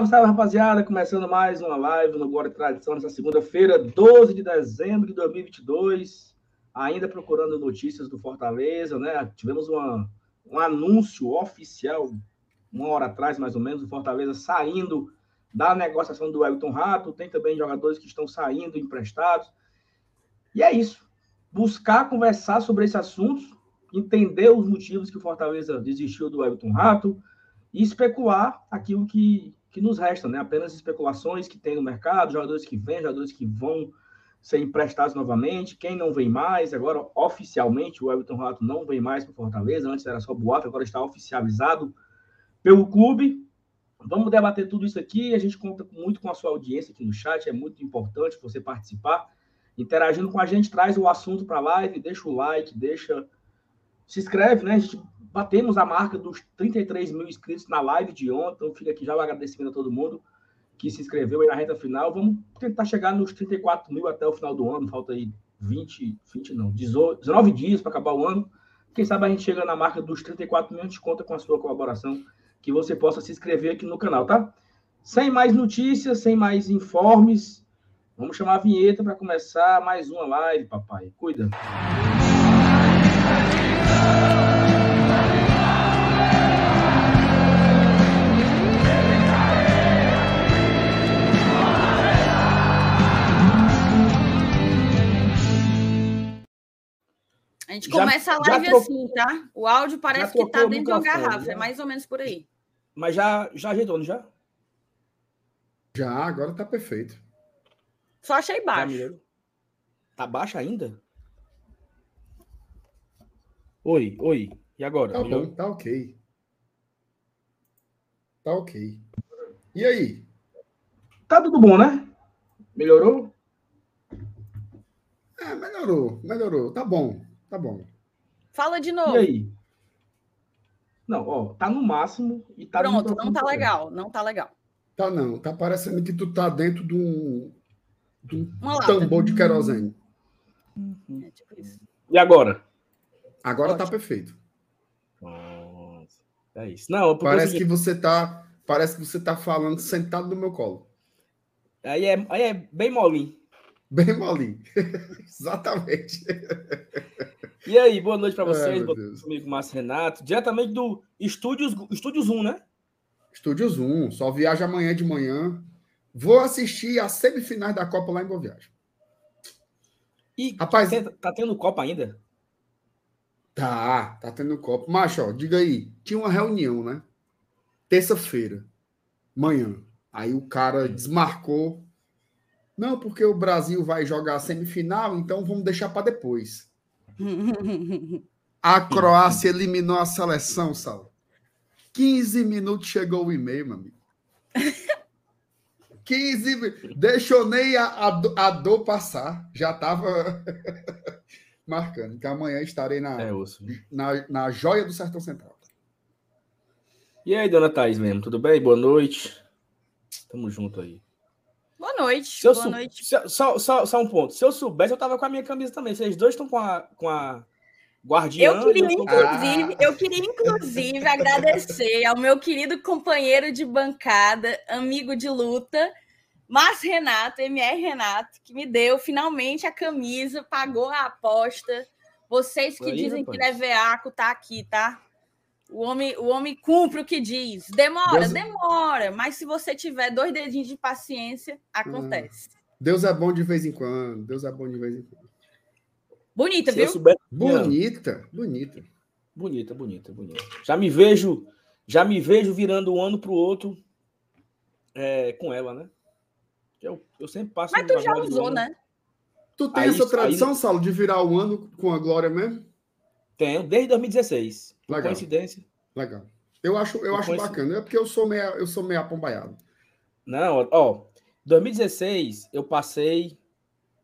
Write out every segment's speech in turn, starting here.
Salve, salve, rapaziada! Começando mais uma live no e Tradição nessa segunda-feira, 12 de dezembro de 2022. Ainda procurando notícias do Fortaleza, né? Tivemos uma, um anúncio oficial, uma hora atrás, mais ou menos, do Fortaleza saindo da negociação do Elton Rato. Tem também jogadores que estão saindo emprestados. E é isso. Buscar conversar sobre esse assunto, entender os motivos que o Fortaleza desistiu do Elton Rato e especular aquilo que, que nos resta, né? Apenas especulações que tem no mercado, jogadores que vêm, jogadores que vão ser emprestados novamente, quem não vem mais, agora oficialmente o Everton Rato não vem mais para Fortaleza, antes era só boato, agora está oficializado pelo clube. Vamos debater tudo isso aqui, a gente conta muito com a sua audiência aqui no chat, é muito importante você participar, interagindo com a gente, traz o assunto para a live, deixa o like, deixa se inscreve, né? A gente batemos a marca dos 33 mil inscritos na live de ontem. Então, fica aqui já o agradecimento a todo mundo que se inscreveu aí na reta final. Vamos tentar chegar nos 34 mil até o final do ano. Falta aí 20, 20 não, 19 dias para acabar o ano. Quem sabe a gente chega na marca dos 34 mil, a gente conta com a sua colaboração, que você possa se inscrever aqui no canal, tá? Sem mais notícias, sem mais informes, vamos chamar a vinheta para começar mais uma live, papai. Cuida. A gente começa já, a live assim, tá? O áudio parece que tá dentro de uma garrafa, né? é mais ou menos por aí. Mas já, já ajeitou, não já? Já, agora tá perfeito. Só achei baixo. Tá baixo ainda? Oi, oi. E agora? Tá bom, tá ok. Tá ok. E aí? Tá tudo bom, né? Melhorou? É, melhorou, melhorou. Tá bom. Tá bom. Fala de novo. E aí? Não, ó, tá no máximo e tá Pronto, não tá legal, não tá legal. Tá não, tá parecendo que tu tá dentro de um, de um tambor de querosene. Uhum. É tipo isso. E agora? Agora tá Ótimo. tá perfeito. Nossa, é isso. Não, parece que você tá, parece que você tá falando sentado no meu colo. Aí é, aí é bem molinho. Bem molinho. Exatamente. E aí, boa noite para vocês, boa noite comigo, Márcio Renato, diretamente do Estúdios, Estúdios 1, né? Estúdios 1, só viaja amanhã de manhã. Vou assistir as semifinais da Copa lá em Boa Viagem. E, Rapaz, tá tendo Copa ainda? Tá, tá tendo Copa. Macho, ó, diga aí, tinha uma reunião, né? Terça-feira, manhã. Aí o cara desmarcou não, porque o Brasil vai jogar a semifinal, então vamos deixar para depois. A Croácia eliminou a seleção, Sal. 15 minutos chegou o e-mail, meu amigo. 15 Deixou nem a, a, a dor passar. Já estava marcando que amanhã estarei na, é, na, na joia do Sertão Central. E aí, dona Thaís mesmo, tudo bem? Boa noite. Tamo junto aí. Boa noite. Boa sou... noite. Só, só, só um ponto. Se eu soubesse, eu tava com a minha camisa também. Vocês dois estão com a, com a guardiã. Eu queria, inclusive, ah. eu queria, inclusive, agradecer ao meu querido companheiro de bancada, amigo de luta, Márcio Renato, MR Renato, que me deu finalmente a camisa, pagou a aposta. Vocês que Aí, dizem rapaz. que é veaco, tá aqui, tá? O homem, o homem cumpre o que diz. Demora, Deus... demora, mas se você tiver dois dedinhos de paciência, acontece. Ah, Deus é bom de vez em quando. Deus é bom de vez em quando. Bonita, se viu? Souber... Bonita, bonita. Bonita, bonita, bonita. Já me vejo, já me vejo virando um ano para o outro é, com ela, né? Eu, eu sempre passo. Mas tu já usou, né? Tu tem aí, essa tradição, aí... Saulo, de virar o um ano com a Glória mesmo? Tenho, desde 2016. Legal. Coincidência. Legal. Eu acho, eu acho bacana. É porque eu sou meio, eu sou meio apombaiado. Não, ó. 2016 eu passei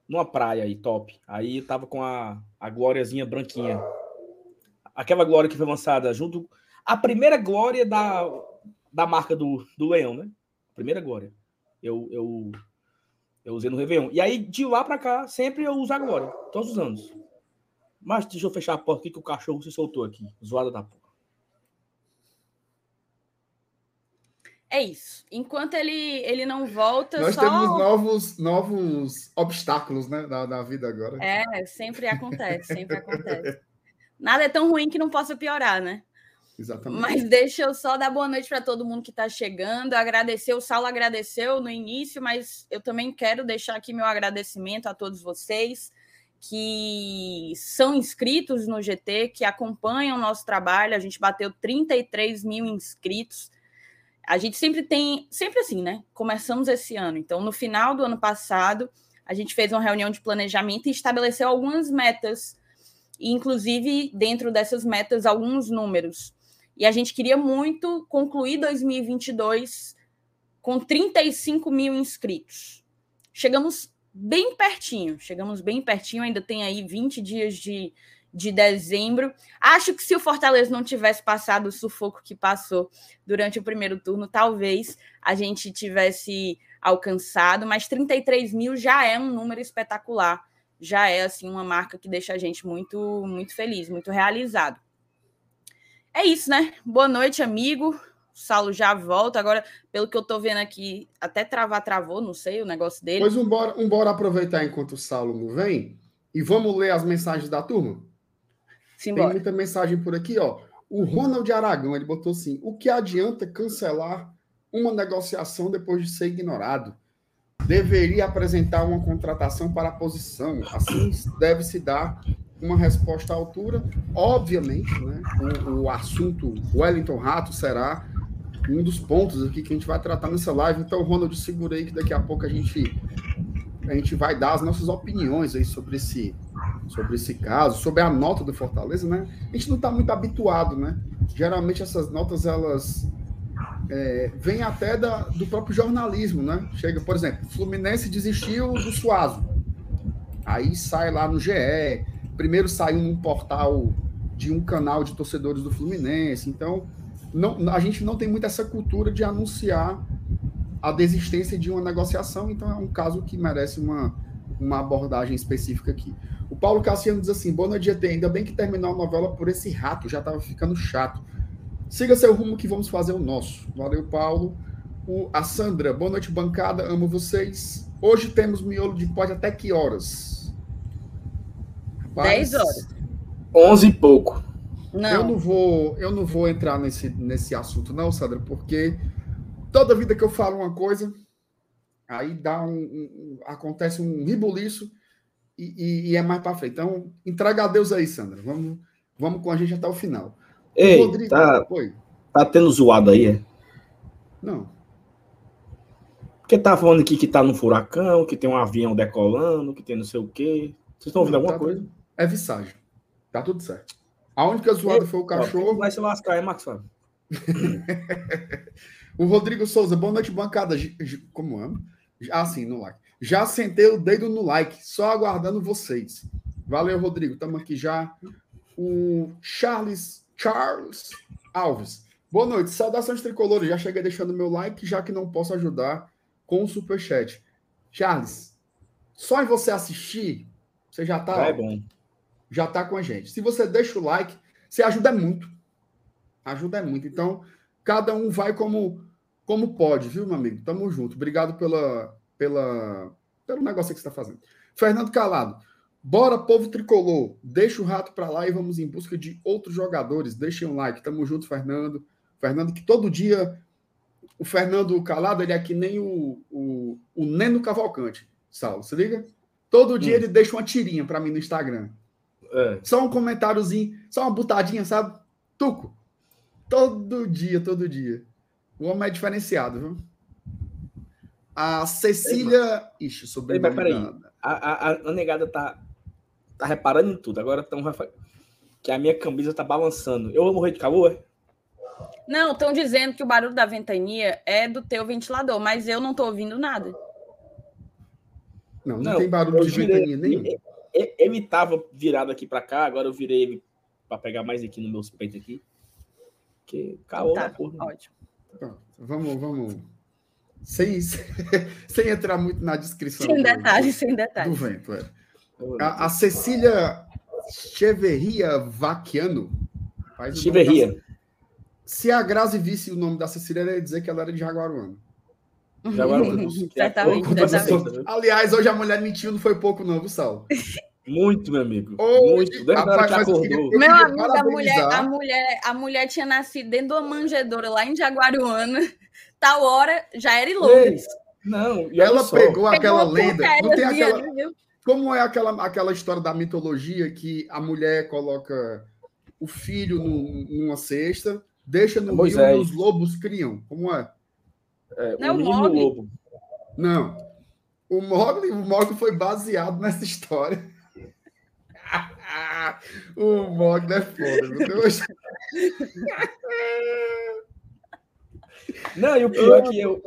numa praia aí, top. Aí eu tava com a, a glóriazinha branquinha. Aquela glória que foi lançada junto. A primeira glória da, da marca do, do Leão, né? primeira glória. Eu, eu, eu usei no Réveillon. E aí, de lá pra cá, sempre eu uso a glória. Todos os anos. Mas deixa eu fechar a porta aqui que o cachorro se soltou aqui. Zoada da porra. É isso. Enquanto ele, ele não volta. Nós só... temos novos, novos obstáculos né, na, na vida agora. É, sempre acontece, sempre acontece. Nada é tão ruim que não possa piorar, né? Exatamente. Mas deixa eu só dar boa noite para todo mundo que está chegando. Agradecer, o Saulo agradeceu no início, mas eu também quero deixar aqui meu agradecimento a todos vocês que são inscritos no GT, que acompanham o nosso trabalho. A gente bateu 33 mil inscritos. A gente sempre tem, sempre assim, né? Começamos esse ano. Então, no final do ano passado, a gente fez uma reunião de planejamento e estabeleceu algumas metas, inclusive dentro dessas metas, alguns números. E a gente queria muito concluir 2022 com 35 mil inscritos. Chegamos bem pertinho, chegamos bem pertinho, ainda tem aí 20 dias de, de dezembro. Acho que se o Fortaleza não tivesse passado o sufoco que passou durante o primeiro turno, talvez a gente tivesse alcançado, mas 33 mil já é um número espetacular, já é assim uma marca que deixa a gente muito, muito feliz, muito realizado. É isso, né? Boa noite, amigo. O Saulo já volta. Agora, pelo que eu tô vendo aqui, até travar travou, não sei, o negócio dele. Pois um bora, um bora aproveitar enquanto o Saulo não vem e vamos ler as mensagens da turma? Simbora. Tem muita mensagem por aqui, ó. O Ronald Aragão, ele botou assim: o que adianta cancelar uma negociação depois de ser ignorado? Deveria apresentar uma contratação para a posição. Assim deve se dar uma resposta à altura. Obviamente, né, o, o assunto Wellington Rato será um dos pontos aqui que a gente vai tratar nessa live. Então, Ronald, segurei que daqui a pouco a gente a gente vai dar as nossas opiniões aí sobre esse sobre esse caso, sobre a nota do Fortaleza, né? A gente não está muito habituado, né? Geralmente essas notas elas é, vêm até da, do próprio jornalismo, né? Chega, por exemplo, Fluminense desistiu do Suazo, aí sai lá no GE, primeiro saiu num portal de um canal de torcedores do Fluminense. Então, não, a gente não tem muito essa cultura de anunciar a desistência de uma negociação. Então, é um caso que merece uma, uma abordagem específica aqui. O Paulo Cassiano diz assim: Boa noite, GT. Ainda bem que terminou a novela por esse rato, já estava ficando chato. Siga seu rumo que vamos fazer o nosso. Valeu, Paulo. O, a Sandra, boa noite, bancada. Amo vocês. Hoje temos miolo de pote até que horas? 10 horas. 11 e pouco. Não. Eu não vou, eu não vou entrar nesse, nesse assunto, não, Sandra, porque toda vida que eu falo uma coisa, aí dá um, um acontece um ribuliço e, e, e é mais para frente. Então, entrega a Deus aí, Sandra. Vamos, vamos com a gente até o final. Ei, Rodrigo, tá, Oi. tá tendo zoado aí, é? Não. Porque tá falando aqui que tá no furacão, que tem um avião decolando, que tem não sei o quê. Vocês estão ouvindo não, alguma tá coisa? é visagem. Tá tudo certo. A única zoada foi o cachorro. Vai se lascar, é, Max Fábio? o Rodrigo Souza, boa noite, bancada. Como amo? Ah, sim, no like. Já sentei o dedo no like, só aguardando vocês. Valeu, Rodrigo. Estamos aqui já. O Charles Charles Alves. Boa noite. Saudações tricolores. Já cheguei deixando meu like, já que não posso ajudar com o superchat. Charles, só em você assistir, você já tá. É bom já está com a gente. Se você deixa o like, você ajuda muito. Ajuda muito. Então, cada um vai como como pode, viu, meu amigo? Tamo junto. Obrigado pela, pela, pelo negócio que você está fazendo. Fernando Calado. Bora, povo tricolor. Deixa o rato para lá e vamos em busca de outros jogadores. Deixem um like. Tamo junto, Fernando. Fernando, que todo dia. O Fernando Calado, ele é que nem o, o, o Neno Cavalcante, Saulo. Se liga? Todo dia hum. ele deixa uma tirinha para mim no Instagram. É. Só um comentáriozinho, só uma butadinha, sabe? Tuco. Todo dia, todo dia. O homem é diferenciado, viu? A Cecília. Ei, Ixi, sobre. Mas peraí. A, a, a, negada tá, tá reparando em tudo. Agora estão. Que a minha camisa tá balançando. Eu vou morrer de calor? É? Não, estão dizendo que o barulho da ventania é do teu ventilador, mas eu não tô ouvindo nada. Não, não, não tem barulho de ventania nenhum ele tava virado aqui para cá, agora eu virei ele para pegar mais aqui no meu peito aqui. Que caô tá, porra. Ótimo. vamos, vamos. Sem, sem entrar muito na descrição. Sem detalhes, sem detalhes. Do vento, é. A, a Cecília Cheverria Vaquiano. Cheverria. Se a Grazi visse o nome da Cecília, ela ia dizer que ela era de Jaguaruana. Jaguaruana. certamente, certamente. Aliás, hoje a mulher mentiu, não foi pouco, não, viu, Sal? Muito, meu amigo. Muito. Desde que rapaz, eu acordou. Meu amigo, a mulher, a, mulher, a mulher tinha nascido dentro de uma manjedoura lá em Jaguaruana. Tal hora já era em Londres. Não, e Ela só, pegou aquela Pegou lenda. Não tem aquela, ali? Como é aquela, aquela história da mitologia que a mulher coloca o filho num- numa cesta, deixa no rio Moisés. e os lobos criam? Como é? é, Não é o o lobo. Não. O Mogli, o Mogli foi baseado nessa história. o Mogli é foda. viu? Deus. Não, e o pior é que eu.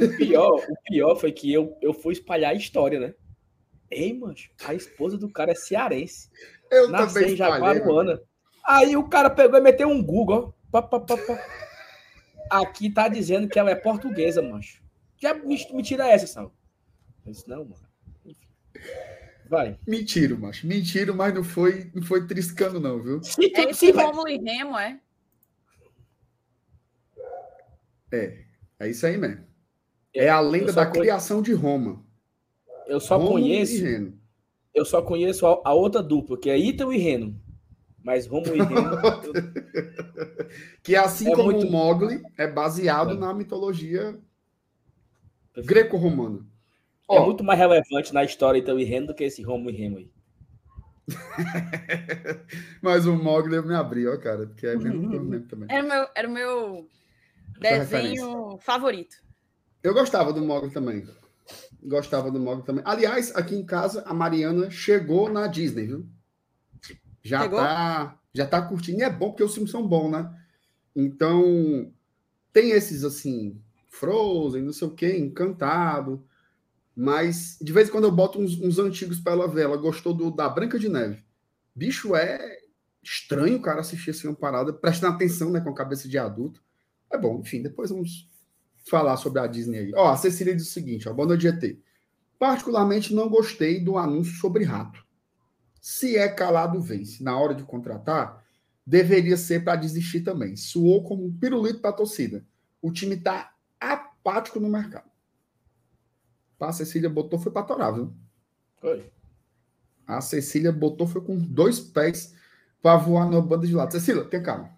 O pior, o pior foi que eu, eu fui espalhar a história, né? Ei, mancho, a esposa do cara é cearense. Eu Nasceu também em mano. Jaguaruana. Aí o cara pegou e meteu um Google, ó. Pá, pá, pá. Aqui tá dizendo que ela é portuguesa, mancho. Já me, me tira essa, Sal. Eu disse, não, mano. Enfim. Vai. Mentira, macho. Mentira, mas não foi, não foi triscando, não, viu? Se É esse se vai- Rômulo e Remo, é? É. É isso aí mesmo. É a lenda da conhe- criação de Roma. Eu só Rômulo e conheço, Reno. eu só conheço a, a outra dupla, que é Ítalo e Reno. Mas Romulo e Reno. Que assim É como muito- o Mogli é baseado É. na mitologia greco-romana. É muito mais relevante na história Ítalo e Reno do que esse Romulo e Reno aí. mas o Mogli eu me abri, ó, cara, porque é mesmo, mesmo também. Era o meu, era o meu desenho favorito. Eu gostava do Mogli também. Gostava do Mogli também. Aliás, aqui em casa, a Mariana chegou na Disney, viu? Já Chegou? tá, já tá curtindo. E é bom porque os filmes são bons, né? Então, tem esses assim, Frozen, não sei o quê, Encantado. Mas de vez em quando eu boto uns, uns antigos pra ela ver. Ela gostou do da Branca de Neve. Bicho, é estranho o cara assistir assim uma parada, prestando atenção, né, com a cabeça de adulto. É bom, enfim, depois vamos falar sobre a Disney aí. Ó, a Cecília diz o seguinte, ó, boa noite, GT. Particularmente não gostei do anúncio sobre rato. Se é calado, vence. Na hora de contratar, deveria ser para desistir também. Suou como um pirulito para torcida. O time tá apático no mercado. Pá, A Cecília botou, foi para torar, viu? Foi. A Cecília botou, foi com dois pés para voar na banda de lado. Cecília, tenha calma.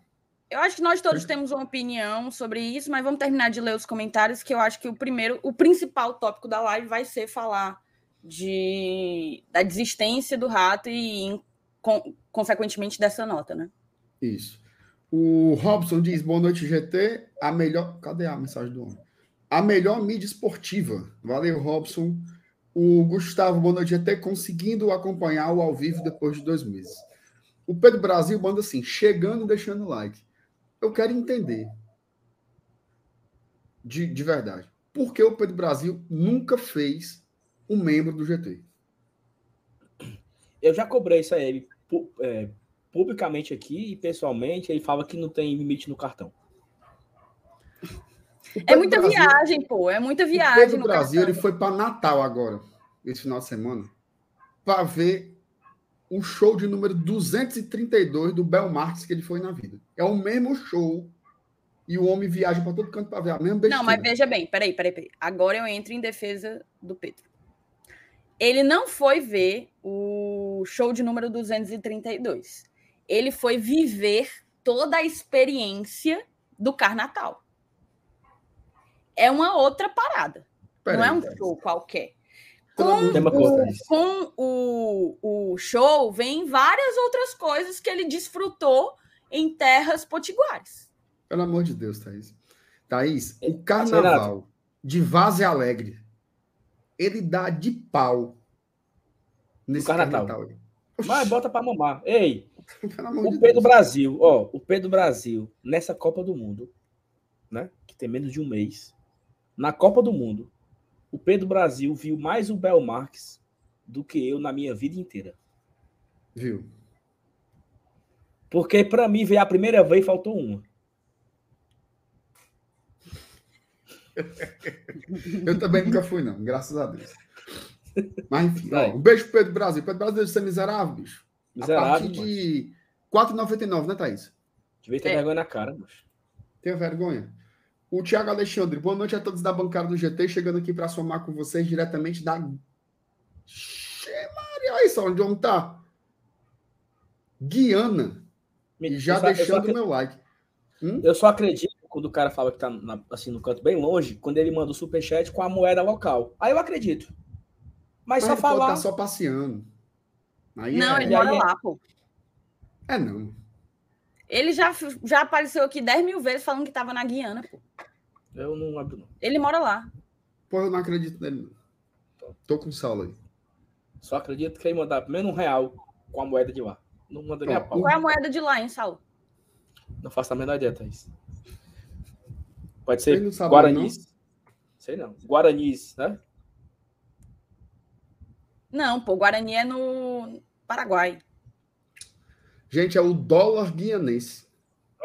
Eu acho que nós todos temos uma opinião sobre isso, mas vamos terminar de ler os comentários, que eu acho que o primeiro, o principal tópico da live vai ser falar de, da desistência do rato e, con- consequentemente, dessa nota, né? Isso. O Robson diz: boa noite, GT. A melhor. Cadê a mensagem do homem? A melhor mídia esportiva. Valeu, Robson. O Gustavo, noite, GT, conseguindo acompanhar o ao vivo depois de dois meses. O Pedro Brasil manda assim: chegando e deixando like. Eu quero entender. De, de verdade. Por que o Pedro Brasil nunca fez um membro do GT? Eu já cobrei isso a ele pu- é, publicamente aqui e pessoalmente. Ele fala que não tem limite no cartão. O É muita Brasil- viagem, pô. É muita O viagem. Pedro no Brasil ele foi para Natal agora, esse final de semana, para ver o show de número 232 do Bel Marques que ele foi na vida. É o mesmo show e o homem viaja para todo canto para ver a mesma besteira. Não, mas veja bem, peraí, peraí, peraí. Agora eu entro em defesa do Pedro. Ele não foi ver o show de número 232. Ele foi viver toda a experiência do Carnatal. É uma outra parada. Pera não é aí, um Thaís. show qualquer. Com. Thaís. com o, o show, vem várias outras coisas que ele desfrutou em terras potiguares. Pelo amor de Deus, Thaís. Thaís, o carnaval de Vaze Alegre, ele dá de pau nesse Carnaval. carnaval. aí. Mas bota pra mamar. Ei, o de Pedro Deus. Brasil, ó, o Pedro Brasil, nessa Copa do Mundo, né? Que tem menos de um mês. Na Copa do Mundo, o Pedro Brasil viu mais o Bel Marques do que eu na minha vida inteira. Viu? Porque pra mim veio a primeira vez e faltou uma. Eu também nunca fui, não, graças a Deus. Mas enfim, ó, um beijo pro Pedro Brasil. Pedro Brasil deve ser miserável, bicho. a Miserável, partir mano. de R$ 4,99, né, Thaís? Devia ter É. vergonha na cara, moço. Tenha vergonha. O Tiago Alexandre, boa noite a todos da bancada do GT, chegando aqui para somar com vocês diretamente da. Maria, olha só onde homem tá. Guiana. E já só, deixando o meu like. Hum? Eu só acredito quando o cara fala que tá na, assim no canto bem longe, quando ele manda o superchat com a moeda local. Aí eu acredito. Mas, Mas só falar. Tá só passeando. Aí não, é... ele mora lá, pô. É não. Ele já, já apareceu aqui 10 mil vezes falando que tava na Guiana, pô. Eu não abro, não. Ele mora lá. Pô, eu não acredito nele. Tô com sal aí. Só acredito que ele mandar menos um real com a moeda de lá. Não manda nem a pau. Qual é a moeda de lá, hein, Saulo? Não faço a menor ideia, Thaís. Pode ser Guaranis. Não? Sei não. Guaranis, né? Não, pô, Guarani é no Paraguai. Gente, é o dólar guianense.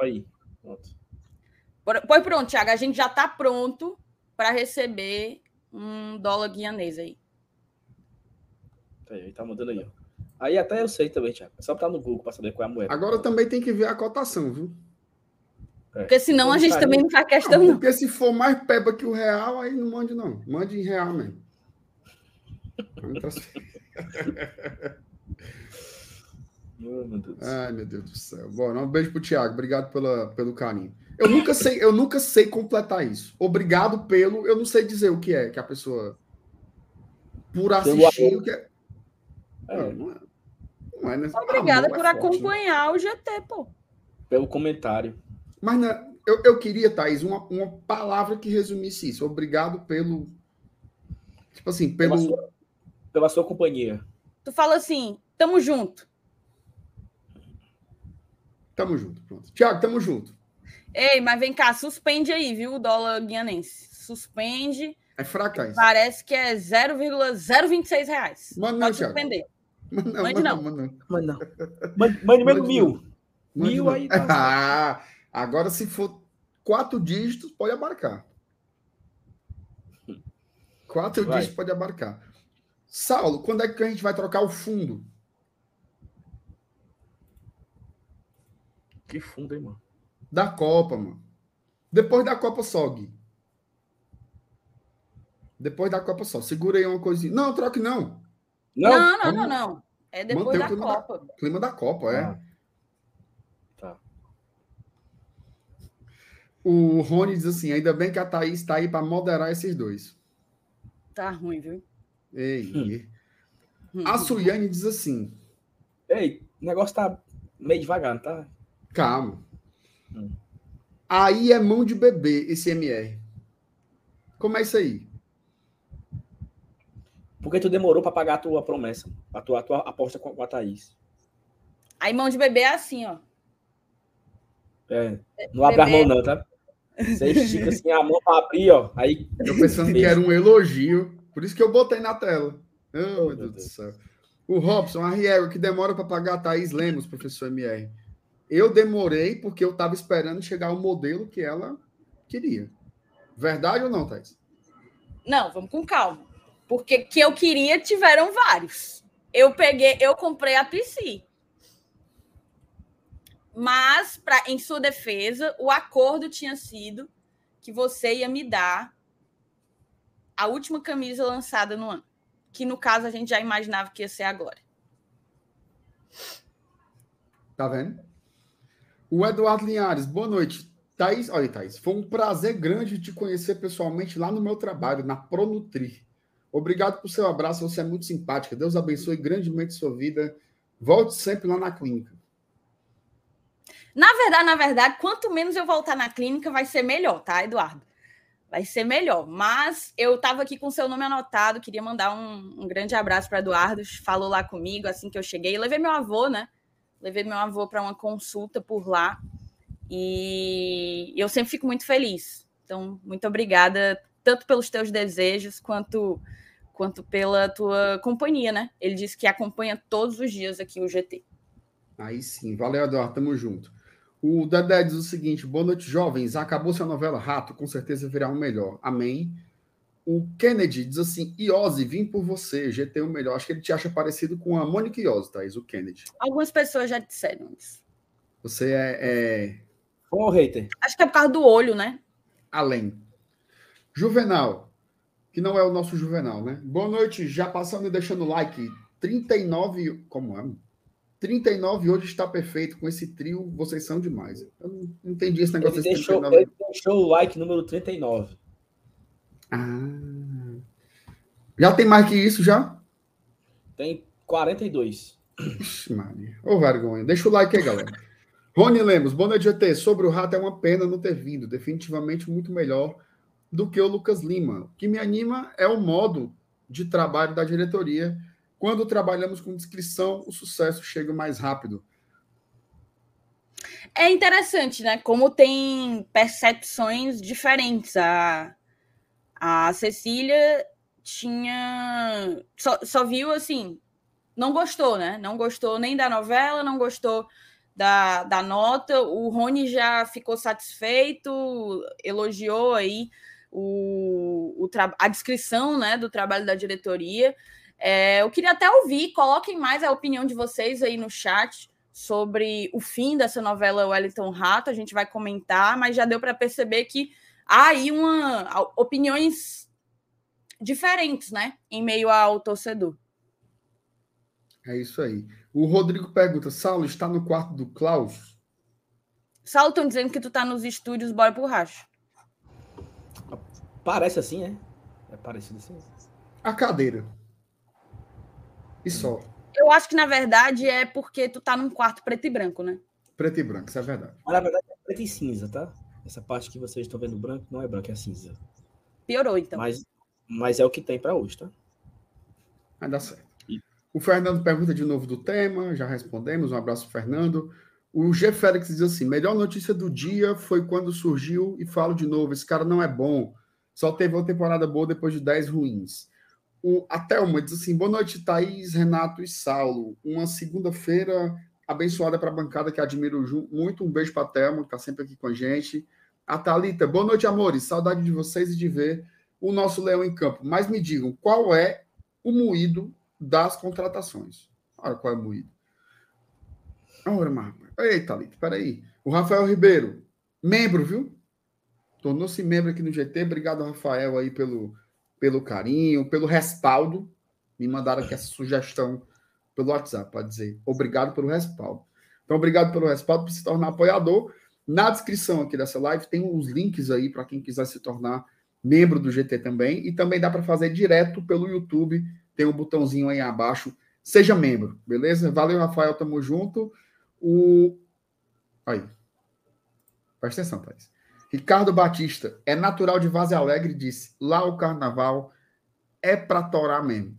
Aí, pronto. Pois pronto, Thiago, a gente já está pronto para receber um dólar guianês aí. Aí, tá mandando aí, ó. Aí até eu sei também, Thiago. É só estar no Google para saber qual é a moeda. Agora também tem que ver a cotação, viu? É. Porque senão a gente também não faz questão, não. Porque se for mais peba que o real, aí não mande, não. Mande em real mesmo. Oh, meu Deus. Ai, meu Deus do céu. Bom, um beijo pro Thiago. Obrigado pela, pelo carinho. Eu nunca sei, eu nunca sei completar isso. Obrigado pelo, eu não sei dizer o que é que a pessoa por assistir o que é. é. Não, não é. Não é né? Obrigada Amor por é forte, acompanhar né? o GT, pô. Pelo comentário. Mas né, eu, eu queria, Thaís, uma, uma palavra que resumisse isso. Obrigado pelo. Tipo assim, pelo. Pela sua, pela sua companhia. Tu fala assim, tamo junto. Tamo junto, pronto. Tiago, tamo junto. Ei, mas vem cá, suspende aí, viu, o dólar guianense. Suspende. É fraca isso. Parece que é 0,026 reais. Manda não, Pode suspender. Manda não, mande não. Manda não. Mande, mande mesmo mil. Mil aí. Tá ah, agora se for quatro dígitos, pode abarcar. Quatro vai. dígitos pode abarcar. Saulo, quando é que a gente vai trocar o fundo? Que fundo, hein, mano? Da Copa, mano. Depois da Copa só, Gui. Depois da Copa só. Segura aí uma coisinha. Não, troque não. Não, não, não, não, não. É depois da Copa. Da, clima da Copa, é. Ah. Tá. O Rony diz assim: ainda bem que a Thaís está aí para moderar esses dois. Tá ruim, viu? Ei. Hum. A Suliane diz assim: Ei, o negócio tá meio devagar, tá? Calma. Hum. Aí é mão de bebê esse MR. Como é isso aí? Porque tu demorou para pagar a tua promessa, a tua, a tua aposta com a Thaís. Aí mão de bebê é assim, ó. É. Não abre bebê... a mão, não, tá? Você estica assim a mão para abrir, ó. Aí. Eu pensando que era um elogio. Por isso que eu botei na tela. Oh, oh meu Deus, Deus, do céu. O Robson, a Riego, que demora para pagar a Thaís Lemos, professor MR. Eu demorei porque eu estava esperando chegar o modelo que ela queria. Verdade ou não, Thais? Não, vamos com calma. Porque que eu queria tiveram vários. Eu peguei, eu comprei a PC. Mas, pra, em sua defesa, o acordo tinha sido que você ia me dar a última camisa lançada no ano. Que no caso a gente já imaginava que ia ser agora. Tá vendo? O Eduardo Linhares, boa noite. Thaís, olha, Thaís, foi um prazer grande te conhecer pessoalmente lá no meu trabalho, na Pronutri. Obrigado por seu abraço, você é muito simpática. Deus abençoe grandemente sua vida. Volte sempre lá na clínica. Na verdade, na verdade, quanto menos eu voltar na clínica, vai ser melhor, tá, Eduardo? Vai ser melhor. Mas eu estava aqui com seu nome anotado, queria mandar um, um grande abraço para Eduardo. Falou lá comigo assim que eu cheguei. levei meu avô, né? Levei meu avô para uma consulta por lá e eu sempre fico muito feliz. Então, muito obrigada tanto pelos teus desejos quanto quanto pela tua companhia, né? Ele disse que acompanha todos os dias aqui o GT. Aí sim, valeu, Eduardo, tamo junto. O Dedé diz o seguinte: boa noite, jovens. Acabou sua novela Rato, com certeza virá um melhor. Amém. O Kennedy diz assim: Iose, vim por você, GT o melhor. Acho que ele te acha parecido com a Mônica Iose, Thaís, o Kennedy. Algumas pessoas já disseram isso. Você é, é Ô, hater. Acho que é por causa do olho, né? Além. Juvenal, que não é o nosso Juvenal, né? Boa noite, já passando e deixando o like. 39. Como é? 39 hoje está perfeito. Com esse trio, vocês são demais. Eu não entendi esse negócio. Ele deixou, ele deixou o like número 39. Ah. Já tem mais que isso, já? Tem 42. Ixi, Maria. Ô, vergonha. Deixa o like aí, galera. Rony Lemos, boa noite, GT. Sobre o Rato, é uma pena não ter vindo. Definitivamente muito melhor do que o Lucas Lima. O que me anima é o modo de trabalho da diretoria. Quando trabalhamos com descrição, o sucesso chega mais rápido. É interessante, né? Como tem percepções diferentes. A, a Cecília tinha. Só, só viu assim. Não gostou, né? Não gostou nem da novela, não gostou da, da nota. O Rony já ficou satisfeito, elogiou aí o, o a descrição né, do trabalho da diretoria. É, eu queria até ouvir, coloquem mais a opinião de vocês aí no chat sobre o fim dessa novela Wellington Rato. A gente vai comentar, mas já deu para perceber que há aí uma, opiniões diferentes, né, em meio ao torcedor. É isso aí. O Rodrigo pergunta: Saulo está no quarto do Klaus? Saulo, estão dizendo que tu tá nos estúdios, bora pro racho. Parece assim, é? É parecido assim. A cadeira. E só. Eu acho que, na verdade, é porque tu tá num quarto preto e branco, né? Preto e branco, isso é verdade. Mas, na verdade, é preto e cinza, tá? Essa parte que vocês estão vendo branco não é branco, é cinza. Piorou, então. Mas, mas é o que tem para hoje, tá? Vai dar certo. O Fernando pergunta de novo do tema, já respondemos. Um abraço, Fernando. O G. Félix diz assim: melhor notícia do dia foi quando surgiu, e falo de novo: esse cara não é bom. Só teve uma temporada boa depois de 10 ruins. O, a Thelma diz assim: boa noite, Thaís, Renato e Saulo. Uma segunda-feira abençoada para a bancada que admiro muito. Um beijo para a Thelma, que está sempre aqui com a gente. A Thalita, boa noite, amores. Saudade de vocês e de ver o nosso Leão em campo. Mas me digam, qual é o moído das contratações? Olha qual é o moído. Ora. Eita, Thalita, peraí. O Rafael Ribeiro, membro, viu? Tornou-se membro aqui no GT. Obrigado, Rafael, aí pelo, pelo carinho, pelo respaldo. Me mandaram aqui essa sugestão pelo WhatsApp, para dizer obrigado pelo respaldo. Então, obrigado pelo respaldo para se tornar apoiador. Na descrição aqui dessa live tem os links aí para quem quiser se tornar membro do GT também. E também dá para fazer direto pelo YouTube. Tem um botãozinho aí abaixo. Seja membro, beleza? Valeu, Rafael. Tamo junto. O. Aí. Presta atenção, Thais. Ricardo Batista, é natural de Vaze Alegre, disse: lá o carnaval é para torar mesmo.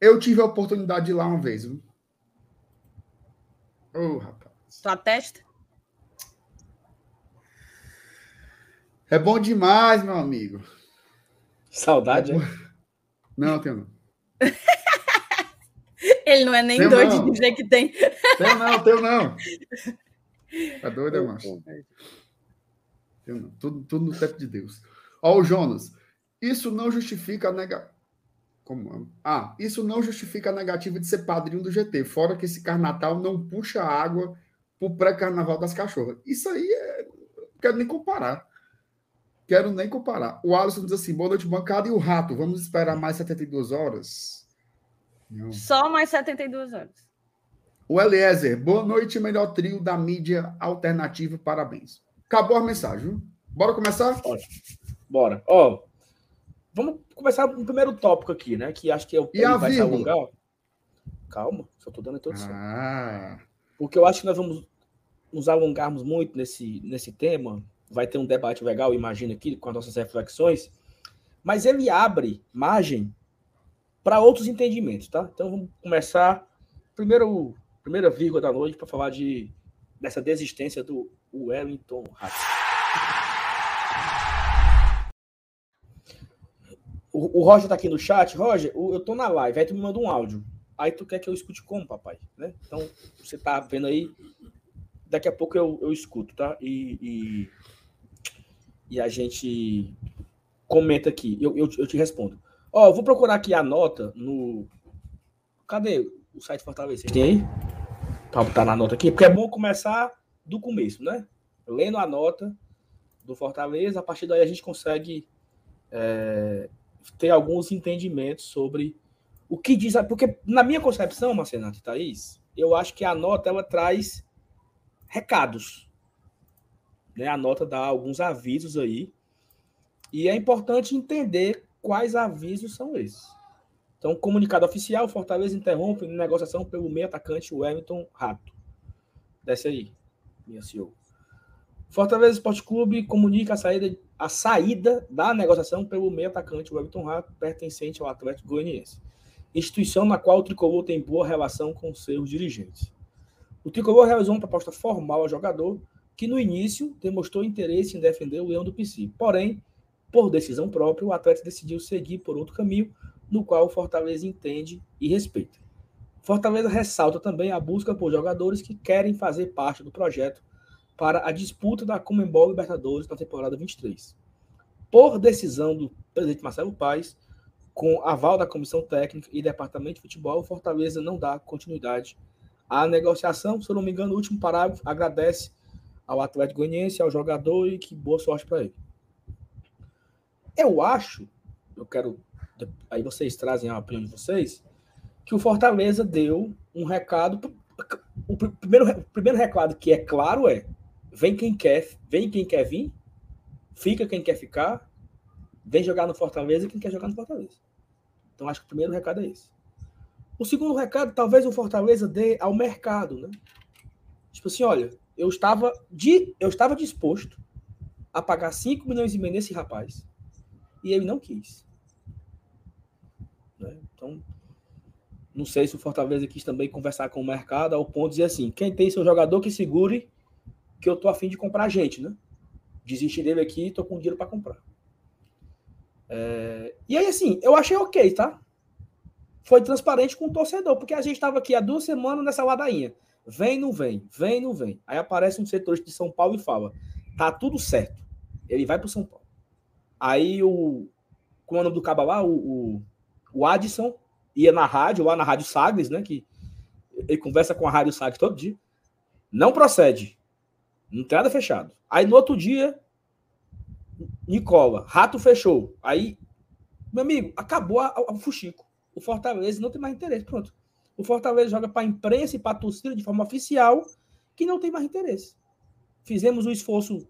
Eu tive a oportunidade de ir lá uma vez. Ô, oh, rapaz. Tua testa? É bom demais, meu amigo. Saudade, é Não, tenho não. Ele não é nem tenho doido não. de dizer que tem. Tenho não, tenho não. Tá doido, é, macho? Eu não. Tudo, tudo no tempo de Deus. Ó, o Jonas. Isso não justifica a nega... Como? Ah, isso não justifica a negativa de ser padrinho do GT. Fora que esse carnaval não puxa água pro pré-carnaval das cachorras. Isso aí é. Não quero nem comparar. Quero nem comparar. O Alisson diz assim: boa noite, bancada. E o rato? Vamos esperar mais 72 horas? Não. Só mais 72 horas. O Eliezer, boa noite, melhor trio da mídia alternativa. Parabéns. Acabou a mensagem. Bora começar? Bora. Ó, vamos começar no primeiro tópico aqui, né? Que acho que é o e a vai se alongar. Calma, só tô dando a introdução. Ah. Porque eu acho que nós vamos nos alongarmos muito nesse, nesse tema. Vai ter um debate legal, imagino aqui, com as nossas reflexões. Mas ele abre margem para outros entendimentos, tá? Então vamos começar. Primeiro, primeira vírgula da noite para falar de dessa desistência do Wellington. O, o Roger tá aqui no chat. Roger, eu tô na live, aí tu me manda um áudio. Aí tu quer que eu escute como, papai? Né? Então, você tá vendo aí. Daqui a pouco eu, eu escuto, tá? E, e, e a gente comenta aqui. Eu, eu, eu te respondo. Ó, vou procurar aqui a nota no. Cadê o site Fortaleza? Tem aí? Tá, tá na nota aqui, porque é bom começar do começo, né? lendo a nota do Fortaleza, a partir daí a gente consegue é, ter alguns entendimentos sobre o que diz. Porque, na minha concepção, Marcenato e Thaís, eu acho que a nota ela traz recados. Né? A nota dá alguns avisos aí. E é importante entender quais avisos são esses. Então, comunicado oficial, Fortaleza interrompe negociação pelo meio atacante Wellington Rato. Desce aí, minha CEO. Fortaleza Esporte Clube comunica a saída, a saída da negociação pelo meio atacante Wellington Rato, pertencente ao Atlético Goianiense. Instituição na qual o Tricolor tem boa relação com seus dirigentes. O Tricolor realizou uma proposta formal ao jogador, que no início demonstrou interesse em defender o Leão do PC. Porém, por decisão própria, o atleta decidiu seguir por outro caminho, no qual o Fortaleza entende e respeita. Fortaleza ressalta também a busca por jogadores que querem fazer parte do projeto para a disputa da Comembol Libertadores na temporada 23. Por decisão do presidente Marcelo Paes, com aval da comissão técnica e departamento de futebol, o Fortaleza não dá continuidade à negociação. Se eu não me engano, o último parágrafo agradece ao Atlético Goianiense, ao jogador e que boa sorte para ele. Eu acho, eu quero aí vocês trazem a opinião de vocês, que o Fortaleza deu um recado. O primeiro, o primeiro recado que é claro é: vem quem quer, vem quem quer vir, fica quem quer ficar, vem jogar no Fortaleza quem quer jogar no Fortaleza. Então acho que o primeiro recado é esse. O segundo recado, talvez o Fortaleza dê ao mercado, né? Tipo assim, olha, eu estava, de, eu estava disposto a pagar 5 milhões e meio nesse rapaz. E ele não quis. Né? Então, não sei se o Fortaleza quis também conversar com o mercado ao ponto de dizer assim: quem tem seu jogador que segure, que eu tô afim de comprar gente, né? Desisti dele aqui, tô com dinheiro para comprar. É... E aí, assim, eu achei ok, tá? Foi transparente com o torcedor, porque a gente estava aqui há duas semanas nessa ladainha. Vem, não vem, vem, não vem. Aí aparece um setor de São Paulo e fala: tá tudo certo. Ele vai para São Paulo. Aí o. Como é o nome do caba lá? O, o o Adson ia na rádio, lá na Rádio Sagres, né? Que ele conversa com a Rádio Sagres todo dia. Não procede. Não tem nada fechado. Aí no outro dia, Nicola, rato fechou. Aí, meu amigo, acabou o fuxico. O Fortaleza não tem mais interesse. Pronto. O Fortaleza joga para a imprensa e para a torcida de forma oficial que não tem mais interesse. Fizemos o esforço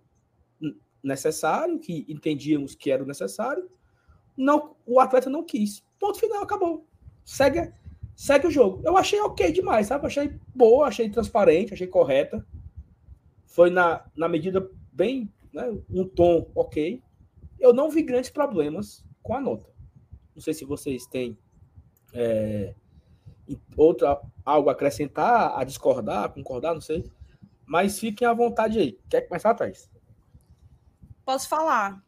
necessário, que entendíamos que era o necessário. Não, o atleta não quis. Ponto final, acabou. Segue, segue o jogo. Eu achei ok demais, sabe? Achei boa, achei transparente, achei correta. Foi na, na medida bem, né, um tom ok. Eu não vi grandes problemas com a nota. Não sei se vocês têm é, outra, algo a acrescentar, a discordar, a concordar, não sei. Mas fiquem à vontade aí. Quer começar, Thais? Posso falar?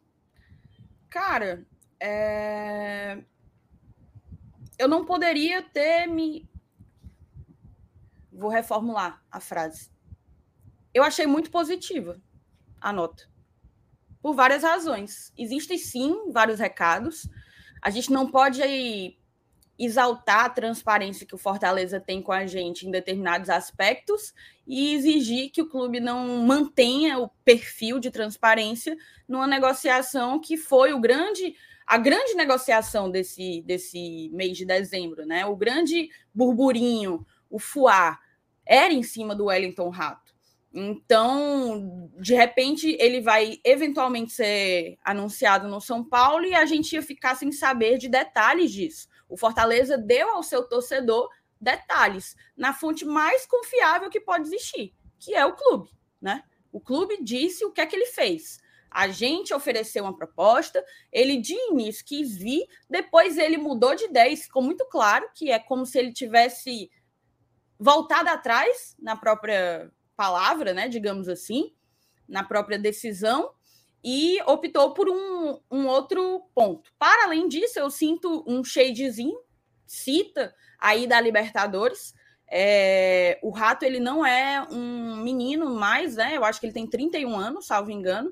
Cara, é eu não poderia ter me. Vou reformular a frase. Eu achei muito positiva a nota. Por várias razões. Existem sim vários recados. A gente não pode aí exaltar a transparência que o Fortaleza tem com a gente em determinados aspectos e exigir que o clube não mantenha o perfil de transparência numa negociação que foi o grande a grande negociação desse, desse mês de dezembro, né? O grande burburinho, o fuá, era em cima do Wellington Rato. Então, de repente, ele vai eventualmente ser anunciado no São Paulo e a gente ia ficar sem saber de detalhes disso. O Fortaleza deu ao seu torcedor detalhes na fonte mais confiável que pode existir, que é o clube, né? O clube disse o que é que ele fez. A gente ofereceu uma proposta, ele de início quis vir, depois ele mudou de ideia ficou muito claro que é como se ele tivesse voltado atrás na própria palavra, né, digamos assim, na própria decisão, e optou por um, um outro ponto. Para além disso, eu sinto um shadezinho, cita aí da Libertadores, é, o Rato ele não é um menino mais, né? Eu acho que ele tem 31 anos, salvo engano.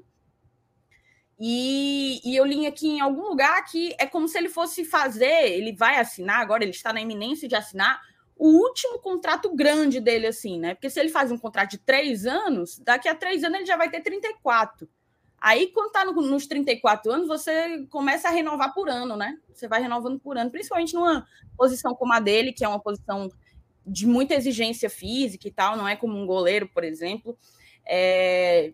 E, e, eu li aqui em algum lugar que é como se ele fosse fazer, ele vai assinar, agora ele está na iminência de assinar o último contrato grande dele, assim, né? Porque se ele faz um contrato de três anos, daqui a três anos ele já vai ter 34. Aí, quando tá no, nos 34 anos, você começa a renovar por ano, né? Você vai renovando por ano, principalmente numa posição como a dele, que é uma posição de muita exigência física e tal, não é como um goleiro, por exemplo. É...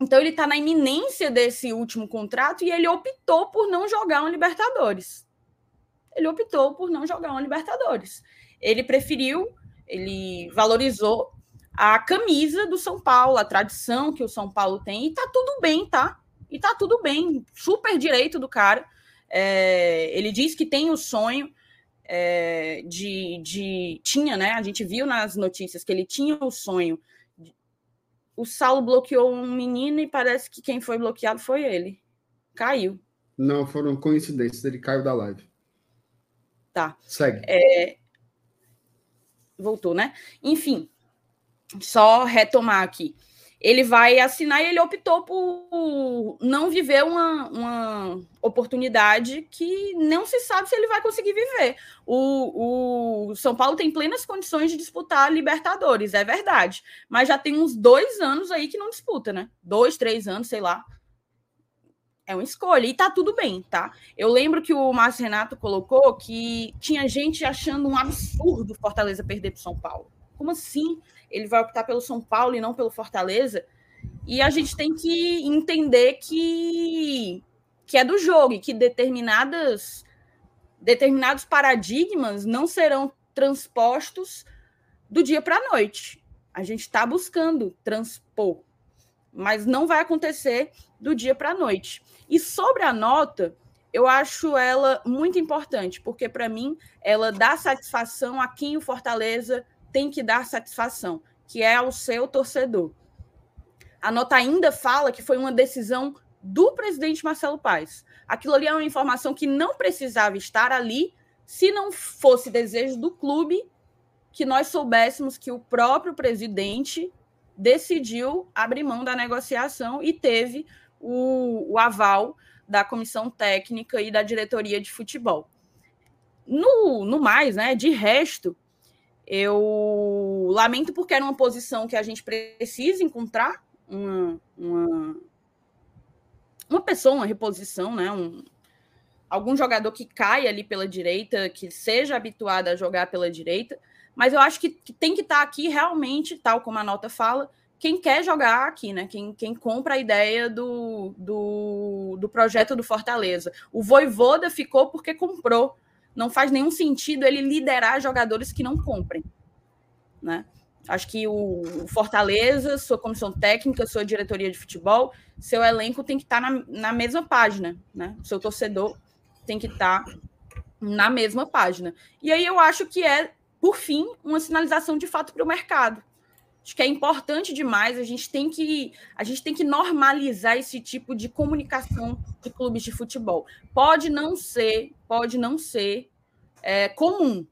Então, ele está na iminência desse último contrato e ele optou por não jogar um Libertadores. Ele optou por não jogar um Libertadores. Ele preferiu, ele valorizou a camisa do São Paulo, a tradição que o São Paulo tem, e tá tudo bem, tá? E tá tudo bem, super direito do cara. É, ele diz que tem o sonho é, de, de. Tinha, né? A gente viu nas notícias que ele tinha o sonho. O Saulo bloqueou um menino e parece que quem foi bloqueado foi ele. Caiu. Não, foram coincidências, ele caiu da live. Tá. Segue. É... Voltou, né? Enfim, só retomar aqui. Ele vai assinar e ele optou por não viver uma, uma oportunidade que não se sabe se ele vai conseguir viver. O, o São Paulo tem plenas condições de disputar Libertadores, é verdade. Mas já tem uns dois anos aí que não disputa, né? Dois, três anos, sei lá. É uma escolha. E tá tudo bem, tá? Eu lembro que o Márcio Renato colocou que tinha gente achando um absurdo Fortaleza perder para São Paulo. Como assim? Ele vai optar pelo São Paulo e não pelo Fortaleza. E a gente tem que entender que, que é do jogo e que determinadas, determinados paradigmas não serão transpostos do dia para a noite. A gente está buscando transpor, mas não vai acontecer do dia para a noite. E sobre a nota, eu acho ela muito importante, porque para mim ela dá satisfação a quem o Fortaleza tem que dar satisfação, que é ao seu torcedor. A nota ainda fala que foi uma decisão do presidente Marcelo Paes. Aquilo ali é uma informação que não precisava estar ali se não fosse desejo do clube que nós soubéssemos que o próprio presidente decidiu abrir mão da negociação e teve o, o aval da comissão técnica e da diretoria de futebol. No, no mais, né, de resto, eu lamento porque era uma posição que a gente precisa encontrar uma, uma, uma pessoa, uma reposição, né? Um, algum jogador que caia ali pela direita, que seja habituado a jogar pela direita. Mas eu acho que, tem que estar tá aqui realmente, tal como a nota fala, quem quer jogar aqui, né? Quem, quem compra a ideia do, do, do projeto do Fortaleza. O Voivoda ficou porque comprou não faz nenhum sentido ele liderar jogadores que não comprem, né? Acho que o Fortaleza, sua comissão técnica, sua diretoria de futebol, seu elenco tem que estar na, na mesma página, né? Seu torcedor tem que estar na mesma página. E aí eu acho que é, por fim, uma sinalização de fato para o mercado. Acho que é importante demais. A gente tem que a gente tem que normalizar esse tipo de comunicação de clubes de futebol. Pode não ser, pode não ser é, comum,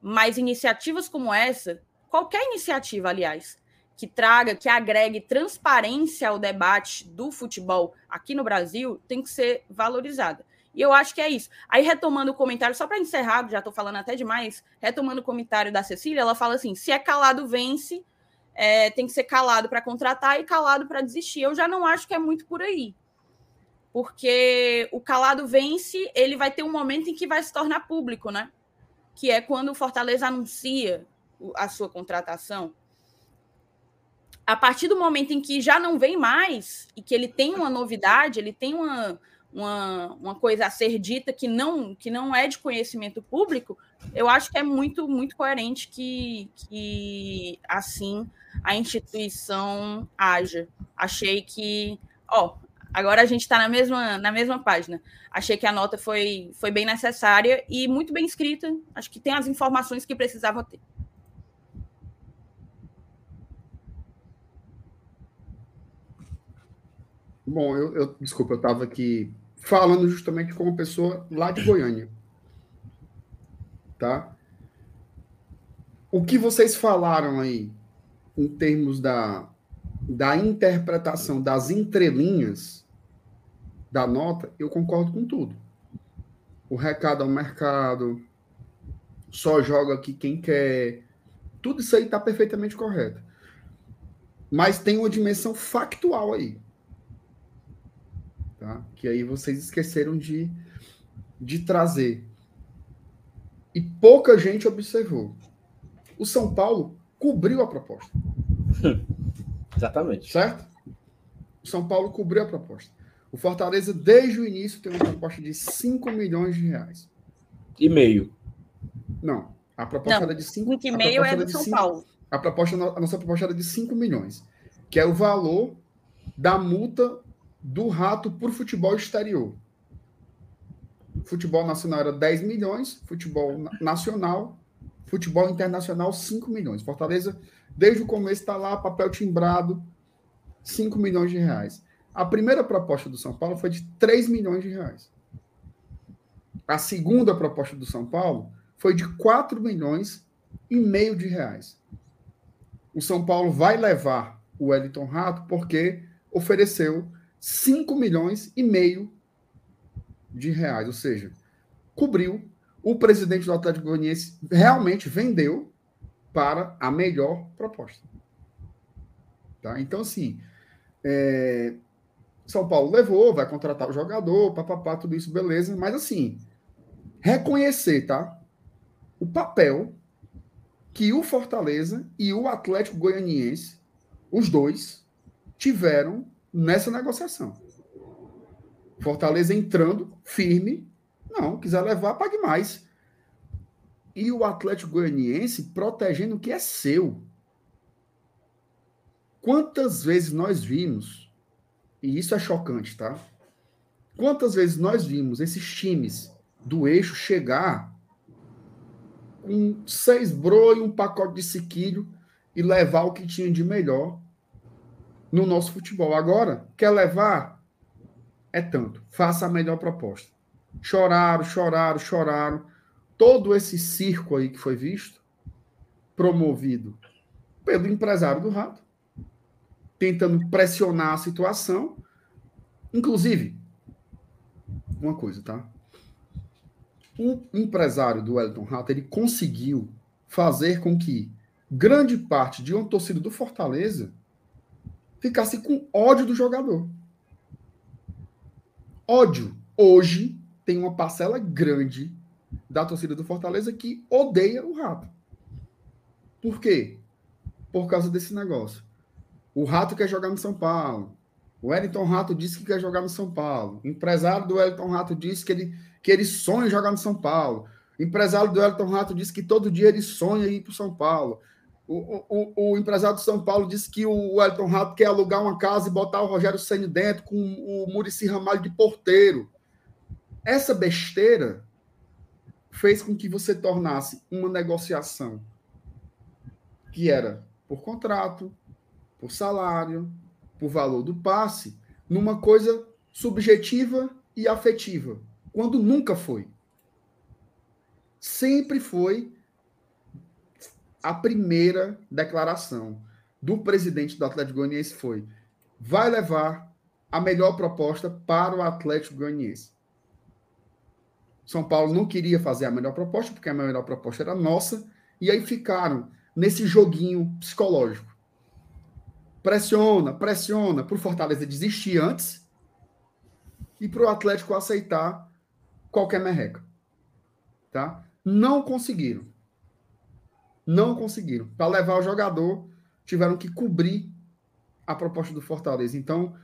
mas iniciativas como essa, qualquer iniciativa, aliás, que traga, que agregue transparência ao debate do futebol aqui no Brasil, tem que ser valorizada. E eu acho que é isso. Aí, retomando o comentário, só para encerrar, já estou falando até demais, retomando o comentário da Cecília, ela fala assim: se é calado, vence, é, tem que ser calado para contratar e calado para desistir. Eu já não acho que é muito por aí. Porque o calado vence, ele vai ter um momento em que vai se tornar público, né? Que é quando o Fortaleza anuncia a sua contratação. A partir do momento em que já não vem mais e que ele tem uma novidade, ele tem uma, uma, uma coisa a ser dita que não, que não é de conhecimento público, eu acho que é muito, muito coerente que, que assim a instituição haja. Achei que, ó, agora a gente está na mesma, na mesma página. Achei que a nota foi, foi bem necessária e muito bem escrita. Acho que tem as informações que precisava ter. Bom, eu, eu desculpa, eu estava aqui falando justamente com uma pessoa lá de Goiânia. Tá? O que vocês falaram aí, em termos da, da interpretação das entrelinhas da nota, eu concordo com tudo. O recado ao mercado, só joga aqui quem quer. Tudo isso aí está perfeitamente correto. Mas tem uma dimensão factual aí. Tá? Que aí vocês esqueceram de, de trazer. E pouca gente observou. O São Paulo cobriu a proposta. Exatamente. Certo? O São Paulo cobriu a proposta. O Fortaleza, desde o início, tem uma proposta de 5 milhões de reais. E meio. Não. A proposta Não, era de 5 5 e meio é do São cinco, Paulo. A, proposta, a nossa proposta era de 5 milhões, que é o valor da multa do rato por futebol exterior. Futebol nacional era 10 milhões, futebol nacional, futebol internacional 5 milhões. Fortaleza, desde o começo, está lá, papel timbrado, 5 milhões de reais. A primeira proposta do São Paulo foi de 3 milhões de reais. A segunda proposta do São Paulo foi de 4 milhões e meio de reais. O São Paulo vai levar o Wellington Rato porque ofereceu 5 milhões e meio de reais, ou seja, cobriu o presidente do Atlético Goianiense realmente vendeu para a melhor proposta. Tá? Então, assim, é, são Paulo levou, vai contratar o jogador, papapá, tudo isso, beleza. Mas assim, reconhecer, tá? O papel que o Fortaleza e o Atlético Goianiense, os dois, tiveram nessa negociação. Fortaleza entrando firme, não, quiser levar, pague mais. E o Atlético Goianiense protegendo o que é seu. Quantas vezes nós vimos e isso é chocante, tá? Quantas vezes nós vimos esses times do eixo chegar com seis bro e um pacote de sequilho e levar o que tinha de melhor no nosso futebol. Agora, quer levar? É tanto. Faça a melhor proposta. Choraram, choraram, choraram. Todo esse circo aí que foi visto, promovido pelo empresário do Rato, tentando pressionar a situação. Inclusive, uma coisa, tá? O empresário do Wellington Rato, ele conseguiu fazer com que grande parte de uma torcida do Fortaleza ficasse com ódio do jogador. Ódio. Hoje tem uma parcela grande da torcida do Fortaleza que odeia o Rato. Por quê? Por causa desse negócio. O Rato quer jogar no São Paulo. O Wellington Rato disse que quer jogar no São Paulo. O empresário do Wellington Rato disse que ele, que ele sonha em jogar no São Paulo. O empresário do Wellington Rato disse que todo dia ele sonha ir para o São Paulo. O, o, o, empresário do São Paulo disse que o Wellington Rato quer alugar uma casa e botar o Rogério Senna dentro com o Murici Ramalho de porteiro. Essa besteira fez com que você tornasse uma negociação que era por contrato, por salário, por valor do passe, numa coisa subjetiva e afetiva, quando nunca foi. Sempre foi a primeira declaração do presidente do Atlético Goianiense foi: vai levar a melhor proposta para o Atlético Goianiense. São Paulo não queria fazer a melhor proposta, porque a melhor proposta era nossa, e aí ficaram nesse joguinho psicológico pressiona, pressiona para o Fortaleza desistir antes e para o Atlético aceitar qualquer merreca. Tá? Não conseguiram. Não conseguiram. Para levar o jogador, tiveram que cobrir a proposta do Fortaleza. Então,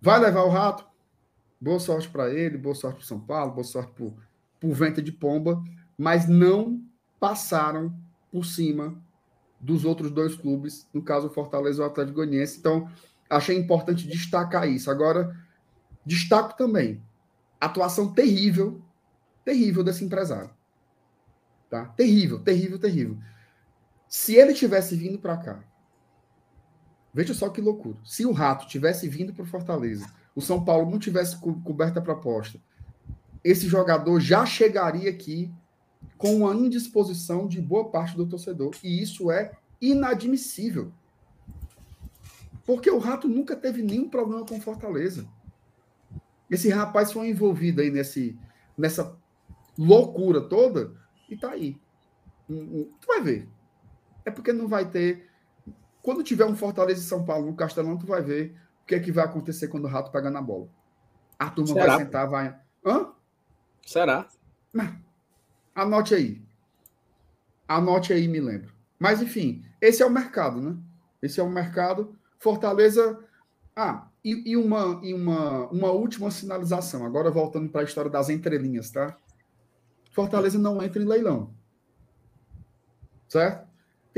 vai levar o rato. Boa sorte para ele, boa sorte para São Paulo, boa sorte para o Venta de Pomba, mas não passaram por cima dos outros dois clubes, no caso o Fortaleza e o Atlético Goianiense. Então, achei importante destacar isso. Agora, destaco também a atuação terrível, terrível desse empresário. Tá? Terrível, terrível, terrível. Se ele tivesse vindo para cá, veja só que loucura. Se o Rato tivesse vindo para Fortaleza, o São Paulo não tivesse co coberto a proposta, esse jogador já chegaria aqui com uma indisposição de boa parte do torcedor. E isso é inadmissível. Porque o Rato nunca teve nenhum problema com Fortaleza. Esse rapaz foi envolvido aí nesse, nessa loucura toda e tá aí. Tu vai ver. É porque não vai ter. Quando tiver um Fortaleza e São Paulo no Castelão, tu vai ver o que é que vai acontecer quando o Rato pegar na bola. A turma Será? vai sentar, vai. Hã? Será? Anote aí. Anote aí, me lembro. Mas, enfim, esse é o mercado, né? Esse é o mercado. Fortaleza. Ah, e, e, uma, e uma, uma última sinalização. Agora voltando para a história das entrelinhas, tá? Fortaleza não entra em leilão. Certo?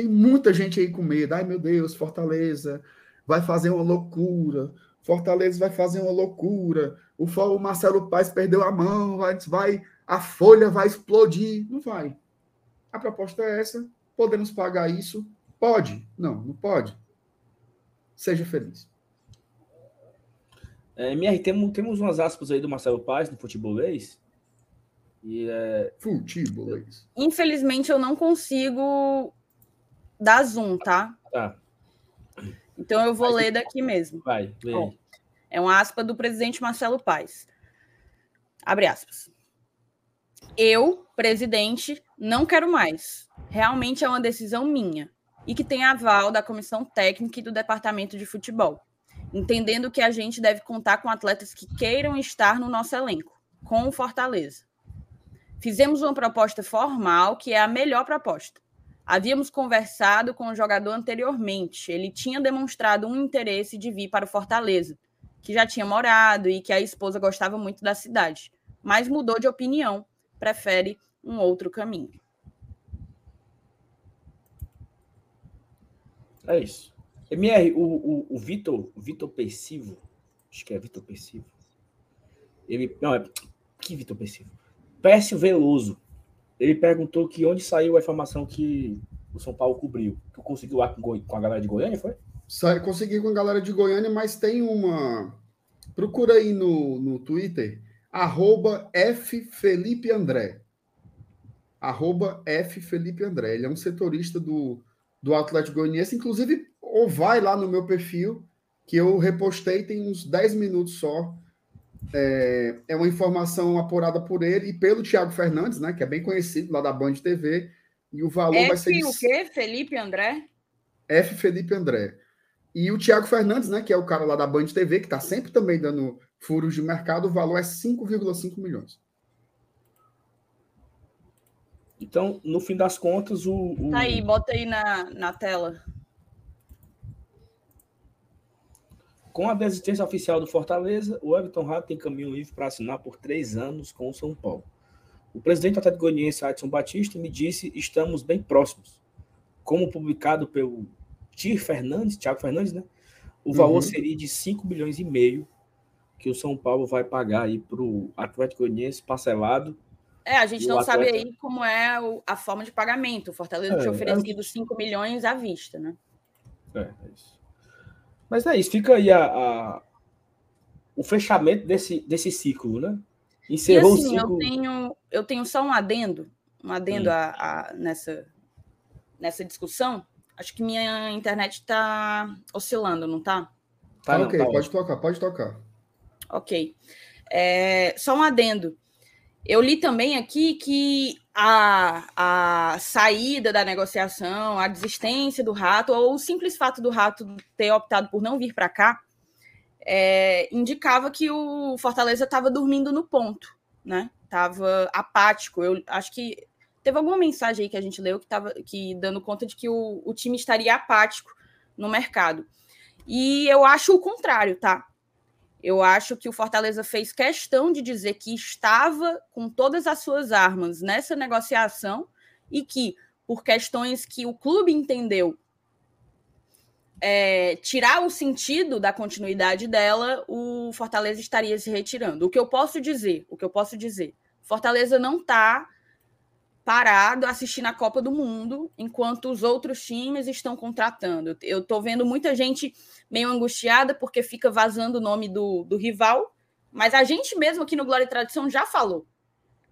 Tem muita gente aí com medo. Ai, meu Deus, Fortaleza vai fazer uma loucura. Fortaleza vai fazer uma loucura. O, o Marcelo Paes perdeu a mão, vai, vai, a folha vai explodir. Não vai. A proposta é essa. Podemos pagar isso? Pode. Não, não pode. Seja feliz. É, MR, temos, temos umas aspas aí do Marcelo Paes no futebolês. E é... Futebolês. Infelizmente eu não consigo dar zoom, tá? Tá. Então eu vou Vai, ler daqui mesmo. Vai, lê. É uma aspa do presidente Marcelo Paes. Abre aspas. Eu, presidente, não quero mais. Realmente é uma decisão minha e que tem aval da comissão técnica e do departamento de futebol, entendendo que a gente deve contar com atletas que queiram estar no nosso elenco, com o Fortaleza. Fizemos uma proposta formal, que é a melhor proposta. Havíamos conversado com o jogador anteriormente. Ele tinha demonstrado um interesse de vir para o Fortaleza, que já tinha morado e que a esposa gostava muito da cidade, mas mudou de opinião, prefere um outro caminho. É isso. MR, o, o, o Vitor, Vitor Persivo, acho que é Vitor Persivo. Ele, não, é que Vitor Persivo? Pércio Veloso. Ele perguntou que onde saiu a informação que o São Paulo cobriu. Que conseguiu lá com, a galera de Goiânia, foi? Sai, consegui com a galera de Goiânia, mas tem uma. Procura aí no, no Twitter, arroba F Felipe André. Arroba F Felipe André. Ele é um setorista do, do Atlético Goianiense. Inclusive, ou vai lá no meu perfil, que eu repostei tem uns 10 minutos só é, é uma informação apurada por ele e pelo Tiago Fernandes, né? Que é bem conhecido lá da Band TV. E o valor F vai ser. De... o quê? Felipe André? F. Felipe André. E o Tiago Fernandes, né? Que é o cara lá da Band TV, que está sempre também dando furos de mercado, o valor é 5,5 milhões. Então, no fim das contas, o. o... Tá aí, bota aí na, na tela. Com a desistência oficial do Fortaleza, o Everton Rato tem caminho livre para assinar por três anos com o São Paulo. O presidente do Atlético Goianiense, Adson Batista, me disse estamos bem próximos. Como publicado pelo Tir Fernandes, Thiago Fernandes, né? O valor uhum. seria de 5 milhões e meio que o São Paulo vai pagar aí para o Atlético Goianiense parcelado. É, a gente não atleta... sabe aí como é a forma de pagamento. O Fortaleza é, tinha oferecido é... 5 milhões à vista, né? É, é isso. Mas é isso, fica aí a, a, o fechamento desse, desse ciclo, né? Encerrou e assim, o ciclo. Eu tenho, eu tenho só um adendo, um adendo a, a, nessa, nessa discussão. Acho que minha internet está oscilando, não está? Tá, tá ok, tá pode tocar, pode tocar. Ok. É, só um adendo. Eu li também aqui que a, a saída da negociação, a desistência do rato, ou o simples fato do rato ter optado por não vir para cá, é, indicava que o Fortaleza estava dormindo no ponto, né? Estava apático. Eu acho que teve alguma mensagem aí que a gente leu que estava que dando conta de que o, o time estaria apático no mercado. E eu acho o contrário, tá? Eu acho que o Fortaleza fez questão de dizer que estava com todas as suas armas nessa negociação e que, por questões que o clube entendeu é, tirar o sentido da continuidade dela, o Fortaleza estaria se retirando. O que eu posso dizer, o que eu posso dizer, Fortaleza não está parado assistindo a Copa do Mundo enquanto os outros times estão contratando. Eu estou vendo muita gente meio angustiada porque fica vazando o nome do, do rival, mas a gente mesmo aqui no Glória e Tradição já falou.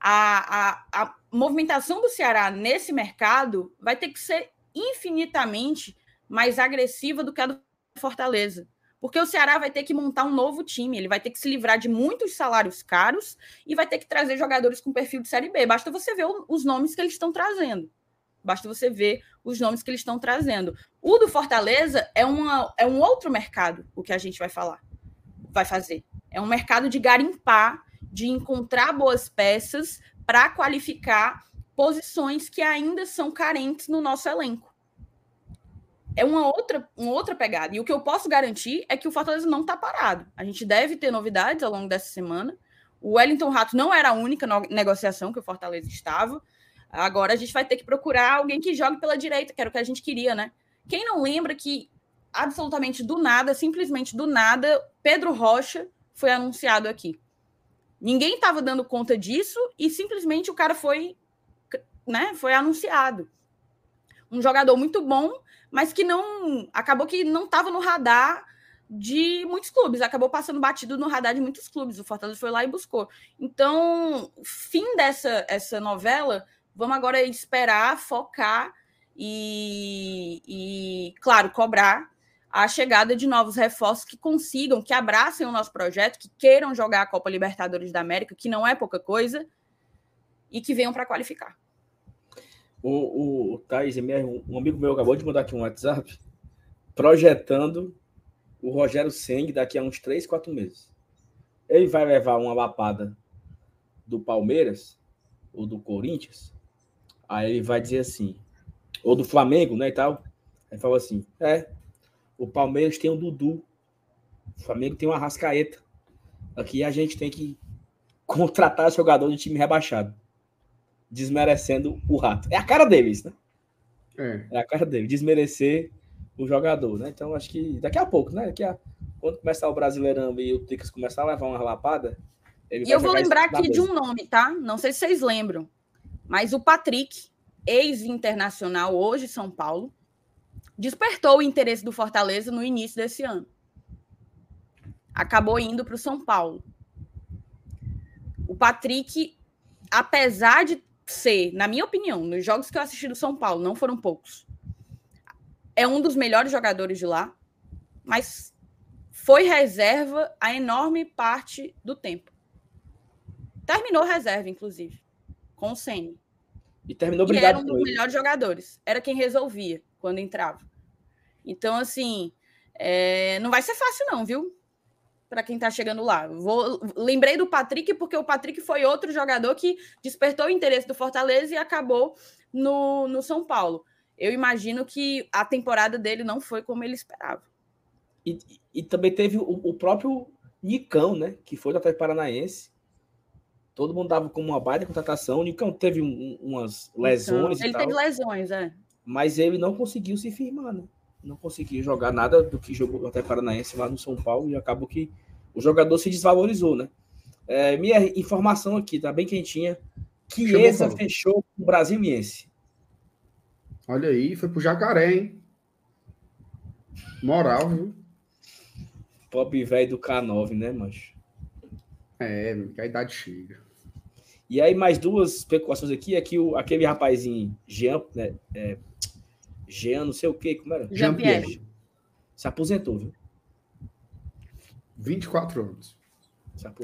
A, a, a movimentação do Ceará nesse mercado vai ter que ser infinitamente mais agressiva do que a do Fortaleza. Porque o Ceará vai ter que montar um novo time, ele vai ter que se livrar de muitos salários caros e vai ter que trazer jogadores com perfil de Série B. Basta você ver os nomes que eles estão trazendo. Basta você ver os nomes que eles estão trazendo. O do Fortaleza é, uma, é um outro mercado, o que a gente vai falar, vai fazer. É um mercado de garimpar, de encontrar boas peças para qualificar posições que ainda são carentes no nosso elenco. É uma outra, uma outra pegada. E o que eu posso garantir é que o Fortaleza não está parado. A gente deve ter novidades ao longo dessa semana. O Wellington Rato não era a única negociação que o Fortaleza estava. Agora a gente vai ter que procurar alguém que jogue pela direita, que era o que a gente queria, né? Quem não lembra que absolutamente do nada, simplesmente do nada, Pedro Rocha foi anunciado aqui. Ninguém estava dando conta disso e simplesmente o cara foi, né, foi anunciado. Um jogador muito bom, mas que não acabou que não estava no radar de muitos clubes, acabou passando batido no radar de muitos clubes. O Fortaleza foi lá e buscou. Então, fim dessa essa novela, vamos agora esperar, focar e, e, claro, cobrar a chegada de novos reforços que consigam, que abracem o nosso projeto, que queiram jogar a Copa Libertadores da América, que não é pouca coisa, e que venham para qualificar. O, o Thais, um amigo meu acabou de mandar aqui um WhatsApp projetando o Rogério Seng daqui a uns 3, 4 meses. Ele vai levar uma lapada do Palmeiras ou do Corinthians, aí ele vai dizer assim, ou do Flamengo, né, e tal. Aí fala assim, é, o Palmeiras tem o Dudu, o Flamengo tem uma Rascaeta. Aqui a gente tem que contratar jogador de time rebaixado, desmerecendo o rato. É a cara deles, né? É, é a cara dele, desmerecer o jogador, né? Então acho que daqui a pouco, né? Daqui a, quando começar o Brasileirão e o Ticas começar a levar uma lapada. e eu vou lembrar aqui de um nome, tá? Não sei se vocês lembram, mas o Patrick, ex-internacional, hoje São Paulo, despertou o interesse do Fortaleza no início desse ano. Acabou indo para o São Paulo. O Patrick, apesar de ser, na minha opinião, nos jogos que eu assisti do São Paulo, não foram poucos, é um dos melhores jogadores de lá, mas foi reserva a enorme parte do tempo. Terminou reserva, inclusive, com o Ceni. E terminou brigado e era um dos melhores jogadores. Era quem resolvia quando entrava. Então, assim, é... não vai ser fácil, não, viu? Para quem está chegando lá. Vou... Lembrei do Patrick, porque o Patrick foi outro jogador que despertou o interesse do Fortaleza e acabou no, no São Paulo eu imagino que a temporada dele não foi como ele esperava. E, e também teve o, o, próprio Nicão, né? Que foi do Atlético Paranaense. Todo mundo dava como uma baita contratação. O Nicão teve um, umas lesões. Então, ele teve lesões, é. Mas ele não conseguiu se firmar, né? Não conseguiu jogar nada do que jogou Atlético Paranaense lá no São Paulo e acabou que o jogador se desvalorizou, né? É, minha informação aqui, tá bem quentinha. Chiesa fechou com o Brasiliense. Olha aí, foi pro Jacaré, hein? Moral, viu? Pop velho do K9, né, mancho? É, que a idade chega. E aí, mais duas especulações aqui, é que o, aquele rapazinho, Jean, né, é, Jean, não sei o que, como era? Jean Pierre. Se aposentou, viu? 24 anos.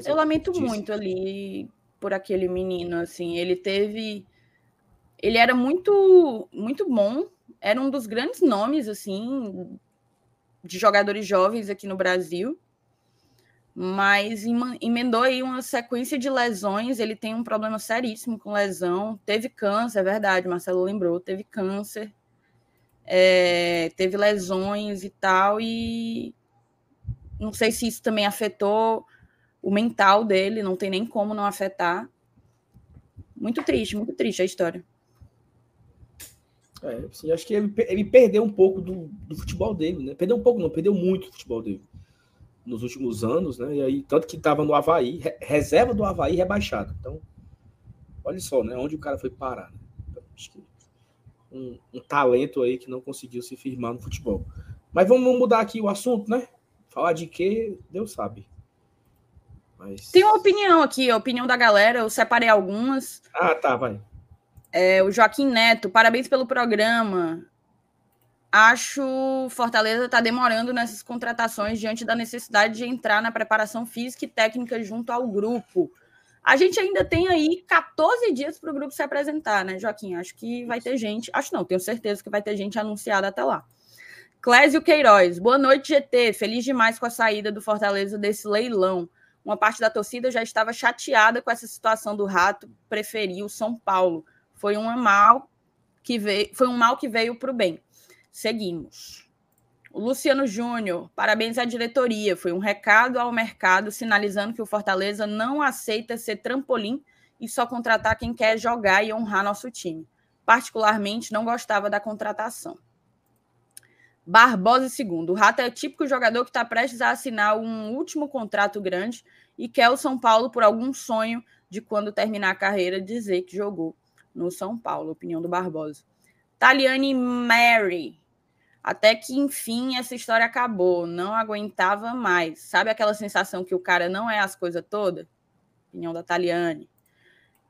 Eu lamento muito ali por aquele menino, assim, ele teve ele era muito muito bom, era um dos grandes nomes assim de jogadores jovens aqui no Brasil, mas emendou aí uma sequência de lesões. Ele tem um problema seríssimo com lesão. Teve câncer, é verdade, Marcelo lembrou, teve câncer, é, teve lesões e tal, e não sei se isso também afetou o mental dele, não tem nem como não afetar. Muito triste, muito triste a história. É, assim, acho que ele, ele perdeu um pouco do, do futebol dele, né? Perdeu um pouco, não, perdeu muito o futebol dele nos últimos anos, né? E aí, tanto que estava no Havaí, reserva do Havaí rebaixado. Então, olha só, né? Onde o cara foi parar. Né? Então, acho que um, um, talento aí que não conseguiu se firmar no futebol. Mas vamos mudar aqui o assunto, né? Falar de quê, Deus sabe. Mas... Tem uma opinião aqui, a opinião da galera, eu separei algumas. Ah, tá, vai. É, o Joaquim Neto, parabéns pelo programa. Acho Fortaleza está demorando nessas contratações diante da necessidade de entrar na preparação física e técnica junto ao grupo. A gente ainda tem aí 14 dias para o grupo se apresentar, né, Joaquim? Acho que vai ter gente. Acho não, tenho certeza que vai ter gente anunciada até lá. Clésio Queiroz, boa noite, GT. Feliz demais com a saída do Fortaleza desse leilão. Uma parte da torcida já estava chateada com essa situação do Rato preferir o São Paulo. Foi um mal que veio, foi um mal que veio para o bem. Seguimos. O Luciano Júnior, parabéns à diretoria. Foi um recado ao mercado sinalizando que o Fortaleza não aceita ser trampolim e só contratar quem quer jogar e honrar nosso time. Particularmente, não gostava da contratação. Barbosa II. O Rato é típico jogador que está prestes a assinar um último contrato grande e quer o São Paulo por algum sonho de quando terminar a carreira dizer que jogou no São Paulo. Opinião do Barbosa. Taliane Mary. Até que, enfim, essa história acabou. Não aguentava mais. Sabe aquela sensação que o cara não é as coisas todas? Opinião da Taliane.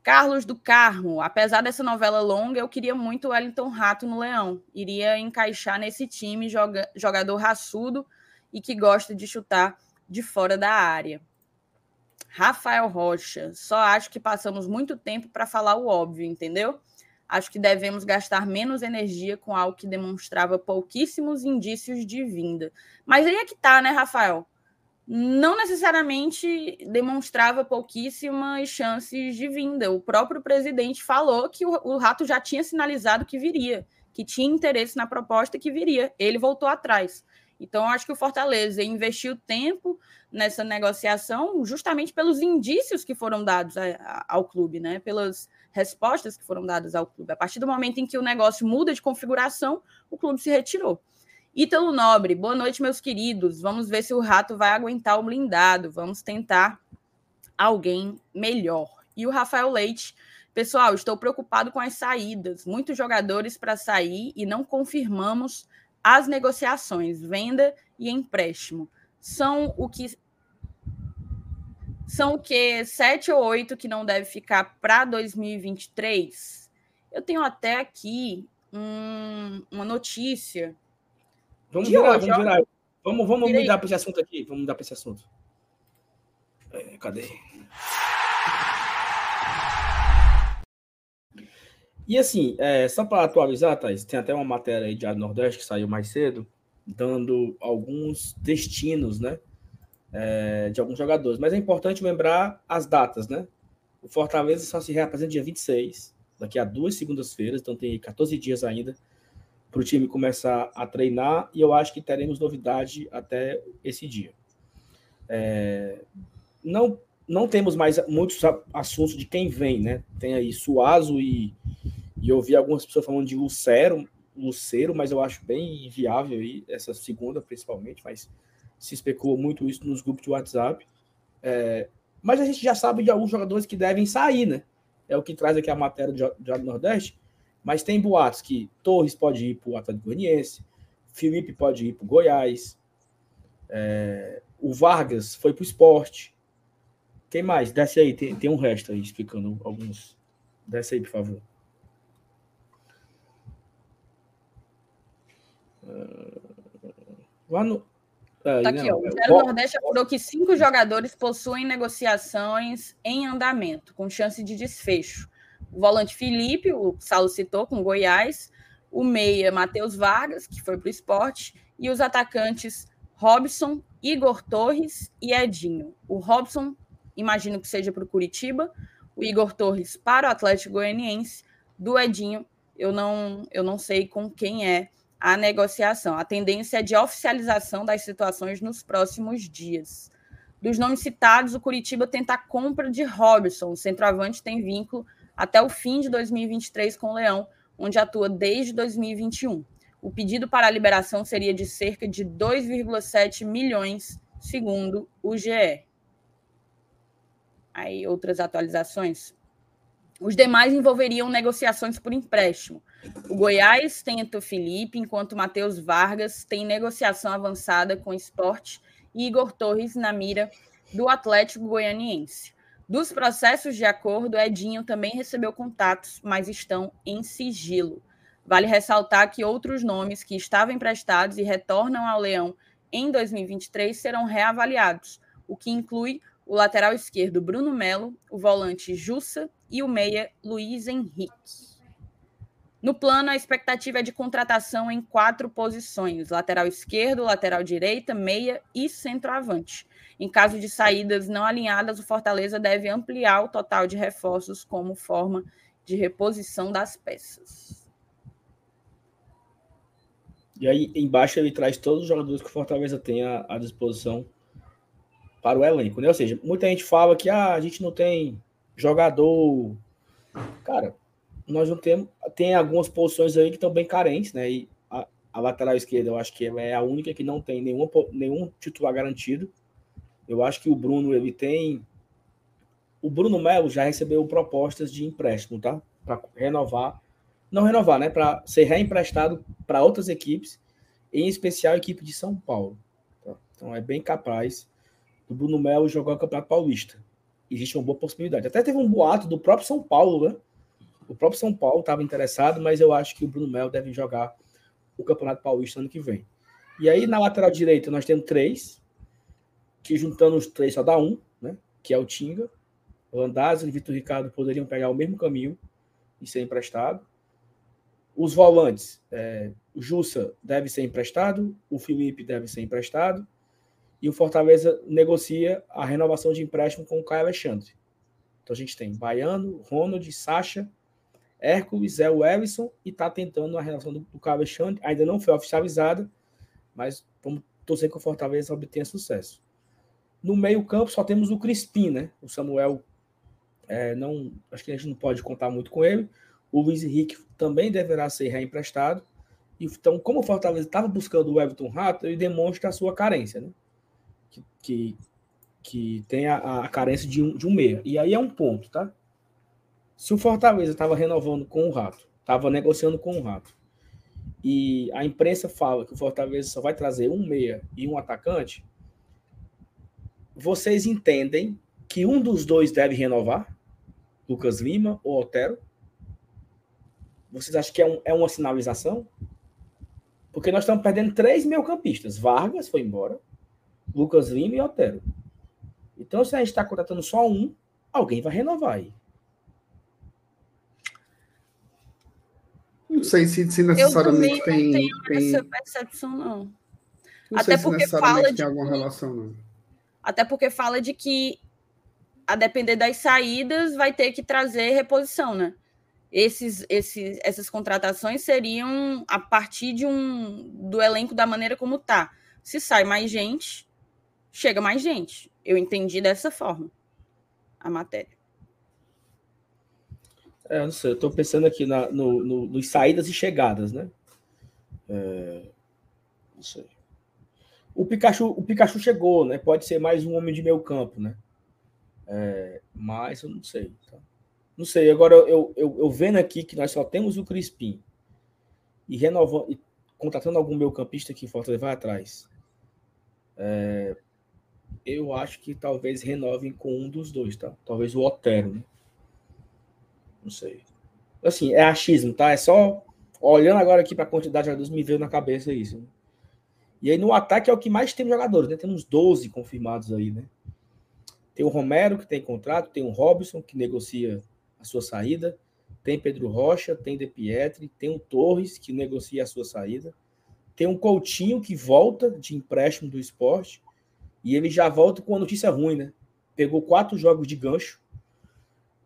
Carlos do Carmo. Apesar dessa novela longa, eu queria muito o Wellington Rato no Leão. Iria encaixar nesse time joga, jogador raçudo e que gosta de chutar de fora da área. Rafael Rocha. Só acho que passamos muito tempo para falar o óbvio, entendeu? Acho que devemos gastar menos energia com algo que demonstrava pouquíssimos indícios de vinda. Mas aí é que tá, né, Rafael? Não necessariamente demonstrava pouquíssimas chances de vinda. O próprio presidente falou que o, o Rato já tinha sinalizado que viria, que tinha interesse na proposta que viria. Ele voltou atrás. Então, acho que o Fortaleza investiu tempo nessa negociação justamente pelos indícios que foram dados ao clube, né? Pelas respostas que foram dadas ao clube. A partir do momento em que o negócio muda de configuração, o clube se retirou. Ítalo Nobre, boa noite, meus queridos. Vamos ver se o rato vai aguentar o blindado. Vamos tentar alguém melhor. E o Rafael Leite, pessoal, estou preocupado com as saídas. Muitos jogadores para sair e não confirmamos as negociações, venda e empréstimo. São o que são o que sete ou oito que não deve ficar para 2023. Eu tenho até aqui um, uma notícia. Vamos virar, hoje, vamos virar. Vamos, vamos mudar para esse assunto aqui. Vamos mudar para esse assunto. É, cadê? E assim, é, só para atualizar, Thais, tem até uma matéria aí de Nordeste que saiu mais cedo, dando alguns destinos, né? É, de alguns jogadores. Mas é importante lembrar as datas, né? O Fortaleza só se reapresenta dia 26, daqui a duas segundas-feiras, então tem 14 dias ainda para o time começar a treinar e eu acho que teremos novidade até esse dia. É, não, não temos mais muitos assuntos de quem vem, né? Tem aí Suazo e, e eu vi algumas pessoas falando de Lucero, Lucero, mas eu acho bem inviável aí, essa segunda principalmente, mas se especulou muito isso nos grupos de WhatsApp. É, mas a gente já sabe de alguns jogadores que devem sair, né? É o que traz aqui a matéria do Nordeste. Mas tem boatos que Torres pode ir para o Atlético Goianiense, Felipe pode ir para o Goiás, é, o Vargas foi para o esporte. Quem mais? Desce aí, tem, tem um resto aí explicando alguns. Desce aí, por favor. Lá no, Tá, tá aqui, ó. O Gero Nordeste apurou que cinco jogadores possuem negociações em andamento, com chance de desfecho. O volante Felipe, o Saulo citou, com Goiás, o meia Matheus Vargas, que foi para o esporte, e os atacantes Robson, Igor Torres e Edinho. O Robson, imagino que seja para o Curitiba, o Igor Torres para o Atlético Goianiense, do Edinho, eu não, eu não sei com quem é a negociação. A tendência é de oficialização das situações nos próximos dias. Dos nomes citados, o Curitiba tenta a compra de Robson. O centroavante tem vínculo até o fim de 2023 com o Leão, onde atua desde 2021. O pedido para a liberação seria de cerca de 2,7 milhões, segundo o GE. Aí, outras atualizações. Os demais envolveriam negociações por empréstimo. O Goiás tenta o Felipe, enquanto Matheus Vargas tem negociação avançada com o esporte e Igor Torres na mira do Atlético Goianiense. Dos processos de acordo, Edinho também recebeu contatos, mas estão em sigilo. Vale ressaltar que outros nomes que estavam emprestados e retornam ao Leão em 2023 serão reavaliados, o que inclui o lateral esquerdo Bruno Melo, o volante Jussa e o meia Luiz Henrique. No plano, a expectativa é de contratação em quatro posições: lateral esquerdo, lateral direita, meia e centroavante. Em caso de saídas não alinhadas, o Fortaleza deve ampliar o total de reforços como forma de reposição das peças. E aí, embaixo, ele traz todos os jogadores que o Fortaleza tem à, à disposição para o elenco. Né? Ou seja, muita gente fala que ah, a gente não tem jogador. Cara, nós não temos. Tem algumas posições aí que estão bem carentes, né? E a, a, lateral esquerda, eu acho que é a única que não tem nenhuma, nenhum titular garantido. Eu acho que o Bruno, ele tem. O Bruno Melo já recebeu propostas de empréstimo, tá? Para renovar. Não renovar, né? Para ser reemprestado para outras equipes, em especial a equipe de São Paulo. Tá? Então é bem capaz do Bruno Melo jogar o Campeonato Paulista. Existe uma boa possibilidade. Até teve um boato do próprio São Paulo, né? O próprio São Paulo estava interessado, mas eu acho que o Bruno Melo deve jogar o Campeonato Paulista ano que vem. E aí, na lateral direita, nós temos três, que juntando os três só dá um, né? Que é o Tinga. O Andazzi e o Vitor Ricardo poderiam pegar o mesmo caminho e ser emprestado. Os volantes, é, o Jussa deve ser emprestado, o Felipe deve ser emprestado, e o Fortaleza negocia a renovação de empréstimo com o Caio Alexandre. Então a gente tem Baiano, Ronald, Sacha, Hércules, Zé Wellison e está tentando a relação do, do Caio Alexandre. Ainda não foi oficializada, mas vamos torcer que o Fortaleza obtenha sucesso. No meio-campo só temos o Crispim, né? O Samuel é, não. Acho que a gente não pode contar muito com ele. O Luiz Henrique também deverá ser reemprestado. Então, como o Fortaleza estava buscando o Everton Rato, ele demonstra a sua carência, né? Que, que, tem a, a carência de um, de um meia. E aí é um ponto, tá? Se o Fortaleza estava renovando com o Rato, estava negociando com o Rato, e a imprensa fala que o Fortaleza só vai trazer um meia e um atacante, vocês entendem que um dos dois deve renovar? Lucas Lima ou Otero? Vocês acham que é, um, é uma sinalização? Porque nós estamos perdendo três meio-campistas. Vargas foi embora, Lucas Lima e Otero. Então, se a gente está contratando só um, alguém vai renovar aí. Não sei se, se necessariamente eu tem, não tem. Essa percepção, não. não Até porque fala de. alguma relação, não. Até porque fala de que, a depender das saídas, vai ter que trazer reposição, né? Esses, esses, essas contratações seriam a partir de um do elenco da maneira como tá. Se sai mais gente, chega mais gente. Eu entendi dessa forma a matéria. É, não sei, eu tô pensando aqui na, no, no, nos saídas e chegadas, né? É, não sei. O Pikachu, o Pikachu chegou, né? Pode ser mais um homem de meio campo, né? É, mas eu não sei. Tá? Não sei, agora eu, eu, eu, vendo aqui que nós só temos o Crispim e renovando e contratando algum meio campista que Fortaleza vai atrás. É, eu acho que talvez renovem com um dos dois, tá? Talvez o Otero, né? Não sei. Assim, é achismo, tá? É só olhando agora aqui para a quantidade de jogadores, me veio na cabeça isso. Né? E aí no ataque é o que mais tem jogadores, né? Temos 12 confirmados aí, né? Tem o Romero, que tem contrato, tem o Robson, que negocia a sua saída, tem Pedro Rocha, tem De Pietri, tem o Torres, que negocia a sua saída, tem um Coutinho, que volta de empréstimo do esporte, e ele já volta com uma notícia ruim, né? Pegou quatro jogos de gancho,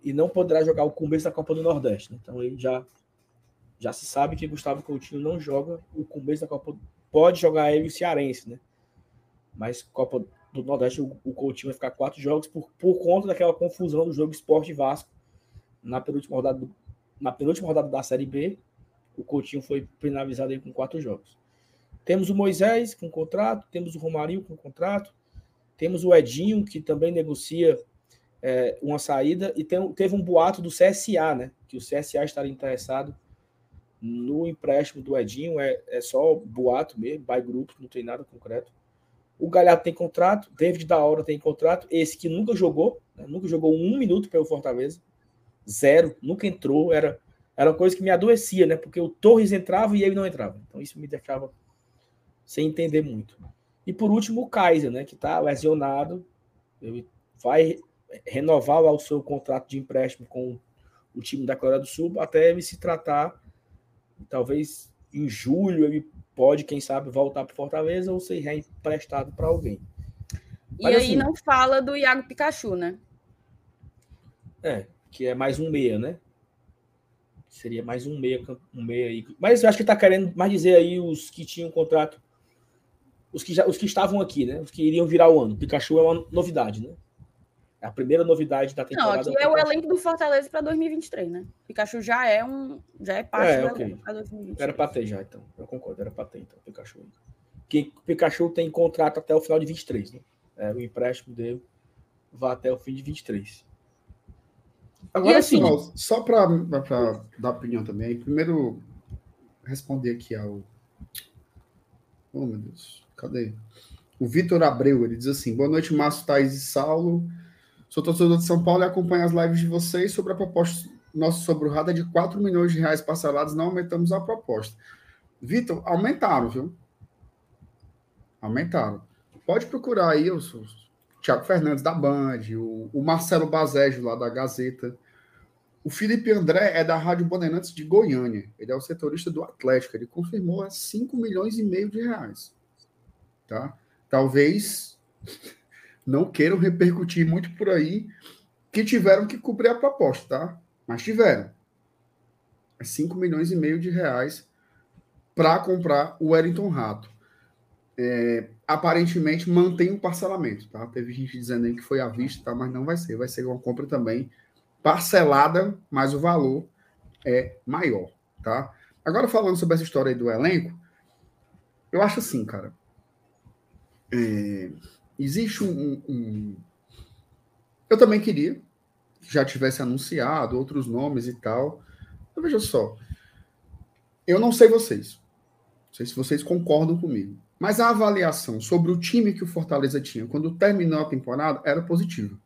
e não poderá jogar o começo da Copa do Nordeste. Né? Então aí já, já se sabe que Gustavo Coutinho não joga o começo da Copa. Pode jogar ele o Cearense, né? Mas Copa do Nordeste o, o Coutinho vai ficar quatro jogos por, por conta daquela confusão do jogo Esporte Vasco na penúltima rodada, do, na penúltima rodada da Série B. O Coutinho foi penalizado aí com quatro jogos. Temos o Moisés com contrato, temos o Romarinho com contrato, temos o Edinho, que também negocia é, uma saída e tem, teve um boato do CSA, né? Que o CSA estaria interessado no empréstimo do Edinho, é, é só boato mesmo, by grupo, não tem nada concreto. O Galhardo tem contrato, David da Hora tem contrato, esse que nunca jogou, né? nunca jogou um minuto pelo Fortaleza, zero, nunca entrou, era, era uma coisa que me adoecia, né? Porque o Torres entrava e ele não entrava. Então isso me deixava sem entender muito. E por último, o Kaiser, né? Que tá lesionado, ele vai renovar o seu contrato de empréstimo com o time da Coreia do Sul até ele se tratar, talvez em julho ele pode, quem sabe, voltar para Fortaleza ou ser reemprestado para alguém. E Mas, aí assim, não fala do Iago Pikachu, né? É, que é mais um meia, né? Seria mais um meia, um meia aí. Mas eu acho que está querendo mais dizer aí os que tinham contrato, os que, já, os que estavam aqui, né? Os que iriam virar o ano. Pikachu é uma novidade, né? É a primeira novidade da temporada. Não, aqui é o elenco do Fortaleza para 2023, né? Pikachu já é um, já é parte é, do okay. elenco para 2023. Era para ter já, então. Eu concordo, era para ter, então, Pikachu. Que Pikachu tem contrato até o final de 23, né? É, o empréstimo dele vai até o fim de 23. Agora, assim, ó, só para dar opinião também, primeiro responder aqui ao. Oh, meu Deus, cadê? O Vitor Abreu, ele diz assim: boa noite, Márcio, Thaís e Saulo. Sou torcedor de São Paulo e acompanho as lives de vocês sobre a proposta nosso sobre o Rada de 4 milhões de reais parcelados, não aumentamos a proposta. Vitor, aumentaram, viu? Aumentaram. Pode procurar aí os Tiago Fernandes da Band, o, o Marcelo Bazégio lá da Gazeta. O Felipe André é da Rádio Bandeirantes de Goiânia. Ele é o setorista do Atlético. Ele confirmou a 5 milhões e meio de reais. Tá? Talvez não queiram repercutir muito por aí que tiveram que cumprir a proposta, tá? Mas tiveram. É 5 milhões e meio de reais para comprar o Wellington Rato. É, aparentemente mantém o parcelamento, tá? Teve gente dizendo aí que foi à vista, tá? Mas não vai ser, vai ser uma compra também parcelada, mas o valor é maior, tá? Agora falando sobre essa história aí do elenco, eu acho assim, cara. É, existe um, um, Eu também queria que já tivesse anunciado outros nomes e tal. Então, veja só. Eu não sei vocês. Não sei se vocês concordam comigo. Mas a avaliação sobre o time que o Fortaleza tinha quando terminou a temporada era positiva.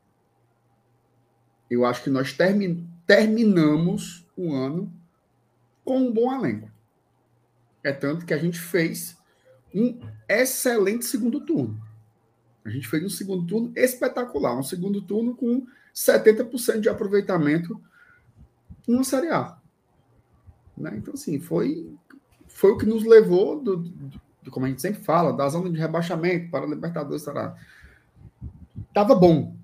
Eu acho que nós termi terminamos o ano com um bom elenco. É tanto que a gente fez um excelente segundo turno. A gente fez um segundo turno espetacular, um segundo turno com 70% de aproveitamento numa Série A. Né? Então, assim, foi, foi o que nos levou do, do, como a gente sempre fala, da zona de rebaixamento para a Libertadores, será? Tava bom.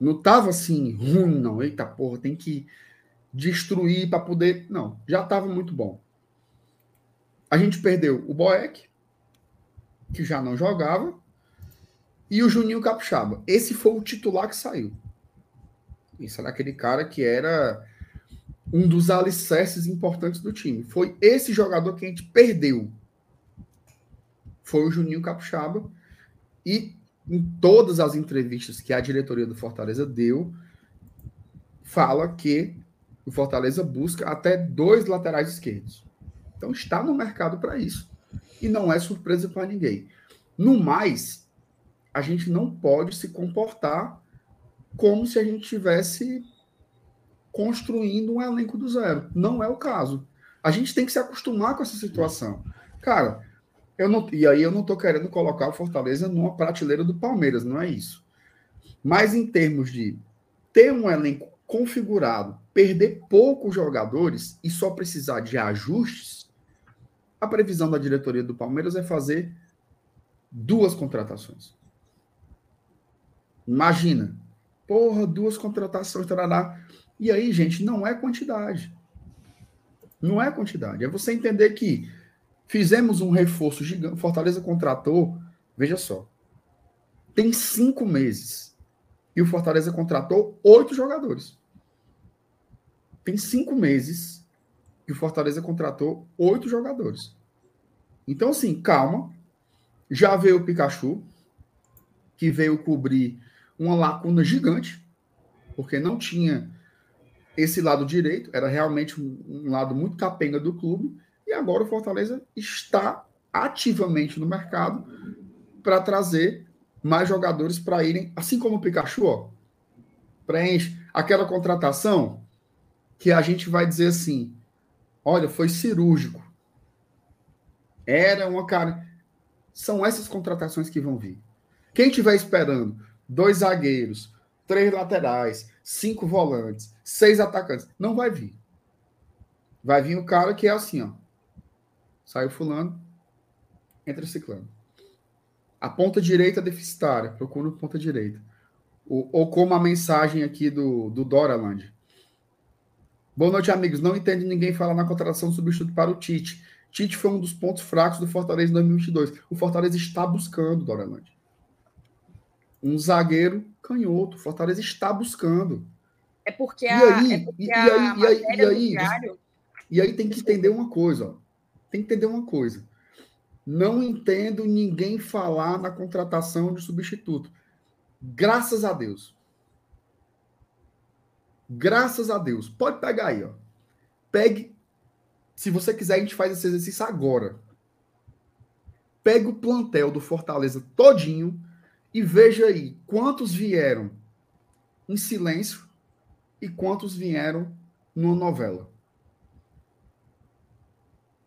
Não tava assim ruim, não. Eita porra, tem que destruir para poder. Não, já tava muito bom. A gente perdeu o Boeck, que já não jogava, e o Juninho Capixaba. Esse foi o titular que saiu. Isso era aquele cara que era um dos alicerces importantes do time. Foi esse jogador que a gente perdeu foi o Juninho Capixaba. E em todas as entrevistas que a diretoria do Fortaleza deu, fala que o Fortaleza busca até dois laterais esquerdos. Então está no mercado para isso. E não é surpresa para ninguém. No mais, a gente não pode se comportar como se a gente estivesse construindo um elenco do zero. Não é o caso. A gente tem que se acostumar com essa situação. Cara, eu não, e aí eu não estou querendo colocar o Fortaleza numa prateleira do Palmeiras, não é isso. Mas em termos de ter um elenco configurado, perder poucos jogadores e só precisar de ajustes, a previsão da diretoria do Palmeiras é fazer duas contratações. Imagina, porra, duas contratações, tarará. E aí, gente, não é quantidade. Não é quantidade. É você entender que Fizemos um reforço gigante. Fortaleza contratou, veja só, tem cinco meses. E o Fortaleza contratou oito jogadores. Tem cinco meses e o Fortaleza contratou oito jogadores. Então, assim, calma. Já veio o Pikachu, que veio cobrir uma lacuna gigante, porque não tinha esse lado direito, era realmente um, lado muito capenga do clube. E agora o Fortaleza está ativamente no mercado para trazer mais jogadores para irem, assim como o Pikachu, ó, preenche aquela contratação que a gente vai dizer assim: olha, foi cirúrgico. Era uma cara. São essas contratações que vão vir. Quem estiver esperando dois zagueiros, três laterais, cinco volantes, seis atacantes. Não vai vir. Vai vir o cara que é assim, ó. Saiu fulano, entra ciclano. A ponta direita deficitária, procura ponta direita. Ou, ou como a mensagem aqui do, do Doraland. Boa noite, amigos. Não entendo ninguém falar na contratação do substituto para o Tite. Tite foi um dos pontos fracos do Fortaleza em 2022. O Fortaleza está buscando, Doraland. Um zagueiro canhoto. O Fortaleza está buscando. É porque a, e aí, é porque e, aí, e aí, e aí, diário... e aí tem que entender uma coisa. Ó. Tem que entender uma coisa. Não entendo ninguém falar na contratação de substituto. Graças a Deus. Graças a Deus. Pode pegar aí, ó. Pegue. Se você quiser, a gente faz esse exercício agora. Pegue o plantel do Fortaleza todinho e veja aí quantos vieram em silêncio e quantos vieram numa novela.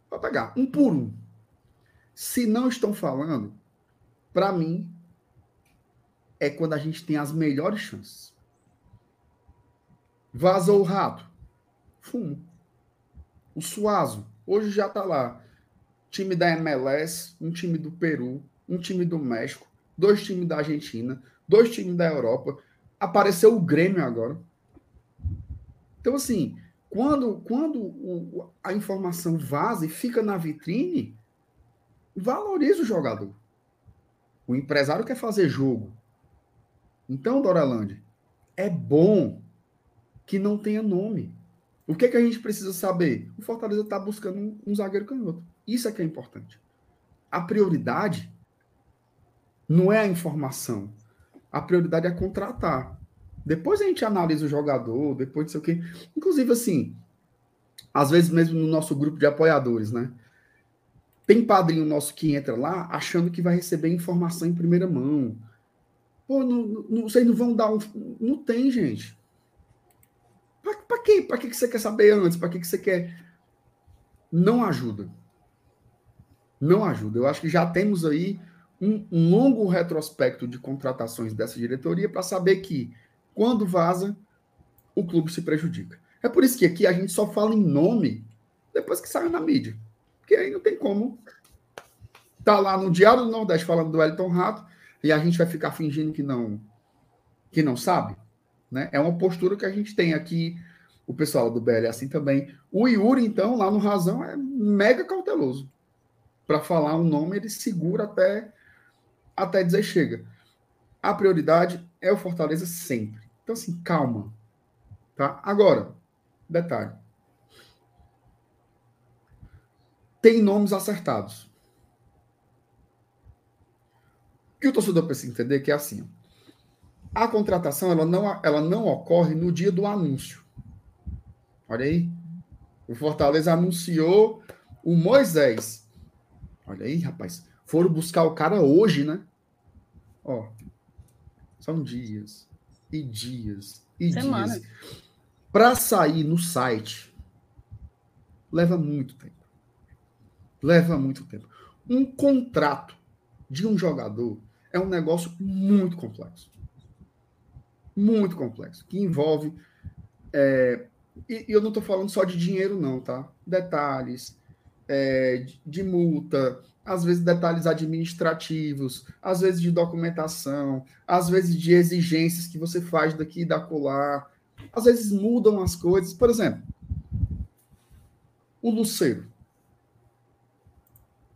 Pode pegar, um por um. Se não estão falando, para mim, é quando a gente tem as melhores chances. Vazou o rato. Fumo. O Suazo, hoje já está lá. Time da MLS, um time do Peru, um time do México, dois times da Argentina, dois times da Europa. Apareceu o Grêmio agora. Então, assim, quando, quando o, a informação vaza e fica na vitrine, valoriza o jogador. O empresário quer fazer jogo. Então, Doralande, é bom que não tenha nome. O que, é que a gente precisa saber? O Fortaleza está buscando um, zagueiro canhoto. Isso é que é importante. A prioridade não é a informação. A prioridade é contratar. Depois a gente analisa o jogador, depois não sei o quê. Inclusive, assim, às vezes mesmo no nosso grupo de apoiadores, né? Tem padrinho nosso que entra lá achando que vai receber informação em primeira mão. Pô, não, não, vocês não vão dar um. Não tem, gente. Para quê? Para que você quer saber antes? Para que você quer. Não ajuda. Não ajuda. Eu acho que já temos aí um, longo retrospecto de contratações dessa diretoria para saber que, quando vaza, o clube se prejudica. É por isso que aqui a gente só fala em nome depois que sai na mídia. Porque aí não tem como. Tá lá no Diário do Nordeste falando do Elton Rato e a gente vai ficar fingindo que não que não sabe. Né? É uma postura que a gente tem aqui, o pessoal do BL é assim também. O Yuri, então, lá no Razão, é mega cauteloso. Para falar um nome, ele segura até, até dizer chega. A prioridade é o Fortaleza sempre. Então, assim, calma. Tá? Agora, detalhe. Tem nomes acertados. Que o torcedor precisa entender é que é assim. A contratação ela não, ela não ocorre no dia do anúncio. Olha aí. O Fortaleza anunciou o Moisés. Olha aí, rapaz. Foram buscar o cara hoje, né? Ó. São dias e dias e Semana. dias. Para sair no site, leva muito tempo. Leva muito tempo. Um contrato de um jogador é um negócio muito complexo muito complexo, que envolve. É, e, e, eu não estou falando só de dinheiro, não, tá? Detalhes é, de, de, multa, às vezes detalhes administrativos, às vezes de documentação, às vezes de exigências que você faz daqui e da colar, às vezes mudam as coisas. Por exemplo, o Luceiro,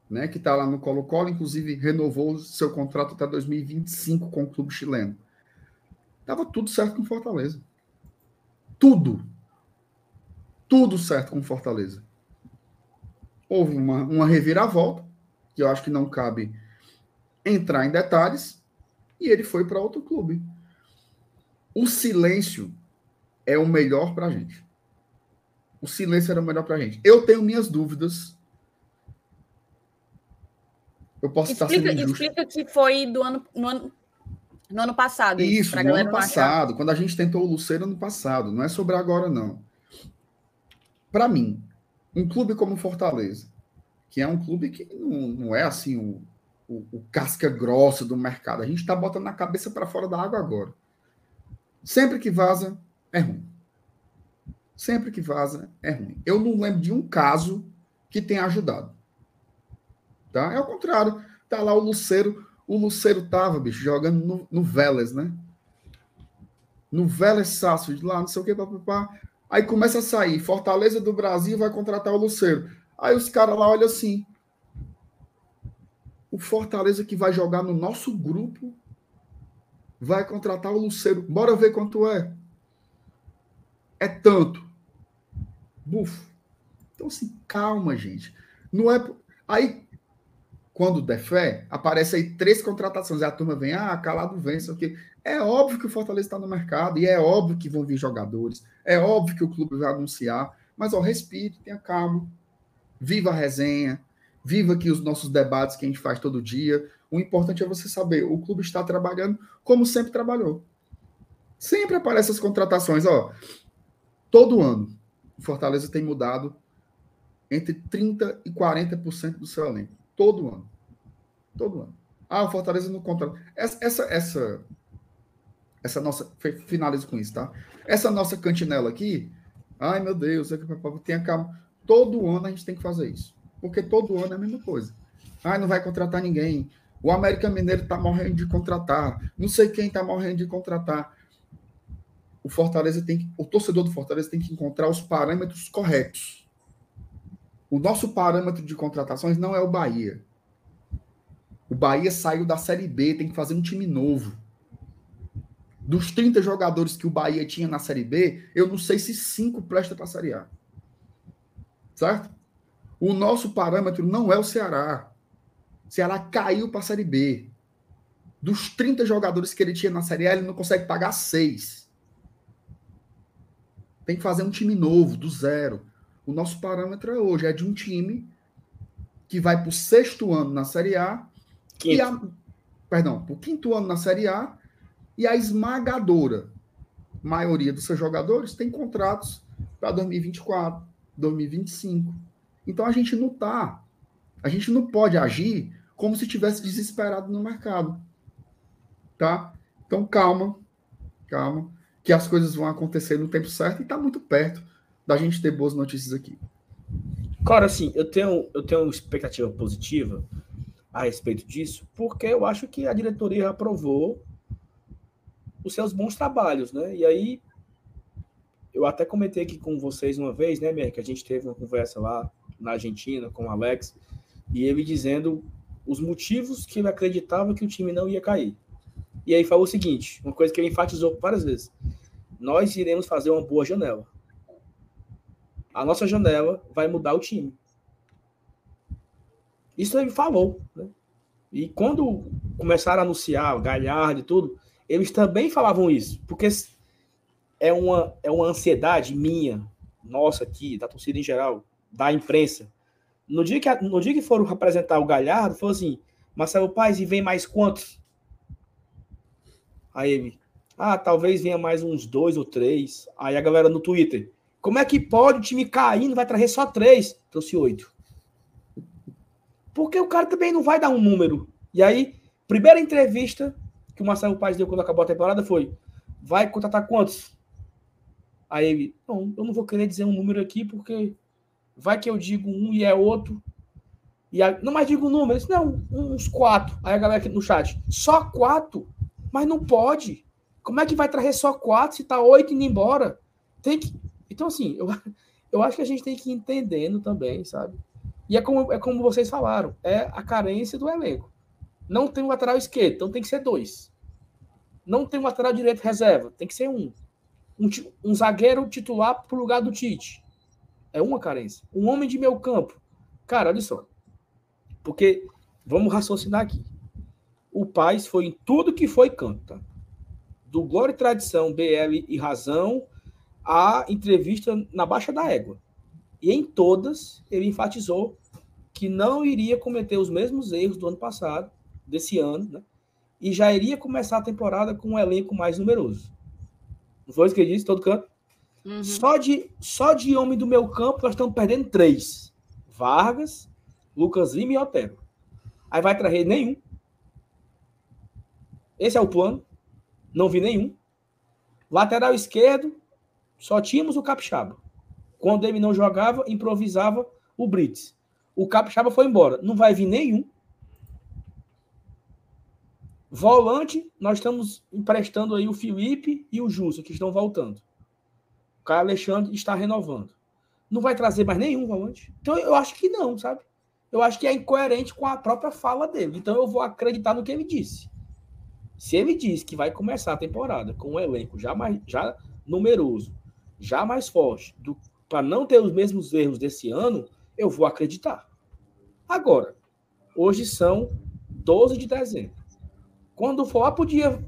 né, que está lá no Colo-Colo, inclusive renovou seu contrato até 2025 com o clube chileno. Tava tudo certo com Fortaleza. Tudo. Tudo certo com Fortaleza. Houve uma, uma reviravolta, que eu acho que não cabe entrar em detalhes, e ele foi para outro clube. O silêncio é o melhor para a gente. O silêncio era o melhor para a gente. Eu tenho minhas dúvidas. Eu posso explica, estar sendo injusto. Explica que foi do ano, no ano no ano passado. Isso, no ano passado, quando a gente tentou o Luceiro no passado, não é sobre agora, não. Para mim, um clube como Fortaleza, que é um clube que não, não é assim o, o, o casca grossa do mercado. A gente está botando a cabeça para fora da água agora. Sempre que vaza, é ruim. Sempre que vaza, é ruim. Eu não lembro de um caso que tenha ajudado. Tá? É o contrário. Tá lá o Luceiro. O Luceiro tava, bicho, jogando no, no Vélez, né? No Vélez de lá, não sei o que, papapá. Aí começa a sair. Fortaleza do Brasil vai contratar o Luceiro. Aí os caras lá olham assim. O Fortaleza que vai jogar no nosso grupo vai contratar o Luceiro. Bora ver quanto é. É tanto. Bufo. Então, assim, calma, gente. Não é. Aí, quando der fé, aparece aí três contratações. Aí a turma vem, ah, calado vem, o quê. É óbvio que o Fortaleza está no mercado, e é óbvio que vão vir jogadores, é óbvio que o clube vai anunciar, mas ó, respire, tenha calma, viva a resenha, viva aqui os nossos debates que a gente faz todo dia. O importante é você saber, o clube está trabalhando como sempre trabalhou. Sempre aparecem as contratações, ó. Todo ano, o Fortaleza tem mudado entre 30% e 40% do seu elenco. Todo ano. Todo ano. Ah, o Fortaleza não contrata. Essa, essa, essa, essa nossa. Finalizo com isso, tá? Essa nossa cantinela aqui. Ai, meu Deus, tenha calma. Todo ano a gente tem que fazer isso. Porque todo ano é a mesma coisa. Ai, não vai contratar ninguém. O América Mineiro está morrendo de contratar. Não sei quem está morrendo de contratar. O Fortaleza tem que, o torcedor do Fortaleza tem que encontrar os parâmetros corretos. O nosso parâmetro de contratações não é o Bahia. O Bahia saiu da Série B, tem que fazer um time novo. Dos 30 jogadores que o Bahia tinha na Série B, eu não sei se cinco presta para a Série A. Certo? O nosso parâmetro não é o Ceará. O Ceará caiu para a Série B. Dos 30 jogadores que ele tinha na Série A, ele não consegue pagar seis. Tem que fazer um time novo, do zero. O nosso parâmetro é hoje é de um time que vai para o sexto ano na Série A. Quinto. A, perdão, para o quinto ano na Série A e a esmagadora maioria dos seus jogadores tem contratos para 2024, 2025. Então a gente não tá, a gente não pode agir como se tivesse desesperado no mercado, tá? Então calma, calma, que as coisas vão acontecer no tempo certo e está muito perto da gente ter boas notícias aqui. Cara, assim, eu tenho eu tenho uma expectativa positiva a respeito disso, porque eu acho que a diretoria aprovou os seus bons trabalhos, né? E aí, eu até comentei aqui com vocês uma vez, né, Mer, que a gente teve uma conversa lá na Argentina com o Alex, e ele dizendo os motivos que ele acreditava que o time não ia cair. E aí falou o seguinte, uma coisa que ele enfatizou várias vezes. Nós iremos fazer uma boa janela. A nossa janela vai mudar o time. Isso ele falou, né? E quando começaram a anunciar Galhardo e tudo, eles também falavam isso, porque é uma, é uma ansiedade minha, nossa aqui, da torcida em geral, da imprensa. No dia que, no dia que foram representar o Galhardo, falou assim: Marcelo Paz, e vem mais quantos? Aí ele, ah, talvez venha mais uns dois ou três. Aí a galera no Twitter, como é que pode o time cair, não vai trazer só três? Trouxe oito. Porque o cara também não vai dar um número. E aí, primeira entrevista, que o Marcelo Paz deu quando acabou a temporada foi: vai contratar quantos? Aí ele, não, eu não vou querer dizer um número aqui, porque vai que eu digo um e é outro. E aí, não mais digo um número, disse, não, uns quatro. Aí a galera aqui no chat, só quatro? Mas não pode. Como é que vai trazer só quatro se tá oito indo embora? Tem que. Então, assim, eu, eu acho que a gente tem que ir entendendo também, sabe? E é como, é como vocês falaram, é a carência do elenco. Não tem um lateral esquerdo, então tem que ser dois. Não tem um lateral direito reserva, tem que ser um. Um, um zagueiro titular pro lugar do Tite. É uma carência. Um homem de meio campo. Cara, olha só. Porque, vamos raciocinar aqui. O Paz foi em tudo que foi canto. Tá? Do Glória e Tradição, BL e Razão, a entrevista na Baixa da Égua. E em todas, ele enfatizou que não iria cometer os mesmos erros do ano passado desse ano, né? E já iria começar a temporada com um elenco mais numeroso. Não foi isso que ele disse, todo canto? Uhum. Só, de, só de homem do meu campo, nós estamos perdendo três: Vargas, Lucas Lima e Otero. Aí vai trazer nenhum. Esse é o plano. Não vi nenhum. Lateral esquerdo, só tínhamos o Capixaba. Quando ele não jogava, improvisava o Brits. O Capixaba foi embora. Não vai vir nenhum. Volante, nós estamos emprestando aí o Felipe e o Justo, que estão voltando. O Caio Alexandre está renovando. Não vai trazer mais nenhum volante? Então eu acho que não, sabe? Eu acho que é incoerente com a própria fala dele. Então eu vou acreditar no que ele disse. Se ele diz que vai começar a temporada com um elenco já mais já numeroso, já mais forte, para não ter os mesmos erros desse ano, eu vou acreditar. Agora, hoje são 12 de dezembro. Quando for lá pro dia,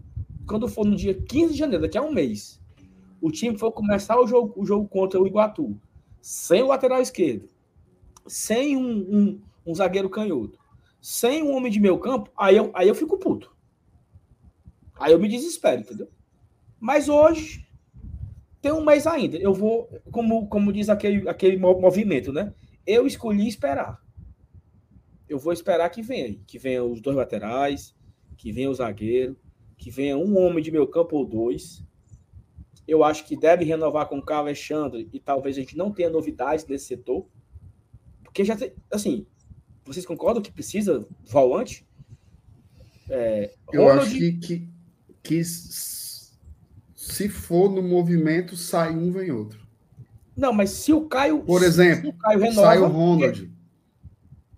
quando for no dia 15 de janeiro, daqui a um mês, o time for começar o jogo, o jogo contra o Iguatu, sem o lateral esquerdo, sem um, um, um zagueiro canhoto, sem um homem de meio campo, aí eu, aí eu fico puto. Aí eu me desespero, entendeu? Mas hoje tem um mês ainda. Eu vou, como, como diz aquele, aquele movimento, né? Eu escolhi esperar. Eu vou esperar que venha, que venha os dois laterais, que venha o zagueiro, que venha um homem de meio campo ou dois. Eu acho que deve renovar com o Carlos Alexandre e talvez a gente não tenha novidades nesse setor. Porque já tem, assim, vocês concordam que precisa volante? É, eu Ronald... acho que, que, que se for no movimento, sai um, vem outro. Não, mas se o Caio. Por exemplo, o Caio renova, sai o Ronald.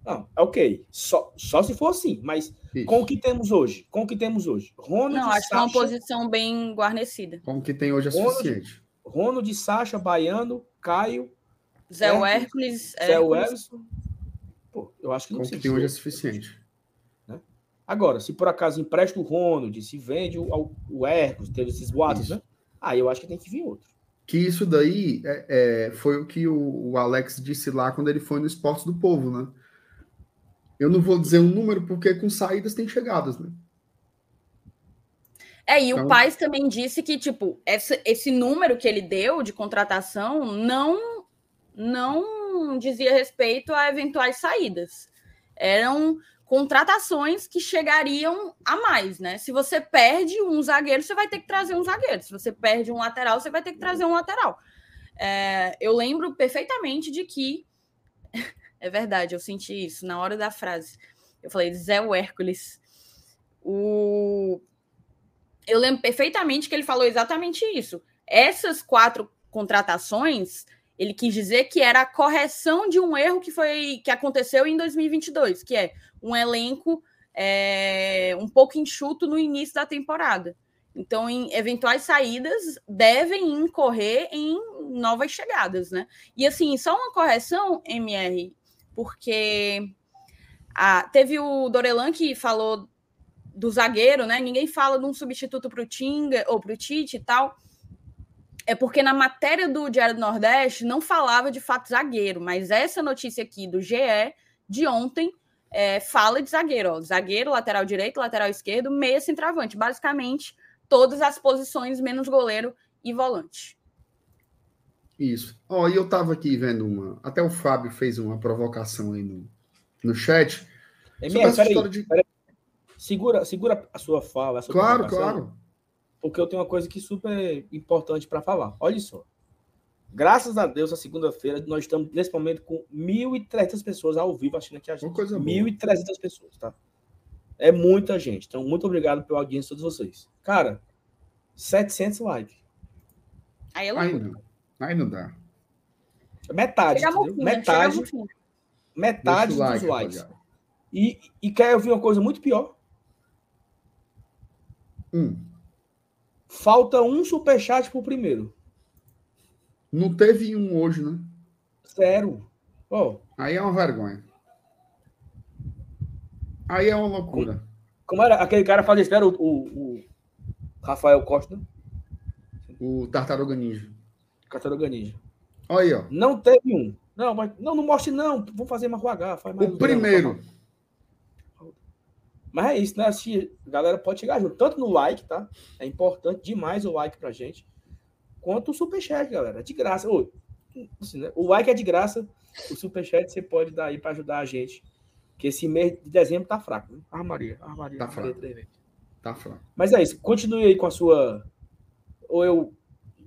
Não, é ok. Só, só se for assim, mas Isso. com o que temos hoje? Com o que temos hoje? Ronald Não, acho Sacha, que é uma posição bem guarnecida. Com o que tem hoje é Ronald, suficiente. Ronald, Sacha, Baiano, Caio. Zé Hércules. Zé Hércules. Pô, eu acho que não Com o que tem hoje é suficiente. Agora, se por acaso empresta o Ronald, se vende o, o Hércules, teve esses boatos, Isso. né? Aí eu acho que tem que vir outro. Que isso daí é, é, foi o que o, o, Alex disse lá quando ele foi no Esporte do Povo, né? Eu não vou dizer um número, porque com saídas tem chegadas, né? É, e então... o Paz também disse que, tipo, esse, esse número que ele deu de contratação não, não dizia respeito a eventuais saídas. Eram contratações que chegariam a mais, né? Se você perde um zagueiro, você vai ter que trazer um zagueiro. Se você perde um lateral, você vai ter que trazer um lateral. É, eu lembro perfeitamente de que É verdade, eu senti isso na hora da frase. Eu falei, Zé o Hércules. O... Eu lembro perfeitamente que ele falou exatamente isso. Essas quatro contratações, ele quis dizer que era a correção de um erro que foi que aconteceu em 2022, que é um elenco é, um pouco enxuto no início da temporada. Então, em eventuais saídas devem incorrer em novas chegadas, né? E assim, só uma correção, MR, porque a, teve o Dorelan que falou do zagueiro, né? Ninguém fala de um substituto para o Tinga ou para o Tite e tal. É porque na matéria do Diário do Nordeste não falava de fato zagueiro, mas essa notícia aqui do GE de ontem é, fala de zagueiro, ó, zagueiro, lateral direito, lateral esquerdo, meia centroavante, basicamente todas as posições menos goleiro e volante. Isso. Ó, oh, e eu tava aqui vendo uma. Até o Fábio fez uma provocação aí no, no chat. É minha, peraí, de... peraí. Segura, segura a sua fala. A sua claro, claro. Porque eu tenho uma coisa que super importante para falar. Olha só. Graças a Deus, a segunda-feira, nós estamos nesse momento com 1.300 pessoas ao vivo assistindo aqui a gente. 1.300 pessoas, tá? É muita gente. Então, muito obrigado pela audiência de todos vocês. Cara, 700 likes. Aí é loucura. Aí não dá. Metade. Fim, metade. Metade dos like, likes. E, e quer ouvir uma coisa muito pior? Hum. Falta um superchat pro primeiro. Não teve um hoje, né? Zero. Oh. Aí é uma vergonha. Aí é uma loucura. Como era aquele cara fazia espera o, o, o Rafael Costa? O Tartaruga Ninja. Tartaruga Ninja. Olha aí, ó. Não teve um. Não, mas não, não mostre, não. Vamos fazer mais H. Faz mais o primeiro. Mas é isso, né? Assim, a galera pode chegar junto. Tanto no like, tá? É importante demais o like pra gente. Quanto o superchat, galera. É de graça. Ô, assim, né? O like é de graça. O superchat você pode dar aí para ajudar a gente Que esse mês de dezembro tá fraco. Né? Armaria, armaria. Tá armaria fraco. três vezes. Tá fraco. Mas é isso. Continue aí com a sua. Ou eu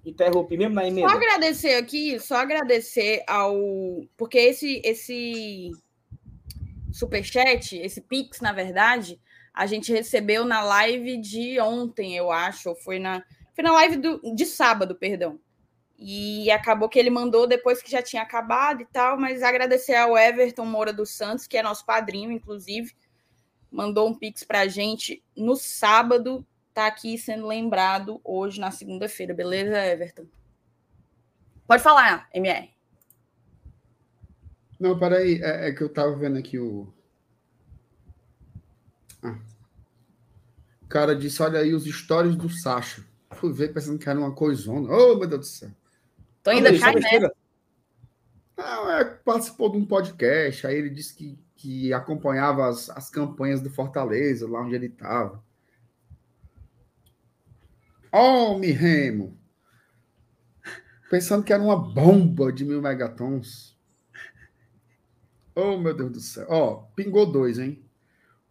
interrompi mesmo na Só emenda? agradecer aqui, só agradecer ao. Porque esse, esse superchat, esse Pix, na verdade, a gente recebeu na live de ontem, eu acho. Ou foi na. Foi na live do, de sábado, perdão. E acabou que ele mandou depois que já tinha acabado e tal, mas agradecer ao Everton Moura dos Santos, que é nosso padrinho, inclusive, mandou um pix pra gente no sábado, tá aqui sendo lembrado hoje na segunda-feira, beleza, Everton? Pode falar, MR. Não, peraí. É, é que eu tava vendo aqui o. Ah. O cara disse: olha aí os stories do Sacha. Fui ver pensando que era uma coisona. Oh, meu Deus do céu. Tô ainda Isso é cai nessa. Não, é, participou de um podcast, aí ele disse que, que acompanhava as, as campanhas do Fortaleza, lá onde ele estava. Oh, me remo! Pensando que era uma bomba de mil megatons. Oh, meu Deus do céu. Ó, pingou dois, hein?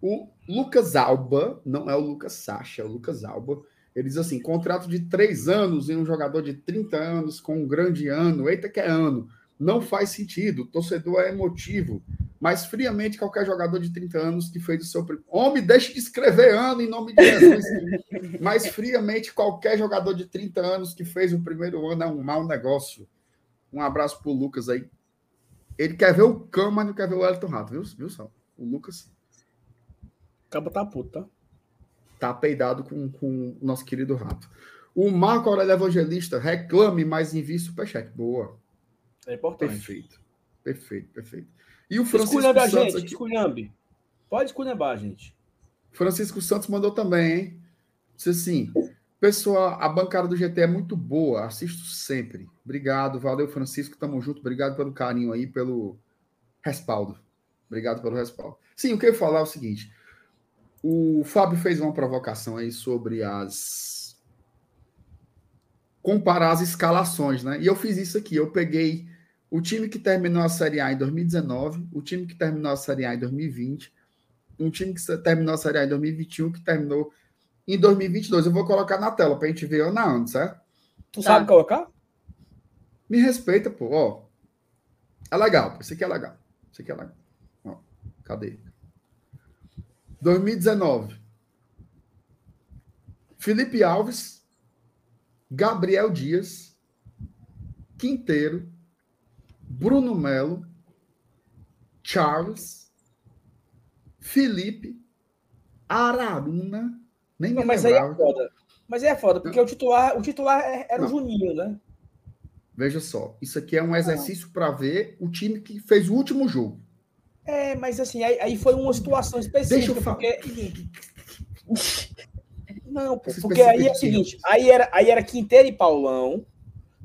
O Lucas Alba, não é o Lucas Sacha, é o Lucas Alba. Ele diz assim: contrato de três anos em um jogador de 30 anos com um grande ano. Eita, que é ano não faz sentido. O torcedor é emotivo. Mas friamente, qualquer jogador de 30 anos que fez o seu. prim- Homem, deixe de escrever ano em nome de Jesus. Mas friamente, qualquer jogador de 30 anos que fez o primeiro ano é um mau negócio. Um abraço pro Lucas aí. Ele quer ver o Cão, mas não quer ver o Elton Rato, viu, viu só? O Lucas Acaba tá puto, tá? tá peidado com, com o nosso querido Rato. O Marco Aurélio Evangelista reclame, mas envie superchat. Boa. É importante. Perfeito. Perfeito, perfeito. E o Francisco Esculhambe a Santos gente, aqui. esculhambe. Pode esculhambar, gente. Francisco Santos mandou também, hein? Disse assim: Pessoal, a bancada do GT é muito boa, assisto sempre. Obrigado, valeu, Francisco, tamo junto. Obrigado pelo carinho aí, pelo respaldo. Obrigado pelo respaldo. Sim, o que eu ia falar é o seguinte: o Fábio fez uma provocação aí sobre as. comparar as escalações, né? E eu fiz isso aqui. Eu peguei o time que terminou a Série A em 2019, o time que terminou a Série A em 2020, um time que terminou a Série A em 2021, que terminou em 2022. Eu vou colocar na tela para a gente ver ano a ano, certo? Tu Tá. sabe colocar? Me respeita, pô. Ó, é legal. pô. Isso aqui é legal. Isso aqui é legal. Ó, cadê? 2019. Felipe Alves, Gabriel Dias, Quinteiro, Bruno Melo, Charles, Felipe, Araruna, nem me Não, mas aí é lembrava. foda. Mas aí é foda, porque o titular, o titular é- era o Não. Juninho, né? Veja só, isso aqui é um exercício para ver o time que fez o último jogo. É, mas assim, aí, aí foi uma situação específica. Deixa eu falar. Porque... Não, pô, porque aí é o seguinte, aí era, aí era Quinteiro e Paulão,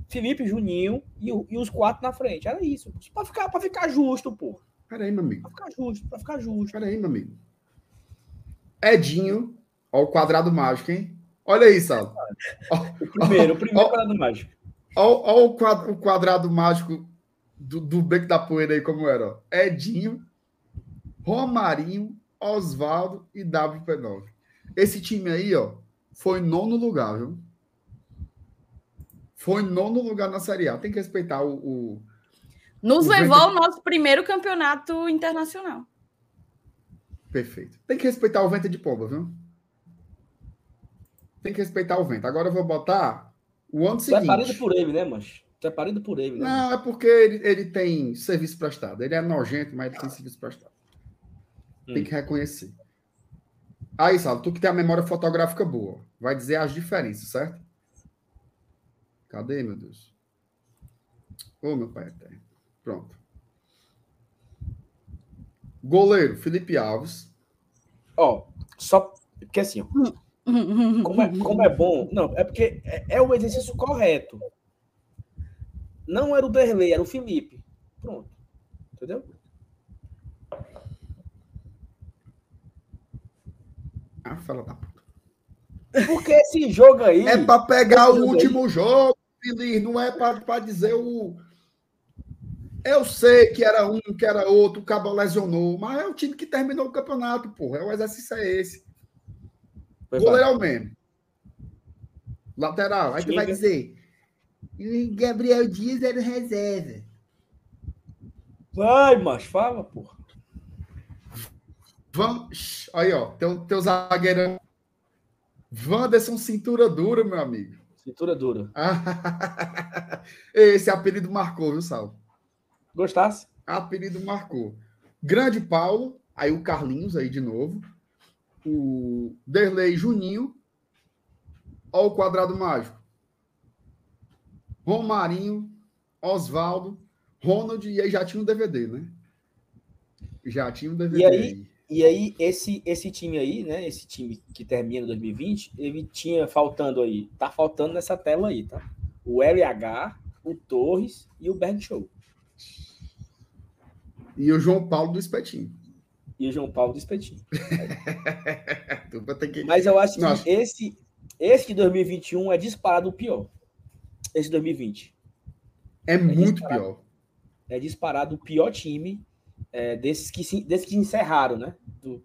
Felipe, Juninho e, o- e os quatro na frente. Era isso. Pra ficar, pra ficar justo, pô. Peraí, meu amigo. Pra ficar justo, pra ficar justo. Peraí, meu amigo. Edinho, ó, o quadrado mágico, hein? Olha aí, Sal. O primeiro, o primeiro Ó, parado mágico. Ó o, quadro, o quadrado mágico do, do Beco da Poeira aí, como era. Ó. Edinho, Romarinho, Oswaldo e WP9. Esse time aí, ó, foi nono lugar, viu? Foi nono lugar na Série A. Tem que respeitar o. o- Nos O levou ao nosso primeiro campeonato internacional. Perfeito. Tem que respeitar o vento de pomba, viu? Tem que respeitar o vento. Agora eu vou botar o ano Tu é parido seguinte. por ele, né, mancho? Tu é parido por ele, né? Não, é porque ele, ele tem serviço prestado. Ele é nojento, mas ele tem serviço prestado. Tem Hum. que reconhecer. Aí, Salo, tu que tem a memória fotográfica boa, vai dizer as diferenças, certo? Cadê, meu Deus? Ô, meu pai eterno. Pronto. Goleiro, Felipe Alves. Ó, só porque assim, ó, como é, como é bom. Não, é porque é, é o exercício correto. Não era o Derlei, era o Felipe. Pronto. Entendeu? Ah, fala da puta. Porque esse jogo aí. É para pegar o último jogo, Felipe. Não é para dizer o. Eu sei que era um, que era outro, o Cabo lesionou, mas é o time que terminou o campeonato, porra. É o exercício é esse. Foi Goleiro é o mesmo. Lateral. Aí tu vai dizer. Gabriel Dias era reserva. Vai, mas fala, porra. Vamos. Aí, ó. Teu, teu zagueirão. Wanderson Cintura Dura, meu amigo. Cintura Dura. Esse apelido marcou, viu, Sal? Gostasse? Apelido marcou. Grande Paulo, aí o Carlinhos aí de novo. O Derlei Juninho. Ó o quadrado mágico. Romarinho, Oswaldo, Ronald, e aí já tinha um DVD, né? Já tinha um DVD. E aí, e aí esse, esse time aí, né? Esse time que termina 2020, ele tinha faltando aí, tá faltando nessa tela aí, tá? O LH, o Torres e o Berg Show. E o João Paulo do Espetinho. E o João Paulo do Espetinho. que... Mas eu acho Nossa. que esse, esse de 2021 é disparado o pior. Esse 2020. É, é muito pior. É disparado o pior time é, desses, que se, desses que encerraram, né? Do,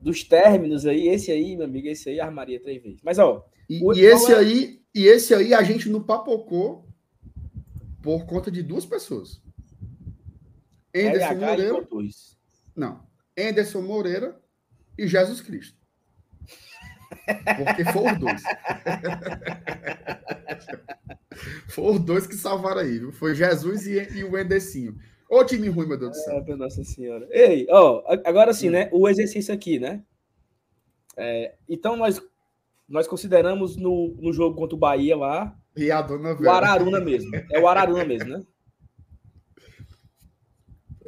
dos términos aí, esse aí, meu amigo, esse aí armaria três vezes. Mas, ó. E, e esse é... aí, e esse aí a gente não papocou por conta de duas pessoas. Anderson Moreira. Não. Anderson Moreira e Jesus Cristo. Porque foram os dois. foram os dois que salvaram aí, viu? Foi Jesus e, e o Endecinho. Ô time ruim, meu Deus do céu. É, nossa senhora. Ei, ó, agora sim, né? O exercício aqui, né? É, então nós, nós consideramos no, no jogo contra o Bahia lá. E a dona O Araruna mesmo. É o Araruna mesmo, né?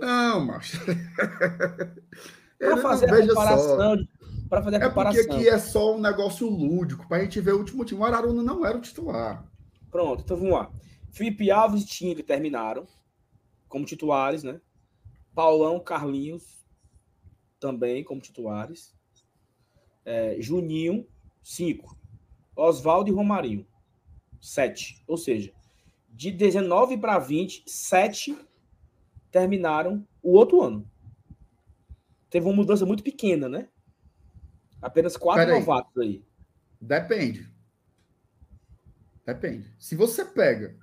Não, macho. Para fazer a comparação. Para fazer a é comparação. porque aqui é só um negócio lúdico, para a gente ver o último time. O Araruna não era o titular. Pronto, então vamos lá. Felipe Alves e Tinga terminaram como titulares, né? Paulão, Carlinhos também como titulares. É, Juninho, 5. Oswaldo e Romarinho, 7. Ou seja, de 19 para 20, 7 terminaram o outro ano. Teve uma mudança muito pequena, né? Apenas quatro Pera novatos aí. Depende. Depende. Se você pega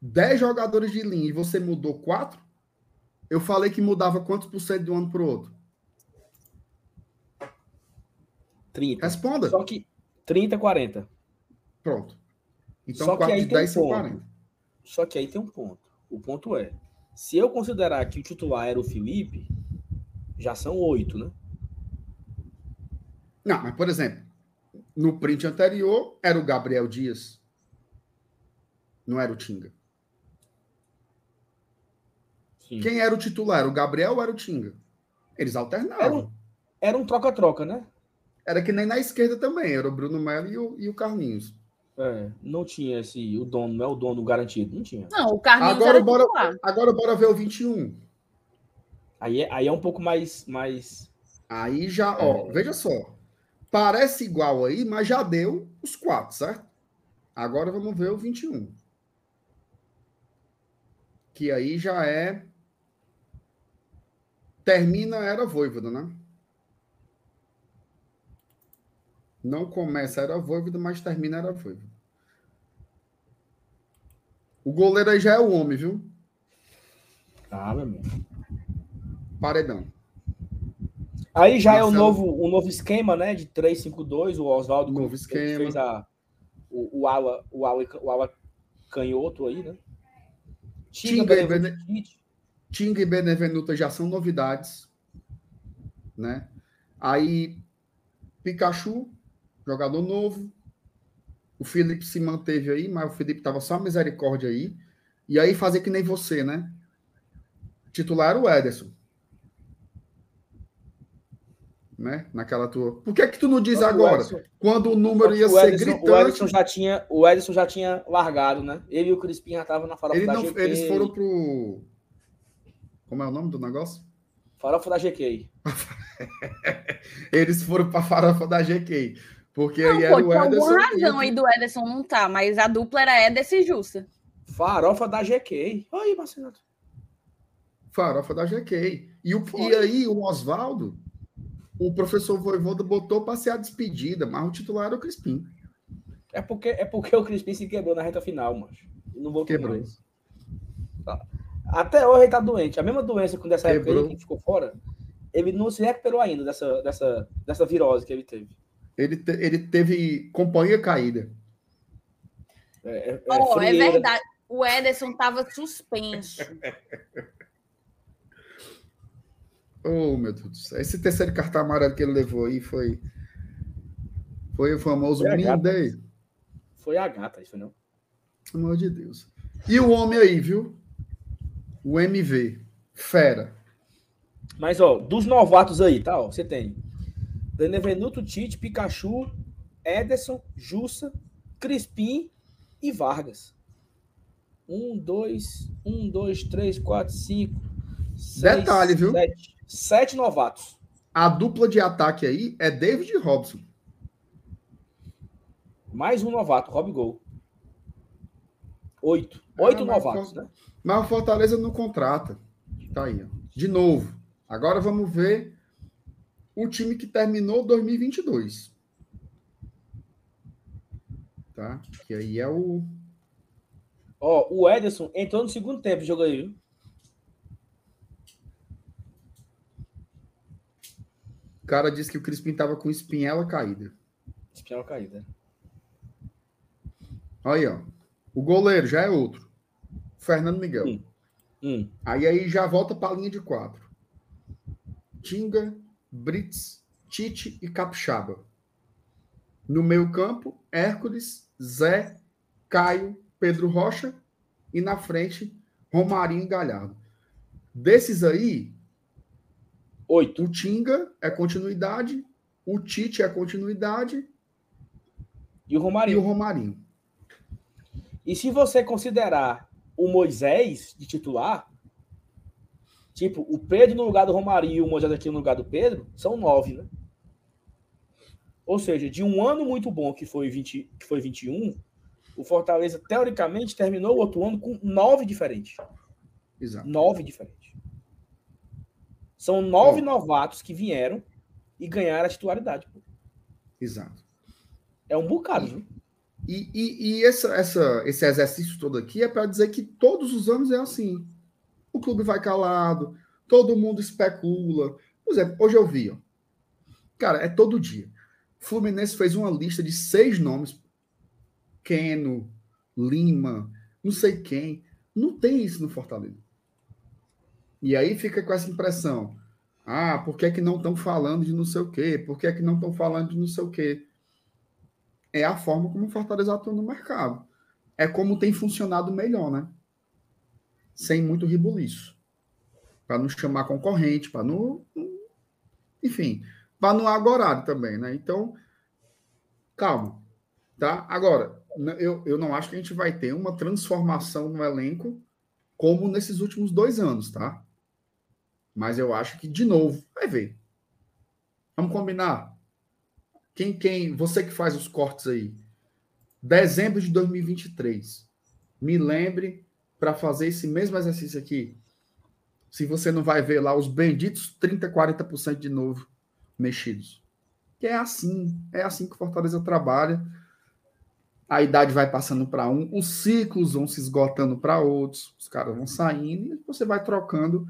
10 jogadores de linha e você mudou 4, eu falei que mudava quantos por cento de um ano para o outro? 30. Responda. Só que 30, 40. Pronto. Então, Só 4 de 10 um são 40. Só que aí tem um ponto. O ponto é, se eu considerar que o titular era o Felipe, já são oito, né? Não, mas por exemplo, no print anterior era o Gabriel Dias. Não era o Tinga. Sim. Quem era o titular? O Gabriel ou era o Tinga? Eles alternavam. Era um troca-troca, né? Era que nem na esquerda também, era o Bruno Melo e o, e o Carlinhos. É, não tinha esse, o dono, não é o dono garantido, não tinha. Não, o Carlinhos agora bora, titular. Agora bora ver o 21. Aí é, aí é um pouco mais, mais... Aí já, é... ó, veja só. Parece igual aí, mas já deu os quatro, certo? Agora vamos ver o 21. Que aí já é... Termina a era Voivoda, né? Não começa era Voivoda, mas termina era Voivoda. O goleiro aí já é o homem, viu? Ah, meu amigo. Paredão. Aí já Marcelo... é o novo, um novo esquema, né? De 3-5-2. O Oswaldo novo esquema. fez a, o, o, ala, o, ala, o ala canhoto aí, né? Tinga, e, Bene... Tinga e Benevenuta já são novidades. Né? Aí Pikachu jogador novo. O Felipe se manteve aí, mas o Felipe tava só misericórdia aí. E aí fazer que nem você, né? Titular o Ederson. Né? Naquela tua. Por que que tu não diz agora? Quando o número ia o ser Edson, gritante. O Edson já tinha, o Edson já tinha largado, né? Ele e o Crispim já estavam na farofa Ele da não, GK. Eles foram pro Como é o nome do negócio? Farofa da GK. eles foram para farofa da GK. Porque não, aí era pô, o Ederson. Tem razão aí do Ederson não tá, mas a dupla era Ederson e Justa. Farofa da GK. Aí, Marcelo. Farofa da GK. E, o, e aí, o Oswaldo, o professor Voivoda botou para ser a despedida, mas o titular era o Crispim. É porque, é porque o Crispim se quebrou na reta final, mano. Não vou quebrar isso. Tá. Até hoje ele tá doente. A mesma doença quando essa época ele ficou fora, ele não se recuperou ainda dessa, dessa, dessa virose que ele teve. Ele, te, ele teve companhia caída. É, é, oh, é verdade. O Ederson estava suspenso. oh, meu Deus do céu. Esse terceiro cartão amarelo que ele levou aí foi. Foi o famoso Minday. Foi a gata, isso não? Pelo amor de Deus. E o homem aí, viu? O MV. Fera. Mas, ó, dos novatos aí, tá? Ó, você tem Benevenuto, Tite, Pikachu, Ederson, Jussa, Crispim e Vargas. Um, dois, um, dois, três, quatro, cinco. Seis, Detalhe, viu? Sete, sete novatos. A dupla de ataque aí é David Robson. Mais um novato, Rob Gol. Oito. Oito ah, novatos, né? Mas o Fortaleza não contrata. Tá aí, ó. De novo. Agora vamos ver o time que terminou 2022. Tá? Que aí é o. Ó, o Ederson entrou no segundo tempo, jogo aí, viu? O cara disse que o Crispim tava com espinhela caída. Espinhela caída. Aí, ó. O goleiro já é outro. Fernando Miguel. Hum. Hum. Aí aí já volta para a linha de quatro. Tinga, Brits, Tite e Capixaba. No meio-campo, Hércules, Zé, Caio, Pedro Rocha e na frente, Romarinho e Galhardo. Desses aí, oito. O Tinga é continuidade, o Tite é continuidade e o Romarinho. E o Romarinho. E se você considerar o Moisés de titular, tipo, o Pedro no lugar do Romarinho e o Moisés aqui no lugar do Pedro, são nove, né? Ou seja, de um ano muito bom que foi, 20, que foi 21, o Fortaleza, teoricamente, terminou o outro ano com nove diferentes. Exato. Nove diferentes. São nove novatos que vieram e ganharam a titularidade. Pô. Exato. É um bocado, viu? E, e, e essa, essa, esse exercício todo aqui é para dizer que todos os anos é assim. O clube vai calado, todo mundo especula. Por exemplo, hoje eu vi, ó. Cara, é todo dia. Fluminense fez uma lista de seis nomes. Keno, Lima, não sei quem. Não tem isso no Fortaleza. E aí fica com essa impressão. Ah, por que, é que não estão falando de não sei o quê? Por que, é que não estão falando de não sei o quê? é a forma como o Fortaleza atua no mercado. É como tem funcionado melhor, né? Sem muito ribuliço. Para não chamar concorrente, para não. Enfim, para não agorar também, né? Então, calma. Tá? Agora, eu, eu não acho que a gente vai ter uma transformação no elenco como nesses últimos dois anos, tá? Mas eu acho que, de novo, vai ver. Vamos combinar? Quem, quem, você que faz os cortes aí. Dezembro de 2023. Me lembre para fazer esse mesmo exercício aqui. Se você não vai ver lá os benditos 30, 40% de novo mexidos. Que é assim, é assim que o Fortaleza trabalha. A idade vai passando para um, os ciclos vão se esgotando para outros, os caras vão saindo e você vai trocando,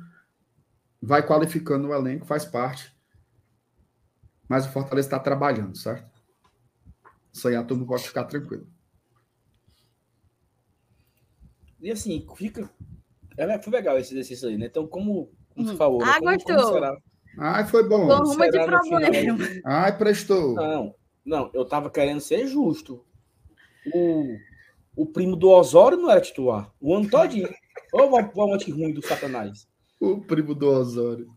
vai qualificando o elenco, faz parte mas o Fortaleza está trabalhando, certo? Isso aí a turma pode ficar tranquilo. E assim, fica. É, foi legal esse exercício aí, né? Então, como, como você hum. falou. Ah, né? como, gostou. Como Ai, foi bom. Como de problema. Ai, prestou. Não, não, eu tava querendo ser justo. O, o primo do Osório não era titular. O ano todinho. Ô, o amante ruim do Satanás. O primo do Osório.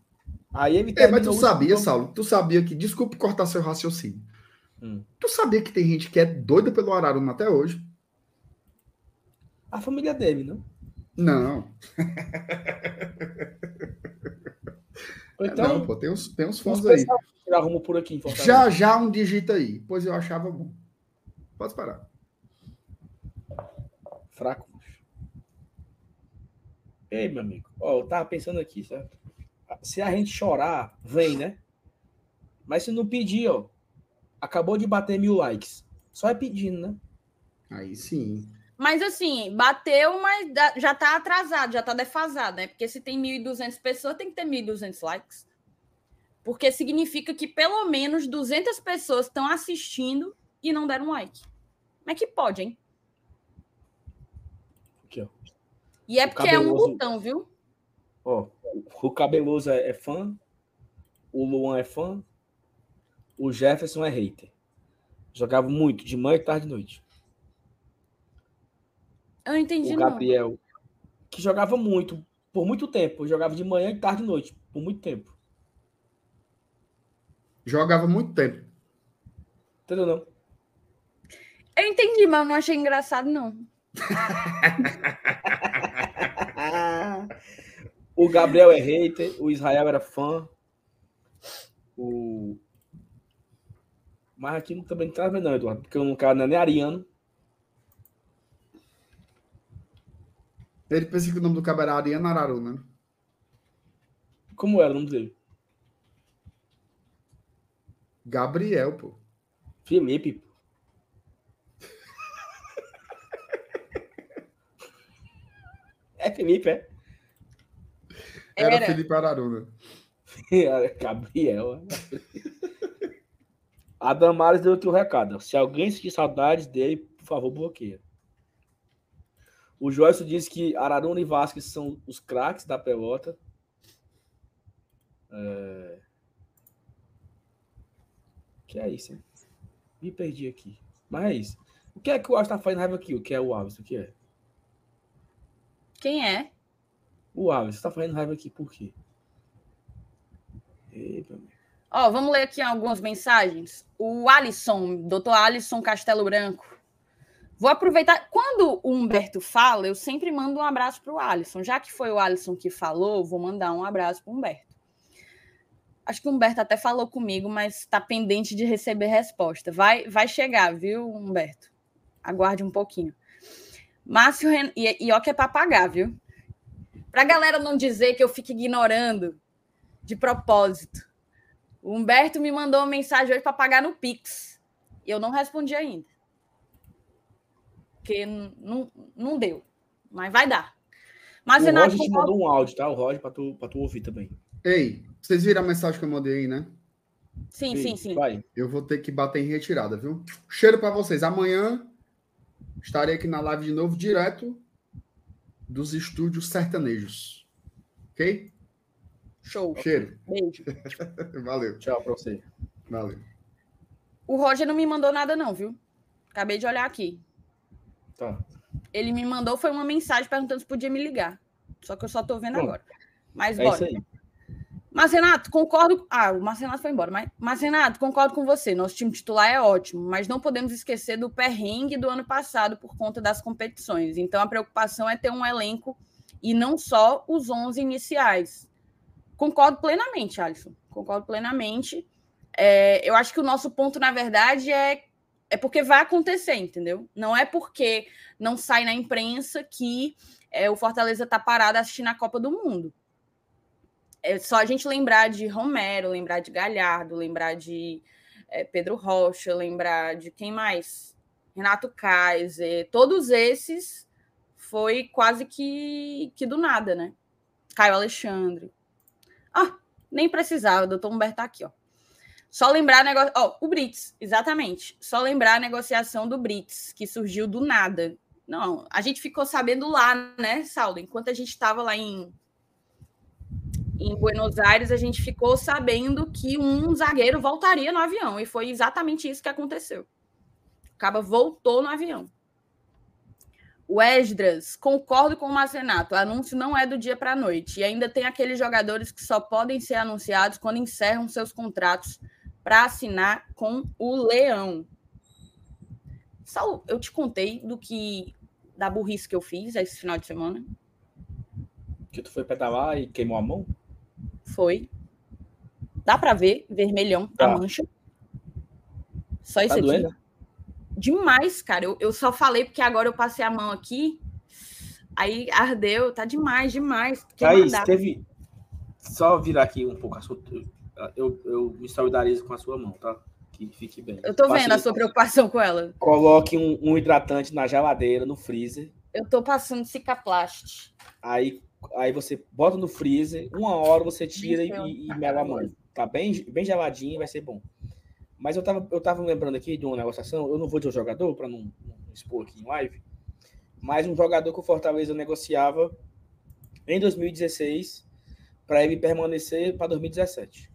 Aí ele é, mas tu sabia, Saulo, tu sabia que, desculpe cortar seu raciocínio, hum. tu sabia que tem gente que é doida pelo Araruna até hoje? A família dele, não? Não. Então, não, pô, tem uns, tem uns fãs aí. Por aqui, já, já um digita aí, pois eu achava bom. Pode parar. Fraco. Ei, meu amigo, ó, eu tava pensando aqui, certo? Se a gente chorar, vem, né? Mas se não pedir, ó, acabou de bater mil likes. Só é pedindo, né? Aí sim. Mas assim, bateu, mas já tá atrasado, já tá defasado, né? Porque se tem 1.200 pessoas, tem que ter 1.200 likes. Porque significa que pelo menos 200 pessoas estão assistindo e não deram like. Como é que pode, hein? Aqui, ó. E é O porque é um cabeloso- botão, viu? Ó, o Cabeloso é é fã, o Luan é fã, o Jefferson é hater. Jogava muito, de manhã, tarde e noite. Eu não entendi, O não. Gabriel, que jogava muito, por muito tempo. Jogava de manhã, tarde e noite, por muito tempo. Jogava muito tempo. Entendeu não? Eu entendi, mas eu não achei engraçado, não. O Gabriel é hater, o Israel era fã. O... Mas aqui não também não tá vendo, não, Eduardo, porque o cara não é nem ariano. Ele pensa que o nome do cabo era Ariana né? Como era o nome dele? Gabriel, pô. Felipe. pô. É Felipe, é? Era, Era. Felipe Araru, né? Gabriel. A Damares deu aqui o recado. Se alguém sentir saudades dele, por favor, bloqueia. O Joyce disse que Araruna e Vasquez são os craques da pelota. É... Que é isso, hein? Me perdi aqui. Mas é isso. O que é que o Alves tá fazendo raiva aqui? O que é o Alves? O que é? Quem é? O Alves tá fazendo raiva aqui por quê? Eita, meu. Ó, vamos ler aqui algumas mensagens. O Alisson, doutor Alisson Castelo Branco. Vou aproveitar. Quando o Humberto fala, eu sempre mando um abraço para o Alisson. Já que foi o Alisson que falou, vou mandar um abraço para o Humberto. Acho que o Humberto até falou comigo, mas está pendente de receber resposta. Vai, vai chegar, viu, Humberto? Aguarde um pouquinho. Márcio Ren... e, e ó que é para pagar, viu? Para a galera não dizer que eu fico ignorando de propósito. O Humberto me mandou uma mensagem hoje para pagar no Pix. Eu não respondi ainda. Porque não, não deu. Mas vai dar. Mas, o Renato, Roger te mandou um áudio, tá? O Roger, pra tu, pra tu ouvir também. Ei, vocês viram a mensagem que eu mandei aí, né? sim, sim, sim. Vai. Eu vou ter que bater em retirada, viu? Cheiro pra vocês. Amanhã estarei aqui na live de novo, direto dos estúdios sertanejos. Ok? Show. Cheiro. Beijo. Valeu, Tchau pra você. valeu. O Roger não me mandou nada, não, viu? Acabei de olhar aqui. Tá. Ele me mandou foi uma mensagem perguntando se podia me ligar. Só que eu só tô vendo Pronto. agora. Mas É bora. isso aí. Mas, Renato, concordo. Ah, o Márcio Renato foi embora. Mas, mas, Renato, concordo com você. Nosso time titular é ótimo, mas não podemos esquecer do perrengue do ano passado por conta das competições. Então, a preocupação é ter um elenco e não só os 11 iniciais. Concordo plenamente, Alisson. Concordo plenamente. É, eu acho que o nosso ponto, na verdade, é, é porque vai acontecer, entendeu? Não é porque não sai na imprensa que é, o Fortaleza está parado assistindo a Copa do Mundo é só a gente lembrar de Romero, lembrar de Galhardo, lembrar de é, Pedro Rocha, lembrar de quem mais? Renato Kaiser, todos esses foi quase que, que do nada, né? Caio Alexandre. Ah, nem precisava, o doutor Humberto tá aqui, ó. Só lembrar negócio. Ó, o Brits, exatamente. Só lembrar a negociação do Brits, que surgiu do nada. Não, a gente ficou sabendo lá, né, Saulo? Enquanto a gente estava lá em, em Buenos Aires, a gente ficou sabendo que um zagueiro voltaria no avião. E foi exatamente isso que aconteceu. O Caba voltou no avião. O Esdras, concordo com o Marcenato, o anúncio não é do dia para a noite. E ainda tem aqueles jogadores que só podem ser anunciados quando encerram seus contratos para assinar com o Leão. Saulo, eu te contei do que da burrice que eu fiz esse final de semana. Que tu foi pedalar e queimou a mão? Foi. Dá para ver, vermelhão, Tá. a mancha. Só isso Tá aqui. doendo? Demais, cara. Eu, eu só falei porque agora eu passei a mão aqui. Aí ardeu, tá demais, demais. Thaís, teve. Só virar aqui um pouco a sua. Eu, eu me solidarizo com a sua mão, tá? Que fique bem. Eu tô vendo a sua preocupação com ela. Coloque um, um hidratante na geladeira, no freezer. Eu tô passando cicaplast. Aí, aí você bota no freezer, uma hora você tira e, e mela a mão. Tá bem, bem geladinho vai ser bom. Mas eu tava, eu tava lembrando aqui de uma negociação, eu não vou dizer o jogador para não, não expor aqui em live, mas um jogador que o Fortaleza negociava em 2016 para ele permanecer para 2017.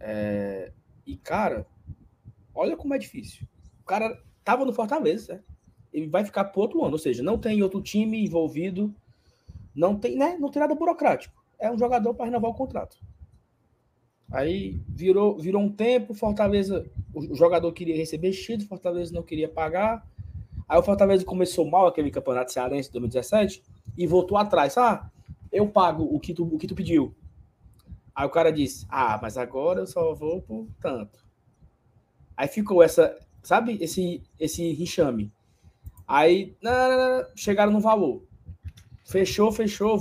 É, e, cara, olha como é difícil. O cara tava no Fortaleza, né? ele vai ficar por outro ano, ou seja, não tem outro time envolvido, não tem, né? Não tem nada burocrático. É um jogador para renovar o contrato. Aí virou, virou um tempo, Fortaleza, o jogador queria receber X, Fortaleza não queria pagar. Aí o Fortaleza começou mal aquele campeonato cearense de 2017 e voltou atrás. Ah, eu pago o que tu, o que tu pediu. Aí o cara disse: Ah, mas agora eu só vou por tanto. Aí ficou essa, sabe, esse, esse enxame. Aí chegaram no valor. Fechou, fechou,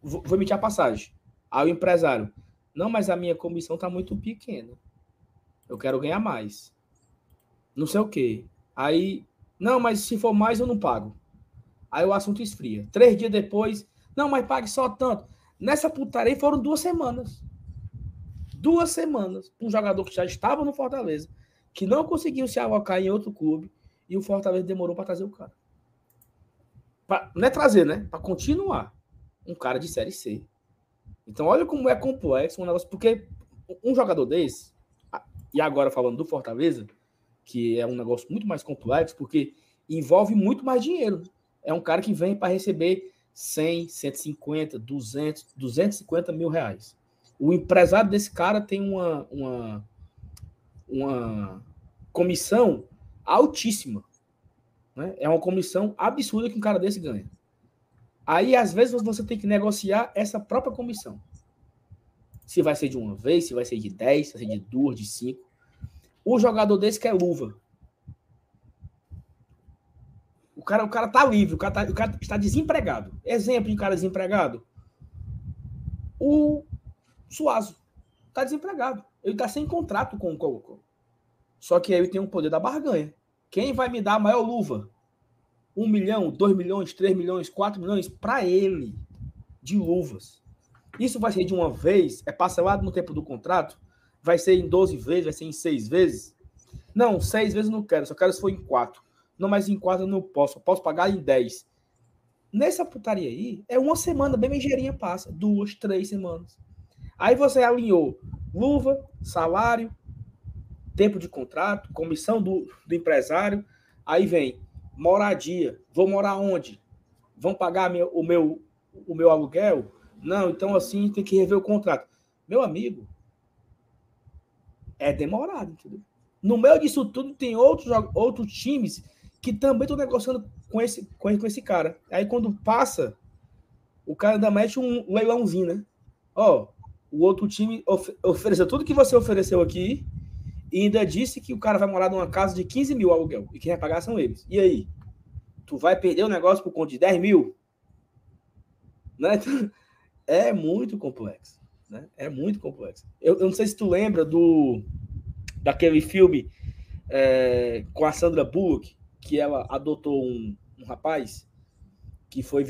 vou, vou emitir a passagem. Aí o empresário: Não, mas a minha comissão tá muito pequena. Eu quero ganhar mais. Não sei o quê. Aí, não, mas se for mais eu não pago. Aí o assunto esfria. Três dias depois, não, mas pague só tanto. Nessa putaria foram duas semanas. Duas semanas. Um jogador que já estava no Fortaleza, que não conseguiu se alocar em outro clube, e o Fortaleza demorou para trazer o cara. Pra, não é trazer, né? Para continuar. Um cara de Série C. Então, olha como é complexo um negócio, porque um jogador desse, e agora falando do Fortaleza, que é um negócio muito mais complexo, porque envolve muito mais dinheiro. É um cara que vem para receber 100, 150, 200, 250 mil reais. O empresário desse cara tem uma, uma, uma comissão altíssima. Né? É uma comissão absurda que um cara desse ganha. Aí, às vezes, você tem que negociar essa própria comissão. Se vai ser de uma vez, se vai ser de 10, se vai ser de duas, de cinco. O jogador desse quer luva. O cara, o cara tá livre, o cara, tá, o cara está desempregado. Exemplo de cara desempregado. O Suazo está desempregado. Ele está sem contrato com o Colo-Colo. Só que aí ele tem o poder da barganha. Quem vai me dar a maior luva? Um milhão, dois milhões, três milhões, quatro milhões para ele de luvas. Isso vai ser de uma vez? É parcelado no tempo do contrato? Vai ser em 12 vezes? Vai ser em seis vezes? Não, seis vezes não quero, só quero se for em quatro. Não, mas em quatro eu não posso. Eu posso pagar em dez. Nessa putaria aí, é uma semana bem ligeirinha passa. Duas, três semanas. Aí você alinhou luva, salário, tempo de contrato, comissão do, do empresário. Aí vem moradia. Vou morar onde? Vão pagar meu, o, meu, o meu aluguel? Não, então assim tem que rever o contrato. Meu amigo, é demorado, entendeu? No meio disso tudo, tem outros, outros times que também estão negociando com esse, com, esse, com esse cara. Aí quando passa, o cara ainda mete um leilãozinho, né? Ó, o outro time of, ofereceu tudo que você ofereceu aqui e ainda disse que o cara vai morar numa casa de 15 mil aluguel e quem vai pagar são eles. E aí? Tu vai perder o negócio por conta de 10 mil? Né? É muito complexo. Né? É muito complexo. Eu, eu não sei se tu lembra do daquele filme é, com a Sandra Bullock, que ela adotou um, um rapaz que foi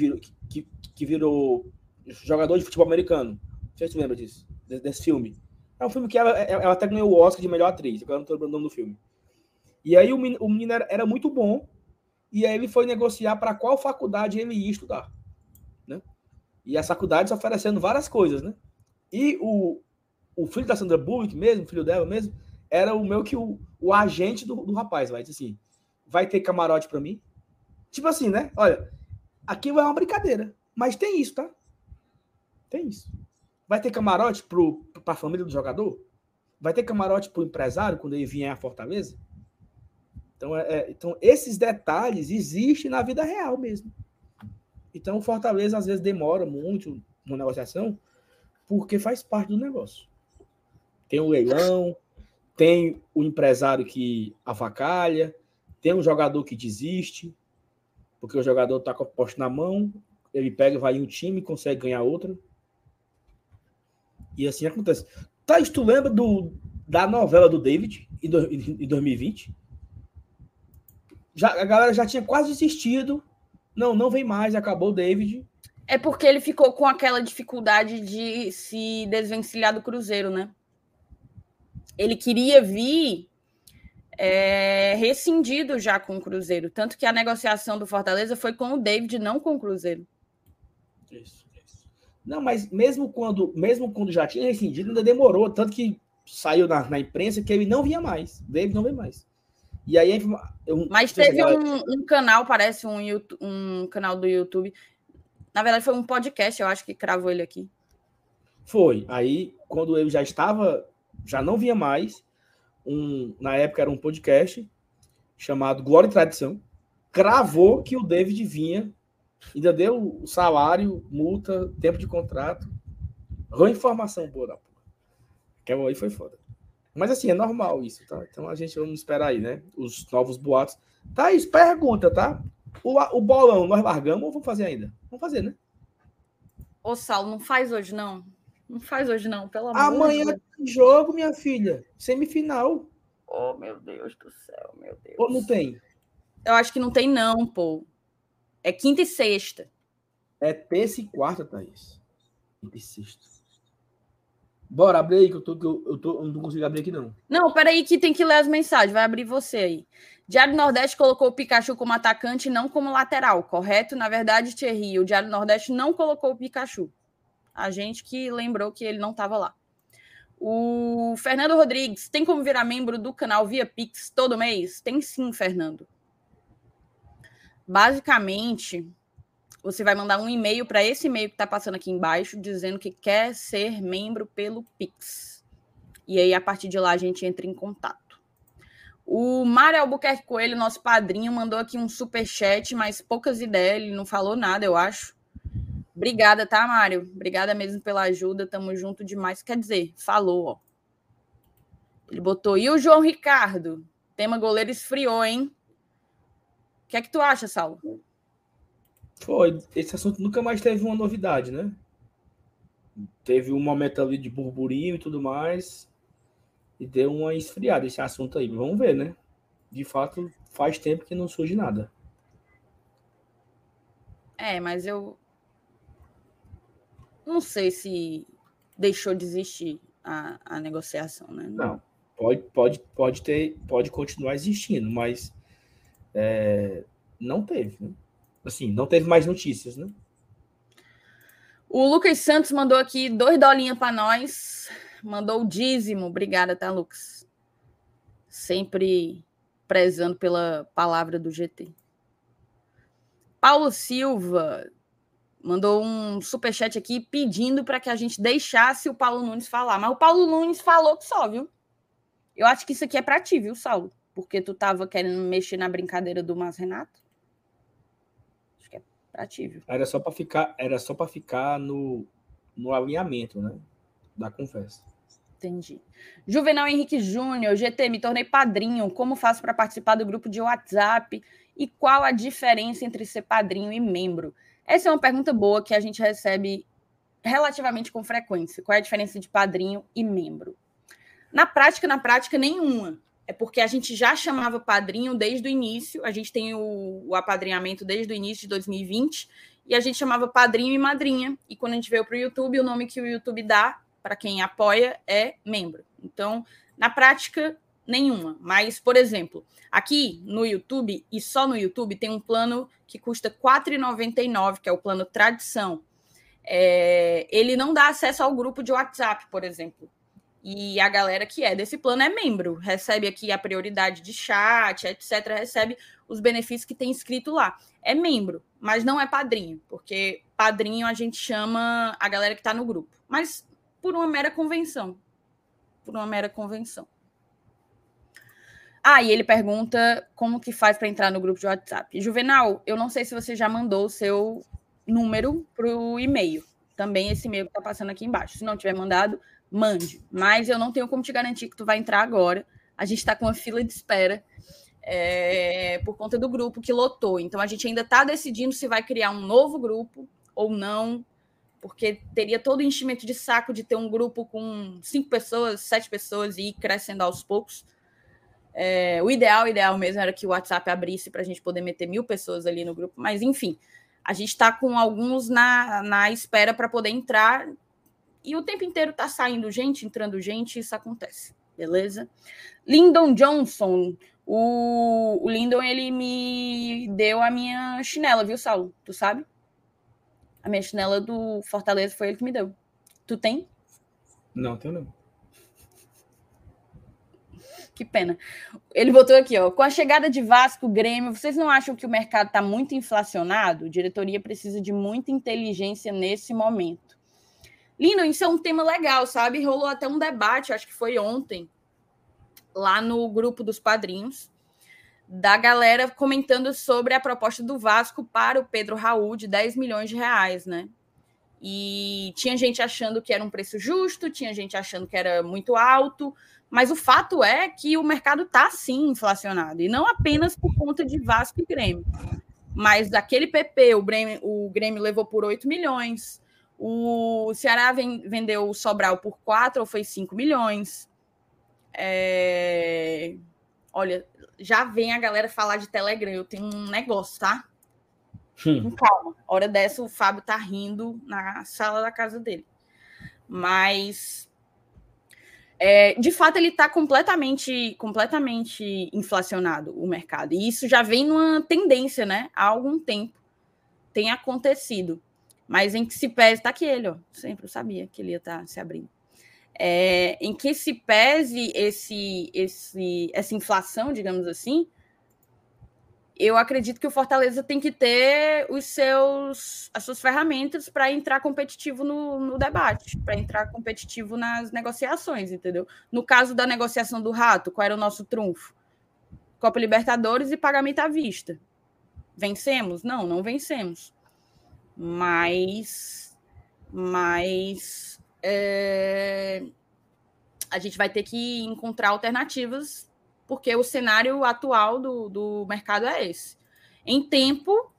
que, que virou jogador de futebol americano. Não sei se você lembra disso, desse, desse, filme. É um filme que ela, ela até ganhou o Oscar de melhor atriz, agora não estou lembrando o nome do filme. E aí o menino, o menino era, era, muito bom, e aí ele foi negociar para qual faculdade ele ia estudar. Né? E as faculdades oferecendo várias coisas, né? E o, o filho da Sandra Bullock mesmo, filho dela mesmo, era o meu que o, o agente do, do rapaz, vai dizer assim, vai ter camarote para mim? Tipo assim, né? Olha, aqui vai uma brincadeira, mas tem isso, tá? Tem isso. Vai ter camarote para a família do jogador? Vai ter camarote para o empresário quando ele vier à Fortaleza? Então, é, é, então, esses detalhes existem na vida real mesmo. Então, o Fortaleza às vezes demora muito na negociação porque faz parte do negócio. Tem o leilão, tem o empresário que avacalha, tem um jogador que desiste. Porque o jogador tá com a poste na mão, ele pega, vai em um time, consegue ganhar outra. E assim acontece. Tá, tu lembra do, da novela do David em, do, em 2020? Já, a galera já tinha quase desistido. Não, não vem mais, acabou o David. É porque ele ficou com aquela dificuldade de se desvencilhar do Cruzeiro, né? Ele queria vir é, rescindido já com o Cruzeiro. Tanto que a negociação do Fortaleza foi com o David, não com o Cruzeiro. Isso, isso. Não, mas mesmo quando, mesmo quando já tinha rescindido, ainda demorou. Tanto que saiu na, na imprensa que ele não via mais. David não vê mais. E aí. Eu, Mas teve um, um, canal, parece um, YouTube, um canal do YouTube. Na verdade, foi um podcast, eu acho que cravou ele aqui. Foi. Aí, quando ele já estava, já não via mais, um, na época era um podcast chamado Glória e Tradição, cravou que o David vinha, ainda deu o salário, multa, tempo de contrato. Rã informação boa da porra. Que aí foi foda. Mas assim, é normal isso, tá? Então a gente vamos esperar aí, né? Os novos boatos. Thaís, pergunta, tá? O, o bolão nós largamos ou vamos fazer ainda? Vamos fazer, né? Ô, Saulo, não faz hoje, não. Não faz hoje, não, pelo amor Amanhã de Deus. tem jogo, minha filha. Semifinal. Oh, meu Deus do céu, meu Deus. Ou não tem? Eu acho que não tem, não, pô. É quinta e sexta. É terça e quarta, Thaís. Quinta e sexta. Bora, abre aí, que eu, tô, eu, eu, tô, eu não consigo abrir aqui, não. Não, peraí, que tem que ler as mensagens. Vai abrir você aí. Diário Nordeste colocou o Pikachu como atacante e não como lateral, correto? Na verdade, Thierry, o Diário Nordeste não colocou o Pikachu. A gente que lembrou que ele não estava lá. O Fernando Rodrigues, tem como virar membro do canal via Pix todo mês? Tem sim, Fernando. Basicamente, você vai mandar um e-mail para esse e-mail que está passando aqui embaixo, dizendo que quer ser membro pelo Pix. E aí, a partir de lá, a gente entra em contato. O Mário Albuquerque Coelho, nosso padrinho, mandou aqui um super chat, mas poucas ideias, ele não falou nada, eu acho. Obrigada, tá, Mário? Obrigada mesmo pela ajuda, tamo junto demais. Quer dizer, falou, ó. Ele botou, e o João Ricardo? Tema goleiro esfriou, hein? O que é que tu acha, Saulo? Foi. Esse assunto nunca mais teve uma novidade, né? Teve um momento ali de burburinho e tudo mais. E deu uma esfriada esse assunto aí. Vamos ver, né? De fato, faz tempo que não surge nada. É, mas eu. Não sei se deixou de existir a, a negociação, né? Não. Pode, pode, pode ter, pode continuar existindo, mas é, não teve, né? Assim, não teve mais notícias, né? O Lucas Santos mandou aqui dois dolinhos para nós. Mandou o dízimo. Obrigada, tá, Lucas? Sempre prezando pela palavra do GT. Paulo Silva mandou um superchat aqui pedindo para que a gente deixasse o Paulo Nunes falar. Mas o Paulo Nunes falou que só, viu? Eu acho que isso aqui é para ti, viu, Saulo? Porque tu tava querendo mexer na brincadeira do Mas Renato ativo. Era só para ficar, era só para ficar no, no alinhamento, né, da conversa. Entendi. Juvenal Henrique Júnior, GT, me tornei padrinho. Como faço para participar do grupo de WhatsApp? E qual a diferença entre ser padrinho e membro? Essa é uma pergunta boa que a gente recebe relativamente com frequência. Qual é a diferença de padrinho e membro? Na prática, na prática, nenhuma é porque a gente já chamava padrinho desde o início, a gente tem o, o apadrinhamento desde o início de 2020, e a gente chamava padrinho e madrinha. E quando a gente veio para o YouTube, o nome que o YouTube dá para quem apoia é membro. Então, na prática, nenhuma. Mas, por exemplo, aqui no YouTube, e só no YouTube, tem um plano que custa R$ 4,99, que é o plano tradição. É, ele não dá acesso ao grupo de WhatsApp, por exemplo. E a galera que é desse plano é membro, recebe aqui a prioridade de chat, etc., recebe os benefícios que tem escrito lá. É membro, mas não é padrinho, porque padrinho a gente chama a galera que está no grupo, mas por uma mera convenção. Por uma mera convenção. Ah, e ele pergunta como que faz para entrar no grupo de WhatsApp. Juvenal, eu não sei se você já mandou o seu número para o e-mail. Também esse e-mail que está passando aqui embaixo. Se não tiver mandado, mande. Mas eu não tenho como te garantir que tu vai entrar agora. A gente está com uma fila de espera. é, por conta do grupo que lotou. Então a gente ainda está decidindo se vai criar um novo grupo ou não, porque teria todo o enchimento de saco de ter um grupo com cinco pessoas, sete pessoas e ir crescendo aos poucos. É, o ideal, ideal mesmo era que o WhatsApp abrisse para a gente poder meter mil pessoas ali no grupo, mas enfim, a gente está com alguns na, na espera para poder entrar e o tempo inteiro está saindo gente, entrando gente, isso acontece, beleza? Lyndon Johnson, o, o Lyndon, ele me deu a minha chinela, viu, Saulo? Tu sabe? A minha chinela do Fortaleza foi ele que me deu. Tu tem? Não, tenho não. Que pena. Ele botou aqui, ó. Com a chegada de Vasco, Grêmio, vocês não acham que o mercado está muito inflacionado? A diretoria precisa de muita inteligência nesse momento. Lino, isso é um tema legal, sabe? Rolou até um debate, acho que foi ontem, lá no grupo dos padrinhos, da galera comentando sobre a proposta do Vasco para o Pedro Raul de 10 milhões de reais, né? E tinha gente achando que era um preço justo, tinha gente achando que era muito alto, mas o fato é que o mercado está sim inflacionado, e não apenas por conta de Vasco e Grêmio. Mas daquele PP, o Grêmio, o Grêmio levou por 8 milhões, o Ceará vendeu o Sobral por 4 ou foi 5 milhões. É... Olha, já vem a galera falar de Telegram. Eu tenho um negócio, tá? Hum. Calma. Hora dessa, o Fábio tá rindo na sala da casa dele. Mas é, de fato, ele está completamente, completamente inflacionado o mercado. E isso já vem numa tendência, né? Há algum tempo tem acontecido. Mas em que se pese, está aqui ele, ó. Sempre eu sabia que ele ia estar tá se abrindo. É, em que se pese esse, esse, essa inflação, digamos assim, eu acredito que o Fortaleza tem que ter os seus, as suas ferramentas para entrar competitivo no, no debate, para entrar competitivo nas negociações, entendeu? No caso da negociação do Rato, qual era o nosso trunfo? Copa Libertadores e pagamento à vista. Vencemos? Não, não vencemos. Mas, mas é, a gente vai ter que encontrar alternativas porque o cenário atual do, do mercado é esse. Em tempo,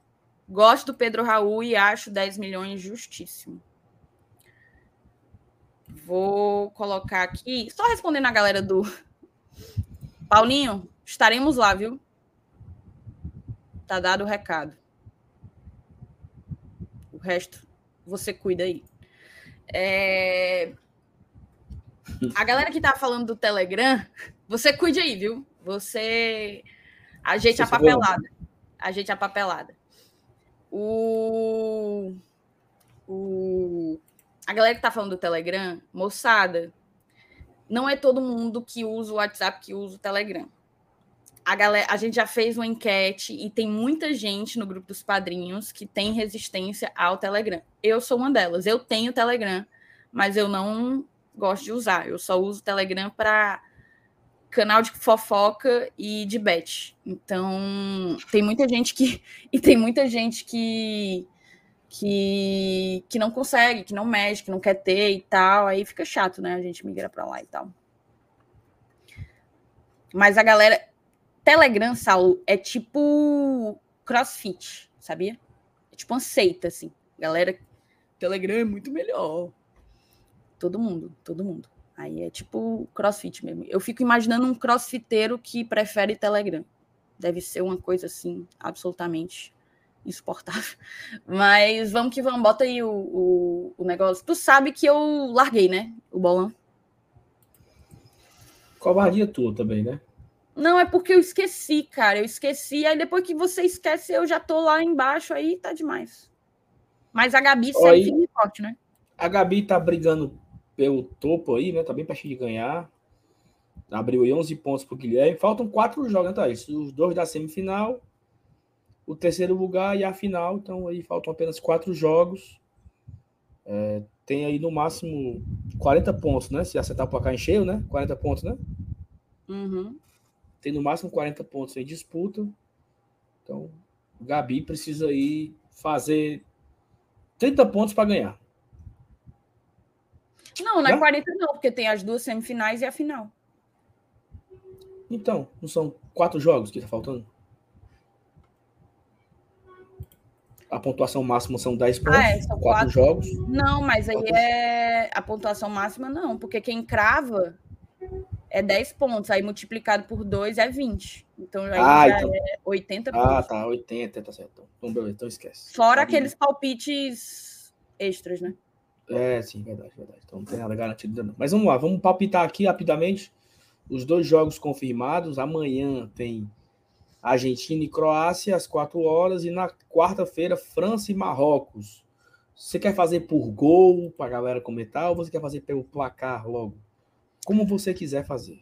gosto do Pedro Raul e acho 10 milhões justíssimo. Vou colocar aqui, só respondendo a galera do Paulinho, estaremos lá, viu? Tá dado o recado. O resto você cuida aí. É... A galera que tá falando do Telegram, você cuide aí, viu? Você a papelada. Ajeite a papelada. O... o... A galera que tá falando do Telegram, moçada, não é todo mundo que usa o WhatsApp que usa o Telegram. A, galera, a gente já fez uma enquete e tem muita gente no grupo dos padrinhos que tem resistência ao Telegram. Eu sou uma delas. Eu tenho Telegram, mas eu não gosto de usar. Eu só uso o Telegram para canal de fofoca e de bet. Então, tem muita gente que e tem muita gente que que que não consegue, que não mexe, que não quer ter e tal, aí fica chato, né? A gente migra para lá e tal. Mas a galera Telegram, Saulo, é tipo CrossFit, sabia? É tipo uma seita assim. Galera, Telegram é muito melhor. Todo mundo, todo mundo. Aí é tipo crossfit mesmo. Eu fico imaginando um crossfiteiro que prefere Telegram. Deve ser uma coisa assim, absolutamente insuportável. Mas vamos que vamos, bota aí o, o, o negócio. Tu sabe que eu larguei, né? O bolão. Covardia tua também, né? Não, é porque eu esqueci, cara. Eu esqueci. Aí depois que você esquece, eu já tô lá embaixo, aí tá demais. Mas a Gabi firme forte, né? A Gabi tá brigando pelo topo aí, né? Tá bem pertinho de ganhar. Abriu aí 11 pontos pro Guilherme. Faltam quatro jogos, né, Thaís? Os dois da semifinal, o terceiro lugar e a final. Então aí faltam apenas quatro jogos. É, tem aí no máximo 40 pontos, né? Se acertar o placar em cheio, né? 40 pontos, né? Uhum. Tem no máximo 40 pontos em disputa. Então, o Gabi precisa aí fazer 30 pontos para ganhar. Não, não é 40 não, porque tem as duas semifinais e a final. Então, não são quatro jogos que tá faltando? A pontuação máxima são 10 pontos, Ah, é, são quatro, quatro. jogos. Não, mas aí é a pontuação máxima, não, porque quem crava é 10 pontos, aí multiplicado por 2 é 20. Então aí Ah, já então. é 80 Ah, pontos. tá, 80, tá certo. Então, beleza, então esquece. Fora Sabia. aqueles palpites extras, né? É, sim, verdade, verdade. Então não tem nada garantido não. Mas vamos lá, vamos palpitar aqui rapidamente os dois jogos confirmados. Amanhã tem Argentina e Croácia às 4 horas e na quarta-feira França e Marrocos. Você quer fazer por gol para a galera comentar ou você quer fazer pelo placar logo? Como você quiser fazer.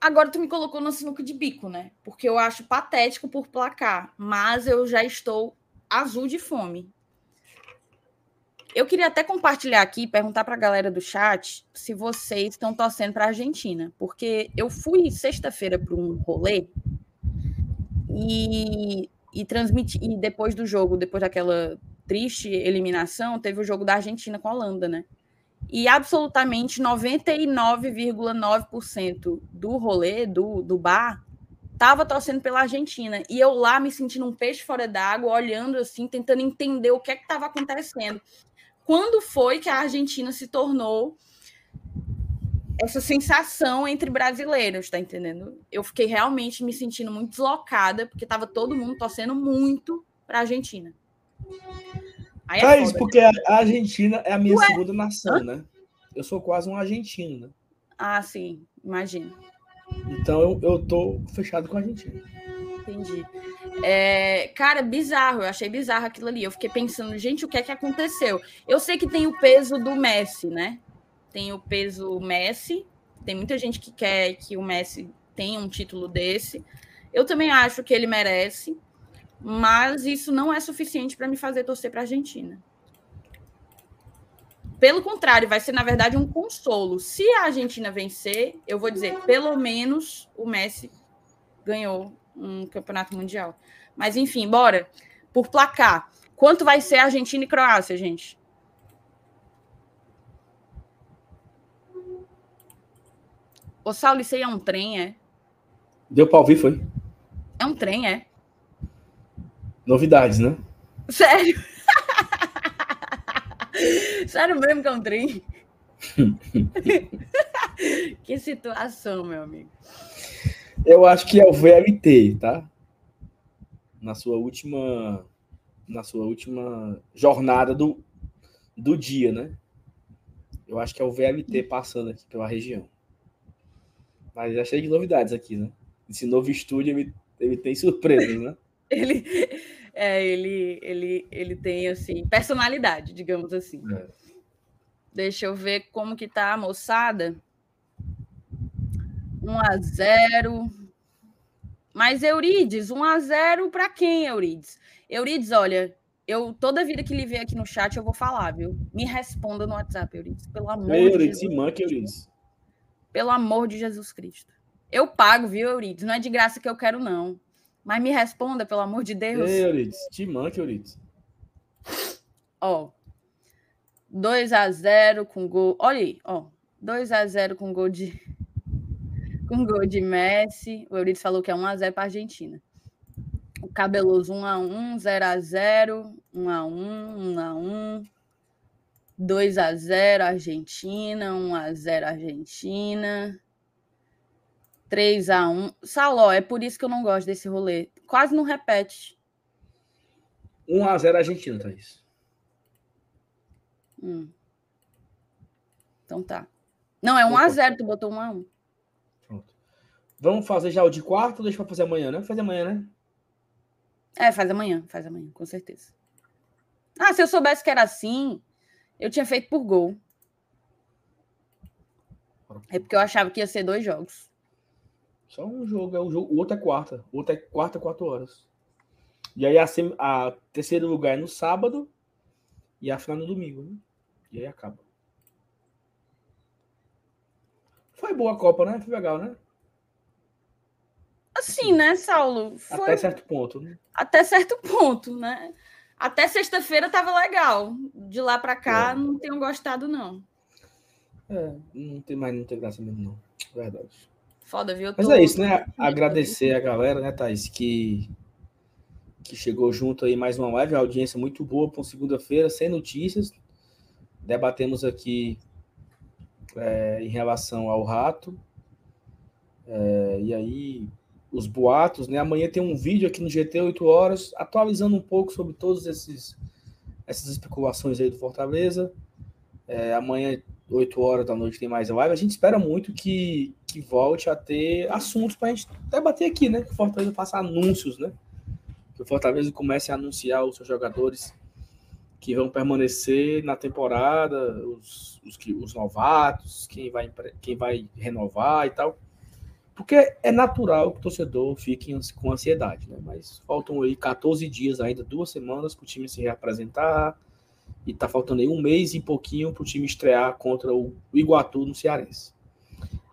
Agora tu me colocou no sinuca de bico, né? Porque eu acho patético por placar, mas eu já estou azul de fome. Eu queria até compartilhar aqui perguntar para a galera do chat se vocês estão torcendo para a Argentina, porque eu fui sexta-feira para um rolê e, e transmiti e depois do jogo, depois daquela triste eliminação, teve o jogo da Argentina com a Holanda, né? E absolutamente 99,9% do rolê, do, do bar, tava torcendo pela Argentina. E eu lá me sentindo um peixe fora d'água, olhando assim, tentando entender o que é que estava acontecendo. Quando foi que a Argentina se tornou essa sensação entre brasileiros, tá entendendo? Eu fiquei realmente me sentindo muito deslocada, porque tava todo mundo torcendo muito para a Argentina. Aí é isso, né? porque a Argentina é a minha Ué? segunda nação, né? Eu sou quase um argentino, né? Ah, sim, imagina. Então eu, eu tô fechado com a Argentina. Entendi. É, cara, bizarro, eu achei bizarro aquilo ali. Eu fiquei pensando, gente, o que é que aconteceu? Eu sei que tem o peso do Messi, né? Tem o peso Messi. Tem muita gente que quer que o Messi tenha um título desse. Eu também acho que ele merece, mas isso não é suficiente para me fazer torcer para a Argentina. Pelo contrário, vai ser, na verdade, um consolo. Se a Argentina vencer, eu vou dizer, pelo menos o Messi ganhou um campeonato mundial. Mas enfim, bora. Por placar. Quanto vai ser Argentina e Croácia, gente? Ô, Saulo, isso aí é um trem, é? Deu pra ouvir, foi? É um trem, é? Novidades, né? Sério? Sério mesmo que é um trem? que situação, meu amigo. Eu acho que é o VLT, tá? Na sua última na sua última jornada do, do dia, né? Eu acho que é o VLT passando aqui pela região. Mas já cheio de novidades aqui, né? Esse novo estúdio ele, ele tem surpresas, né? Ele, é, ele, ele, ele tem, assim, personalidade, digamos assim. É. Deixa eu ver como que tá a moçada. 1 a 0 Mas Eurides, 1 a 0 para quem, Eurides? Eurides, olha, eu toda vida que ele vier aqui no chat eu vou falar, viu? Me responda no WhatsApp, Eurides, pelo amor de Euridice, Jesus. manca, Euridice. Pelo amor de Jesus Cristo. Eu pago, viu, Eurides? Não é de graça que eu quero, não. Mas me responda, pelo amor de Deus. Euridice, te manca, Euridice. Ó. 2 a 0 com gol. Olha aí, ó. 2 a 0 com gol de com gol de Messi. O Euridice falou que é 1 a 0 para a Argentina. O Cabeloso 1 a 1, 0 a 0, 1 a 1, 1 a 1. 2 a 0 Argentina, 1 a 0 Argentina. 3 a 1. Saló, é por isso que eu não gosto desse rolê. Quase não repete. 1x0 Argentina, Thaís. Hum. Então tá. Não, é 1 a 0 tu botou 1 a 1. Pronto. Vamos fazer já o de quarto ou deixa pra fazer amanhã, né? Fazer amanhã, né? É, faz amanhã, faz amanhã, com certeza. Ah, se eu soubesse que era assim, eu tinha feito por gol. É porque eu achava que ia ser dois jogos. Só um jogo, é o jogo. O outro é quarta. O outro é quarta, quatro horas. E aí a, sem- a terceiro lugar é no sábado e a final no domingo, né? E aí acaba. Foi boa a Copa, né? Foi legal, né? Assim, né, Saulo? Foi Até certo ponto, né? até certo ponto, né? Até sexta-feira tava legal. De lá pra cá, É. não tenho gostado, não. É, não tem mais, não tem graça mesmo, não. Verdade. Foda, viu? Mas é isso, né? Agradecer a galera, né, Thaís, que, que chegou junto aí mais uma live, audiência muito boa para segunda-feira, sem notícias. Debatemos aqui é, em relação ao rato. É, e aí, os boatos, né? Amanhã tem um vídeo aqui no GT 8 horas, atualizando um pouco sobre todos esses essas especulações aí do Fortaleza. É, amanhã, 8 horas da noite, tem mais live. A gente espera muito que, que volte a ter assuntos para a gente debater aqui, né? Que o Fortaleza faça anúncios, né? Que o Fortaleza comece a anunciar os seus jogadores que vão permanecer na temporada, os, os, os novatos, quem vai, quem vai renovar e tal. Porque é natural que o torcedor fique com ansiedade, né? Mas faltam aí 14 dias ainda, duas semanas para o time se reapresentar. E tá faltando aí um mês e pouquinho para o time estrear contra o Iguatu no Cearense.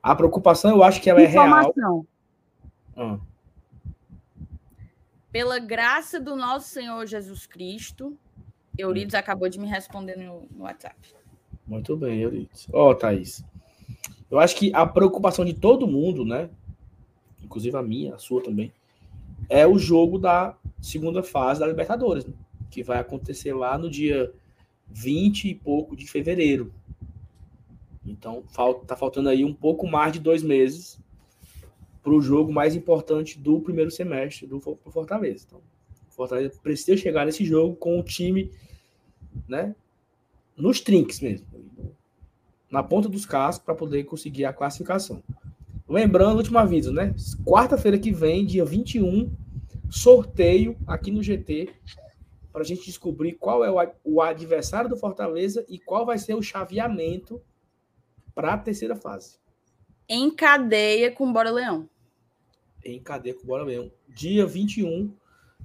A preocupação, eu acho que ela é real. Ah. Pela graça do nosso Senhor Jesus Cristo, Eurides hum. acabou de me responder no, no WhatsApp. Muito bem, Eurides. Ó, oh, Thaís. Eu acho que a preocupação de todo mundo, né? Inclusive a minha, a sua também, é o jogo da segunda fase da Libertadores, né? que vai acontecer lá no dia 20 e pouco de fevereiro. Então, falta, tá faltando aí um pouco mais de dois meses para o jogo mais importante do primeiro semestre do Fortaleza. Então, o Fortaleza precisa chegar nesse jogo com o time, né, nos trinques mesmo na ponta dos cascos para poder conseguir a classificação. Lembrando, último aviso, né? Quarta-feira que vem, dia 21, sorteio aqui no GT para a gente descobrir qual é o adversário do Fortaleza e qual vai ser o chaveamento para a terceira fase. Em cadeia com Bora Leão. Em cadeia com Bora Leão. Dia 21,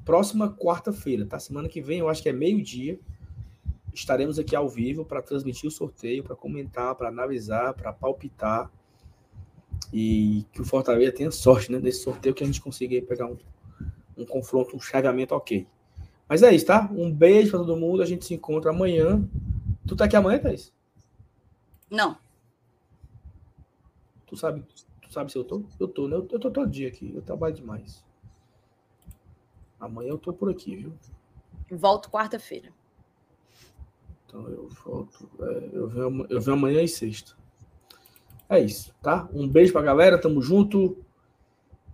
próxima quarta-feira, tá? Semana que vem, eu acho que é meio-dia estaremos aqui ao vivo para transmitir o sorteio, para comentar, para analisar, para palpitar. E que o Fortaleza tenha sorte né, nesse sorteio que a gente consiga pegar um, um confronto, um chaveamento ok. Mas é isso, tá? Um beijo para todo mundo. A gente se encontra amanhã. Tu tá aqui amanhã, Thaís? Não. Tu sabe, tu sabe se eu tô? Eu tô, né? Eu, eu tô todo dia aqui. Eu trabalho demais. Amanhã eu tô por aqui, viu? Volto quarta-feira. Então eu volto. É, eu, venho, eu venho amanhã e sexta. É isso, tá? Um beijo pra galera, tamo junto.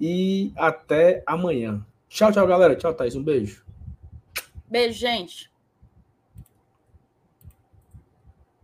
E até amanhã. Tchau, tchau, galera. Tchau, Thaís. Um beijo. Beijo, gente.